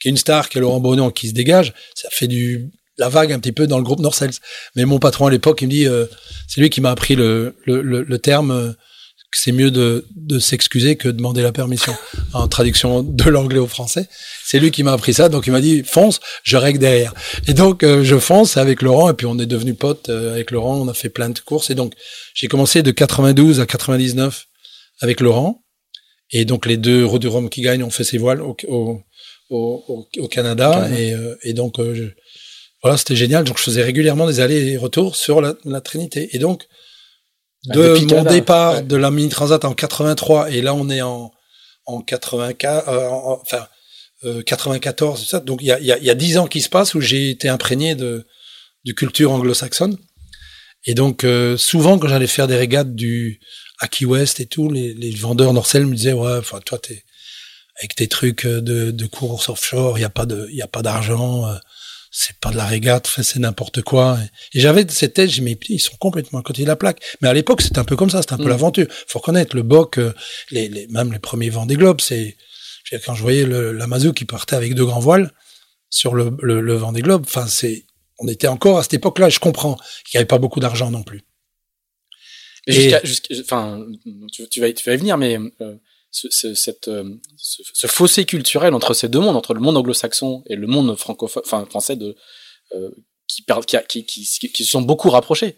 qui est une star, qui est Laurent Bourgnon, qui se dégage, ça fait du la vague un petit peu dans le groupe Norcels. Mais mon patron à l'époque, il me dit, euh, c'est lui qui m'a appris le, le, le, le terme euh, c'est mieux de, de s'excuser que de demander la permission. en traduction de l'anglais au français. C'est lui qui m'a appris ça, donc il m'a dit fonce, je règle derrière. Et donc euh, je fonce avec Laurent, et puis on est devenu potes euh, avec Laurent, on a fait plein de courses, et donc j'ai commencé de 92 à 99 avec Laurent, et donc les deux Road du Rhum qui gagnent ont fait ses voiles au, au, au, au Canada, et, euh, et, donc voilà, c'était génial. Donc je faisais régulièrement des allers et retours sur la, la Trinité, et donc de mon départ de la Mini Transat en 83 et là on est en en 84 euh, enfin euh, 94 ça. Donc il y a il y a, y a 10 ans qui se passent où j'ai été imprégné de de culture anglo-saxonne. Et donc euh, souvent quand j'allais faire des régates du à Key West et tout les, les vendeurs Norcel me disaient ouais enfin toi t'es avec tes trucs de, de course offshore il y a pas de il y a pas d'argent euh, c'est pas de la régate, c'est n'importe quoi. Et j'avais cette tête, j'ai mais ils sont complètement à côté de la plaque. Mais à l'époque, c'était un peu comme ça, c'était un peu mm. l'aventure. Faut reconnaître le Boc, euh, les, les, même les premiers vents des globes, c'est quand je voyais le, l'Amazou qui partait avec deux grands voiles sur le, le, le vent des globes. Enfin, c'est, on était encore à cette époque-là. Je comprends qu'il n'y avait pas beaucoup d'argent non plus. Et, enfin, tu, tu, vas, tu vas y venir, mais euh, ce, cette, euh, ce, fossé culturel entre ces deux mondes, entre le monde anglo-saxon et le monde francophone, enfin français, de, euh, qui, qui, qui, qui, se sont beaucoup rapprochés.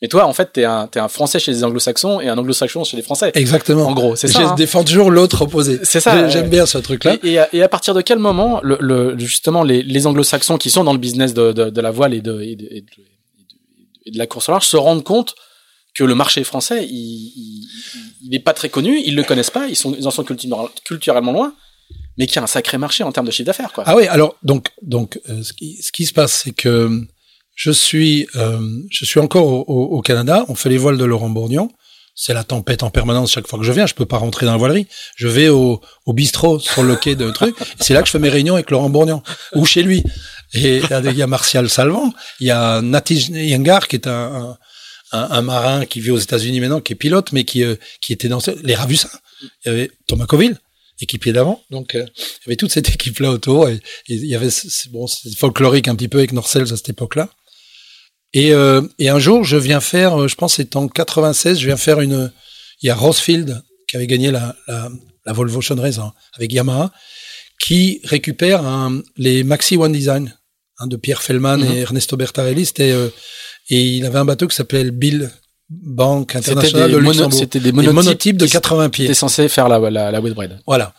Mais toi, en fait, t'es un, es un Français chez les Anglo-Saxons et un Anglo-Saxon chez les Français. Exactement. En gros, c'est ça. Je hein. défends toujours l'autre opposé. C'est ça. J'aime bien ce truc-là. Et, et, à, partir de quel moment, le, le justement, les, les Anglo-Saxons qui sont dans le business de, de, de la voile et de, et de, et de, et de la course au large se rendent compte que le marché français, il n'est pas très connu, ils le connaissent pas, ils, sont, ils en sont culturellement loin, mais qu'il y a un sacré marché en termes de chiffre d'affaires. Ah oui, alors donc donc euh, ce, qui, ce qui se passe, c'est que je suis euh, je suis encore au, au, Canada, on fait les voiles de Laurent Bourgnon, c'est la tempête en permanence chaque fois que je viens, je peux pas rentrer dans la voilerie, je vais au, au bistrot sur le quai de truc, c'est là que je fais mes réunions avec Laurent Bourgnon, ou chez lui. Et il y a Martial Salvant, il y a Nati Yangar qui est un, un un, un, marin qui vit aux États-Unis maintenant, qui est pilote, mais qui, euh, qui était dans les Ravussins. Il y avait Thomas Coville, équipier d'avant. Donc, euh, il y avait toute cette équipe-là autour. Et, il y avait, bon, c'est folklorique un petit peu avec Norcels à cette époque-là. Et, euh, et un jour, je viens faire, je pense c'est en 96, je viens faire une... Il y a Rosefield qui avait gagné la, la, la Volvo Race avec Yamaha, qui récupère les Maxi One Design hein, de Pierre Fellman et mhm. Ernesto Bertarelli. C'était et il avait un bateau qui s'appelait Bill Bank International de Luxembourg. C'était des monotypes, de 80 pieds. C'était censé faire la, la, la Whitbread. Voilà.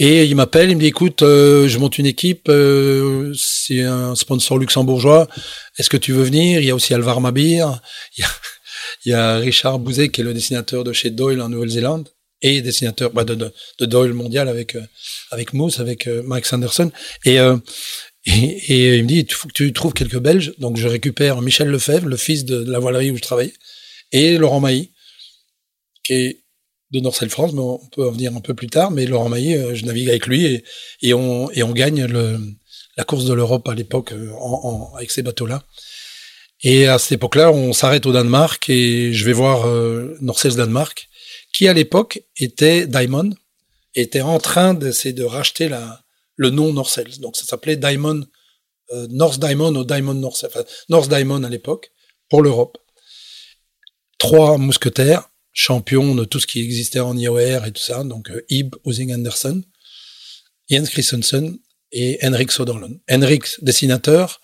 Et il m'appelle, il me dit écoute, euh, je monte une équipe, euh, c'est un sponsor luxembourgeois. Est-ce que tu veux venir? Il y a aussi Alvar Mabir, il y a, il y a Richard Bouzet qui est le dessinateur de chez Doyle en Nouvelle-Zélande et dessinateur bah, de, de, de, Doyle mondial avec euh, avec Moose, avec Mike Sanderson. Et et, il me dit, il faut que tu trouves quelques Belges. Donc je récupère Michel Lefebvre, le fils de, la voilerie où je travaillais, et Laurent Mailly, qui est de Norcel France, mais on peut en venir un peu plus tard. Mais Laurent Mailly, euh, je navigue avec lui et, et, on, et on gagne la course de l'Europe à l'époque euh, avec ces bateaux-là. Et à cette époque-là, on s'arrête au Danemark et je vais voir euh, Norcels Danemark, qui à l'époque était Diamond, était en train d'essayer de racheter la, le nom Norcels. Donc ça s'appelait Diamond, euh, North Diamond ou Diamond North, enfin, North Diamond à l'époque, pour l'Europe. Trois mousquetaires, champions de tout ce qui existait en IOR et tout ça, donc euh, Ib Ousing Anderson, Jens Christensen et Henrik Soderlund. Henrik, dessinateur,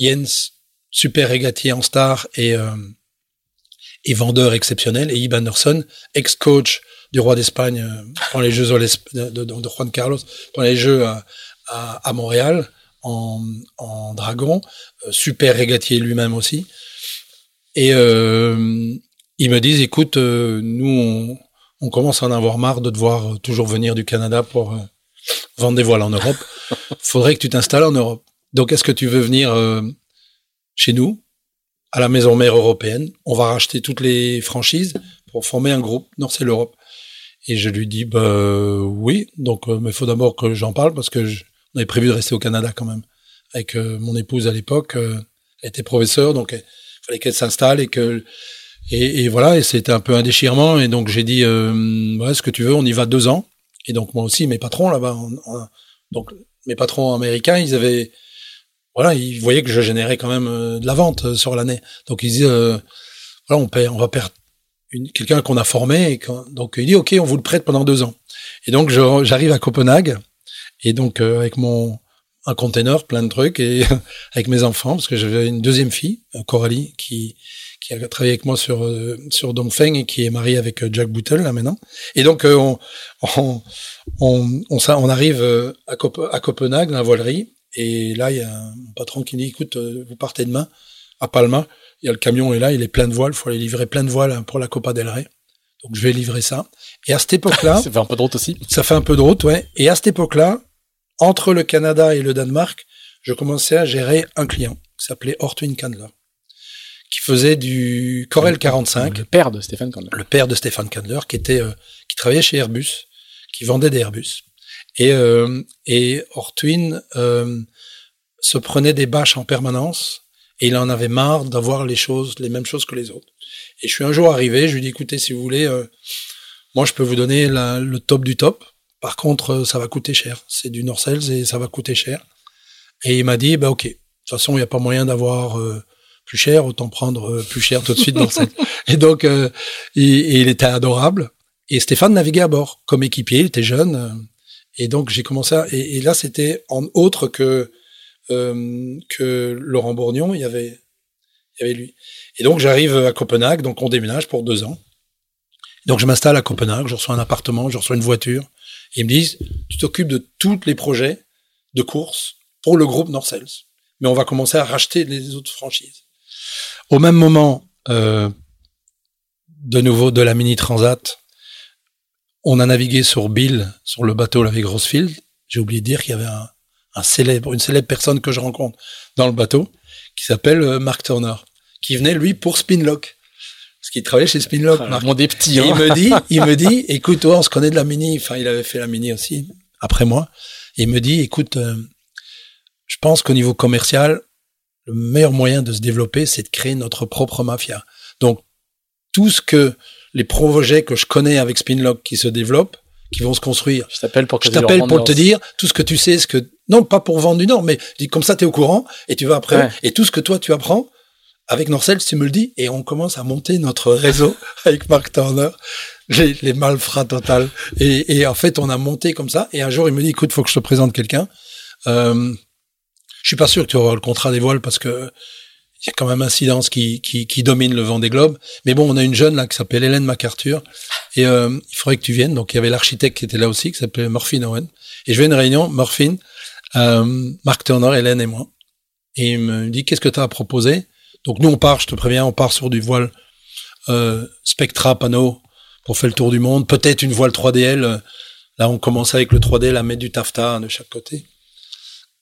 Jens, super régatier en star et, euh, et vendeur exceptionnel, et Ib Anderson, ex-coach du roi d'Espagne euh, pendant les Jeux de, Juan Carlos, pendant les Jeux à, Montréal en, dragon, euh, super régatier lui-même aussi. Et euh, ils me disent, écoute, nous, on, commence à en avoir marre de devoir toujours venir du Canada pour vendre des voiles en Europe. Faudrait que tu t'installes en Europe. Donc, est-ce que tu veux venir chez nous, à la maison mère européenne? On va racheter toutes les franchises pour former un groupe. Non, c'est l'Europe. Et je lui dis, bah oui, donc euh, mais il faut d'abord que j'en parle parce que je, on avait prévu de rester au Canada quand même. Avec euh, mon épouse à l'époque, euh, elle était professeure, donc il fallait qu'elle s'installe et que et, voilà, et c'était un peu un déchirement. Et donc j'ai dit, ouais, ce que tu veux, on y va deux ans. Et donc moi aussi, mes patrons là-bas, donc mes patrons américains, ils avaient, voilà, ils voyaient que je générais quand même de la vente sur l'année. Donc ils disaient, voilà, on, paie, on va perdre quelqu'un qu'on a formé. Et donc il dit ok, on vous le prête pendant deux ans. Et donc j'arrive à Copenhague et donc euh, avec mon un container plein de trucs et avec mes enfants parce que j'avais une deuxième fille, Coralie, qui qui a travaillé avec moi sur euh, sur Dongfeng et qui est mariée avec euh, Jack Bootle là maintenant. Et donc on, on on, on, on arrive à, à Copenhague dans la voilerie et là il y a un patron qui dit écoute vous partez demain à Palma il y a le camion est là, il est plein de voiles, il faut aller livrer plein de voiles pour la Copa del Rey. Donc je vais livrer ça. Et à cette époque-là, ça fait un peu de route aussi. Ça fait un peu de route, ouais. Et à cette époque-là, entre le Canada et le Danemark, je commençais à gérer un client qui s'appelait Ortwin Candler, qui faisait du Corel 45. Le père de Stéphane Candler. Le père de Stéphane Candler, qui était, euh, qui travaillait chez Airbus, qui vendait des Airbus. Et, euh, et Ortwin euh, se prenait des bâches en permanence et il en avait marre d'avoir les choses, les mêmes choses que les autres. Et je suis un jour arrivé, je lui ai dit, écoutez, si vous voulez, euh, moi je peux vous donner le top du top. Par contre, euh, ça va coûter cher. C'est du Norcells et ça va coûter cher. Et il m'a dit, bah ok, de toute façon, il n'y a pas moyen d'avoir euh, plus cher, autant prendre plus cher tout de suite Norcells. et donc, il, il, était adorable. Et Stéphane naviguait à bord comme équipier, il était jeune. et donc j'ai commencé à, et, et là c'était en autre que euh, que Laurent Bourgnon, il y avait, il y avait lui. Et donc j'arrive à Copenhague, donc on déménage pour deux ans. Donc je m'installe à Copenhague, je reçois un appartement, je reçois une voiture. Ils me disent, tu t'occupes de tous les projets de course pour le groupe Norcells. Mais on va commencer à racheter les autres franchises. Au même moment, euh, de nouveau de la Mini Transat, on a navigué sur Bill, sur le bateau avec Rosefield. J'ai oublié de dire qu'il y avait un, un célèbre, une célèbre personne que je rencontre dans le bateau, qui s'appelle euh, Mark Turner, qui venait lui pour Spinlock. Parce qu'il travaillait chez Spinlock. Ah, des petits. Hein. il me dit, il me dit, écoute, on se connaît de la mini. Enfin, il avait fait la mini aussi après moi. Et il me dit, écoute, euh, je pense qu'au niveau commercial, le meilleur moyen de se développer, c'est de créer notre propre mafia. Donc, tout ce que les projets que je connais avec Spinlock qui se développent, qui vont se construire. Je t'appelle pour, je t'appelle pour te dire tout ce que tu sais, ce que non pas pour vendre du Nord, mais comme ça tu es au courant et tu vas après et tout ce que toi tu apprends avec Norcel, tu me le dis et on commence à monter notre réseau avec Mark Turner, les, les malfrats total et, et, en fait on a monté comme ça et un jour il me dit écoute faut que je te présente quelqu'un. Euh, je suis pas sûr que tu auras le contrat des voiles parce que il y a quand même Incidence qui, qui, qui domine le vent des globes. Mais bon, on a une jeune là qui s'appelle Hélène MacArthur. Et euh, il faudrait que tu viennes. Donc il y avait l'architecte qui était là aussi, qui s'appelait Morphine Owen. Et je vais à une réunion, Morphine, euh, Marc Turner, Hélène et moi. Et il me dit, qu'est-ce que tu as à proposer? Donc nous, on part, je te préviens, on part sur du voile euh, Spectra Pano pour faire le tour du monde. Peut-être une voile 3DL. Là, on commence avec le 3D, à mettre du taffetas de chaque côté.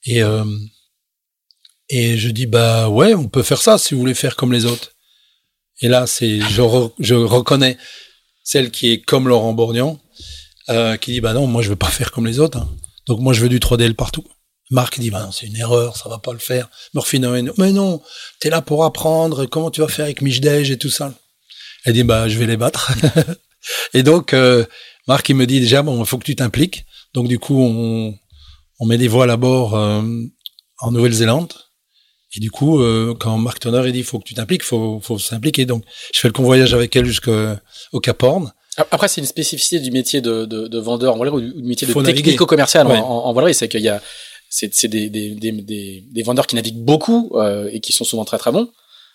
Et... Et je dis, bah ouais, on peut faire ça si vous voulez faire comme les autres. Et là, c'est, je, je reconnais celle qui est comme Laurent Bourgnon, euh, qui dit, bah non, moi je veux pas faire comme les autres. Hein. Donc moi je veux du 3DL partout. Marc dit, bah non, c'est une erreur, ça va pas le faire. Morphine, mais non, t'es là pour apprendre, comment tu vas faire avec Michdej et tout ça. Elle dit, bah je vais les battre. et donc, euh, Marc, il me dit déjà, bon, il faut que tu t'impliques. Donc du coup, on, on met des voiles à bord euh, en Nouvelle-Zélande. Et du coup, euh, quand Marc Turner a dit, faut que tu t'impliques, faut, faut s'impliquer. Donc, je fais le convoyage avec elle jusqu'au Cap Horn. Après, c'est une spécificité du métier de, de, de vendeur en voilerie ou du métier de technico-commercial en, en, voilerie, c'est qu'il y a, c'est, des, des, des, des, vendeurs qui naviguent beaucoup euh, et qui sont souvent très très bons.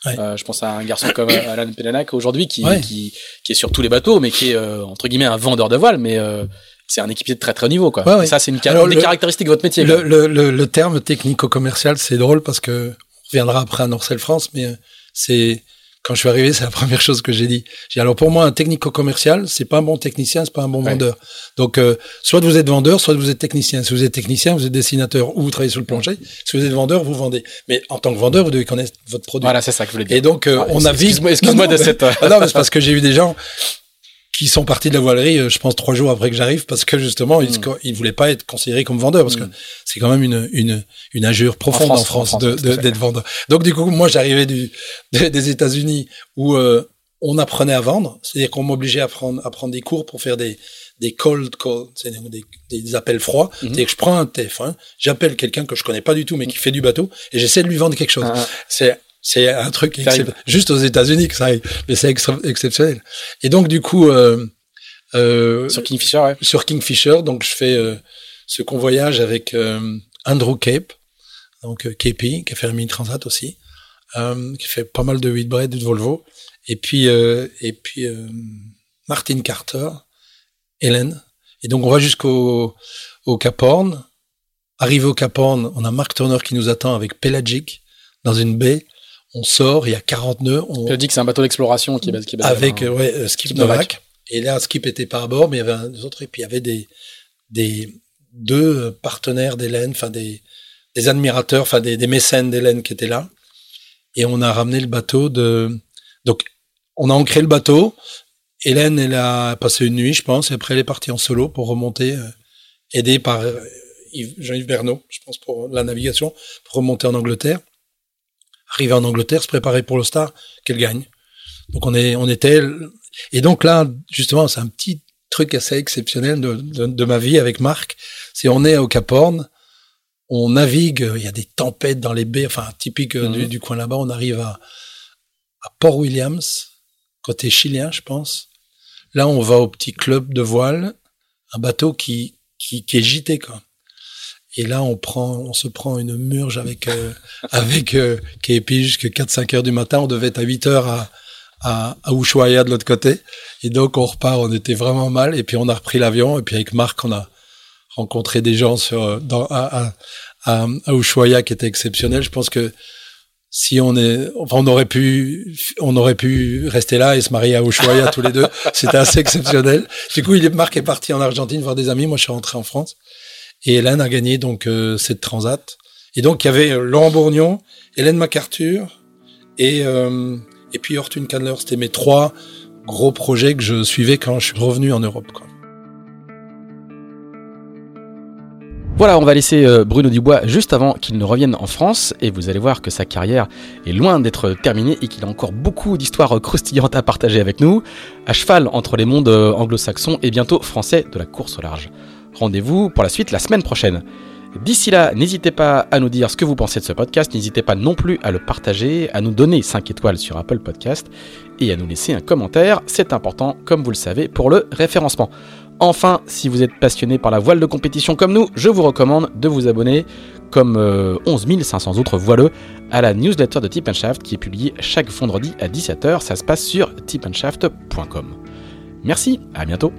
Euh, je pense à un garçon comme Alan Penanak aujourd'hui qui, qui, qui est sur tous les bateaux, mais qui est euh, entre guillemets un vendeur de voile, mais euh, c'est un équipier de très très haut niveau quoi. ça c'est une, des caractéristiques de votre métier. Le, le, le terme technico-commercial c'est drôle parce que reviendra après à Norcel France, mais euh, c'est quand je suis arrivé, c'est la première chose que j'ai dit. J'ai alors pour moi un technico-commercial, c'est pas un bon technicien, c'est pas un bon vendeur. Donc euh, soit vous êtes vendeur, soit vous êtes technicien. Si vous êtes technicien, vous êtes dessinateur ou vous travaillez sur le plancher. Si vous êtes vendeur, vous vendez. Mais en tant que vendeur, vous devez connaître votre produit. Voilà, c'est ça que je voulais dire. Et donc euh, on a vu. Excuse-moi de cette. ah non, mais c'est parce que j'ai eu des gens qui sont partis de la voilerie, euh, je pense trois jours après que j'arrive, parce que justement, ils, mm. ils voulaient pas être considérés comme vendeurs, parce que mm. c'est quand même une, une, une injure profonde en France, d'être vendeur. Donc du coup, moi, j'arrivais du, des États-Unis où euh, on apprenait à vendre, c'est-à-dire qu'on m'obligeait à prendre, à prendre des cours pour faire des, des cold calls, c'est-à-dire des, des, appels froids. Mm-hmm. C'est-à-dire que je prends un téléphone, j'appelle quelqu'un que je connais pas du tout, mais qui fait du bateau, et j'essaie de lui vendre quelque chose. Ah. C'est C'est un truc juste aux États-Unis que ça arrive, mais c'est exceptionnel. Et donc du coup, euh, euh, sur Kingfisher, ouais. sur Kingfisher, donc je fais euh, ce convoyage avec euh, Andrew Cape, donc euh, KP, qui a fait le mini transat aussi, qui fait pas mal de Whitbread de Volvo, et puis et puis Martin Carter, Hélène, et donc on va jusqu'au au Cap Horn. Arrivé au Cap Horn, on a Mark Turner qui nous attend avec Pelagic dans une baie on sort, il y a 40 nœuds. On... Tu dit que c'est un bateau d'exploration qui est, qui est Avec, ouais, euh, Skip Novak. Et là, Skip était pas à bord, mais il y avait un autre, et puis il y avait des, des, deux partenaires d'Hélène, enfin des, des admirateurs, enfin des, des mécènes d'Hélène qui étaient là. Et on a ramené le bateau de, donc, on a ancré le bateau. Hélène, elle a passé une nuit, je pense, et après elle est partie en solo pour remonter, euh, aidée par euh, Jean-Yves Bernot, je pense, pour la navigation, pour remonter en Angleterre arriver en Angleterre, se préparer pour le Star, qu'elle gagne. Donc on est, on était, et donc là, justement, c'est un petit truc assez exceptionnel de, de, ma vie avec Marc. C'est on est au Cap Horn, on navigue, il y a des tempêtes dans les baies, enfin typique euh, du, mhm. du, coin là-bas. On arrive à, à Port Williams, côté chilien, je pense. Là, on va au petit club de voile, un bateau qui, qui, qui est gité, quoi. Et là, on prend, on se prend une murge avec euh, avec euh, KP jusqu'à 4-5 heures du matin. On devait être à 8 heures à à, à Ushuaia de l'autre côté. Et donc on repart. On était vraiment mal. Et puis on a repris l'avion. Et puis avec Marc, on a rencontré des gens sur dans à, à, à Ushuaia qui étaient exceptionnels. Je pense que si on est, enfin, on aurait pu, on aurait pu rester là et se marier à Ushuaia tous les deux. C'était assez exceptionnel. Du coup, il est, Marc est parti en Argentine voir des amis. Moi, je suis rentré en France. Et Hélène a gagné donc euh, cette transat. Et donc il y avait euh, Laurent Bourgnon, Hélène MacArthur et euh, et puis Hortune Candler. C'était mes trois gros projets que je suivais quand je suis revenu en Europe. Quoi. Voilà, on va laisser Bruno Dubois juste avant qu'il ne revienne en France et vous allez voir que sa carrière est loin d'être terminée et qu'il a encore beaucoup d'histoires croustillantes à partager avec nous, à cheval entre les mondes anglo-saxons et bientôt français de la course au large. Rendez-vous pour la suite la semaine prochaine. D'ici là, n'hésitez pas à nous dire ce que vous pensez de ce podcast, n'hésitez pas non plus à le partager, à nous donner 5 étoiles sur Apple Podcast et à nous laisser un commentaire, c'est important comme vous le savez pour le référencement. Enfin, si vous êtes passionné par la voile de compétition comme nous, je vous recommande de vous abonner, comme 11 euh, 500 autres voileux, à la newsletter de Tip Shaft qui est publiée chaque vendredi à 17h. Ça se passe sur tipandshaft.com. Merci, à bientôt.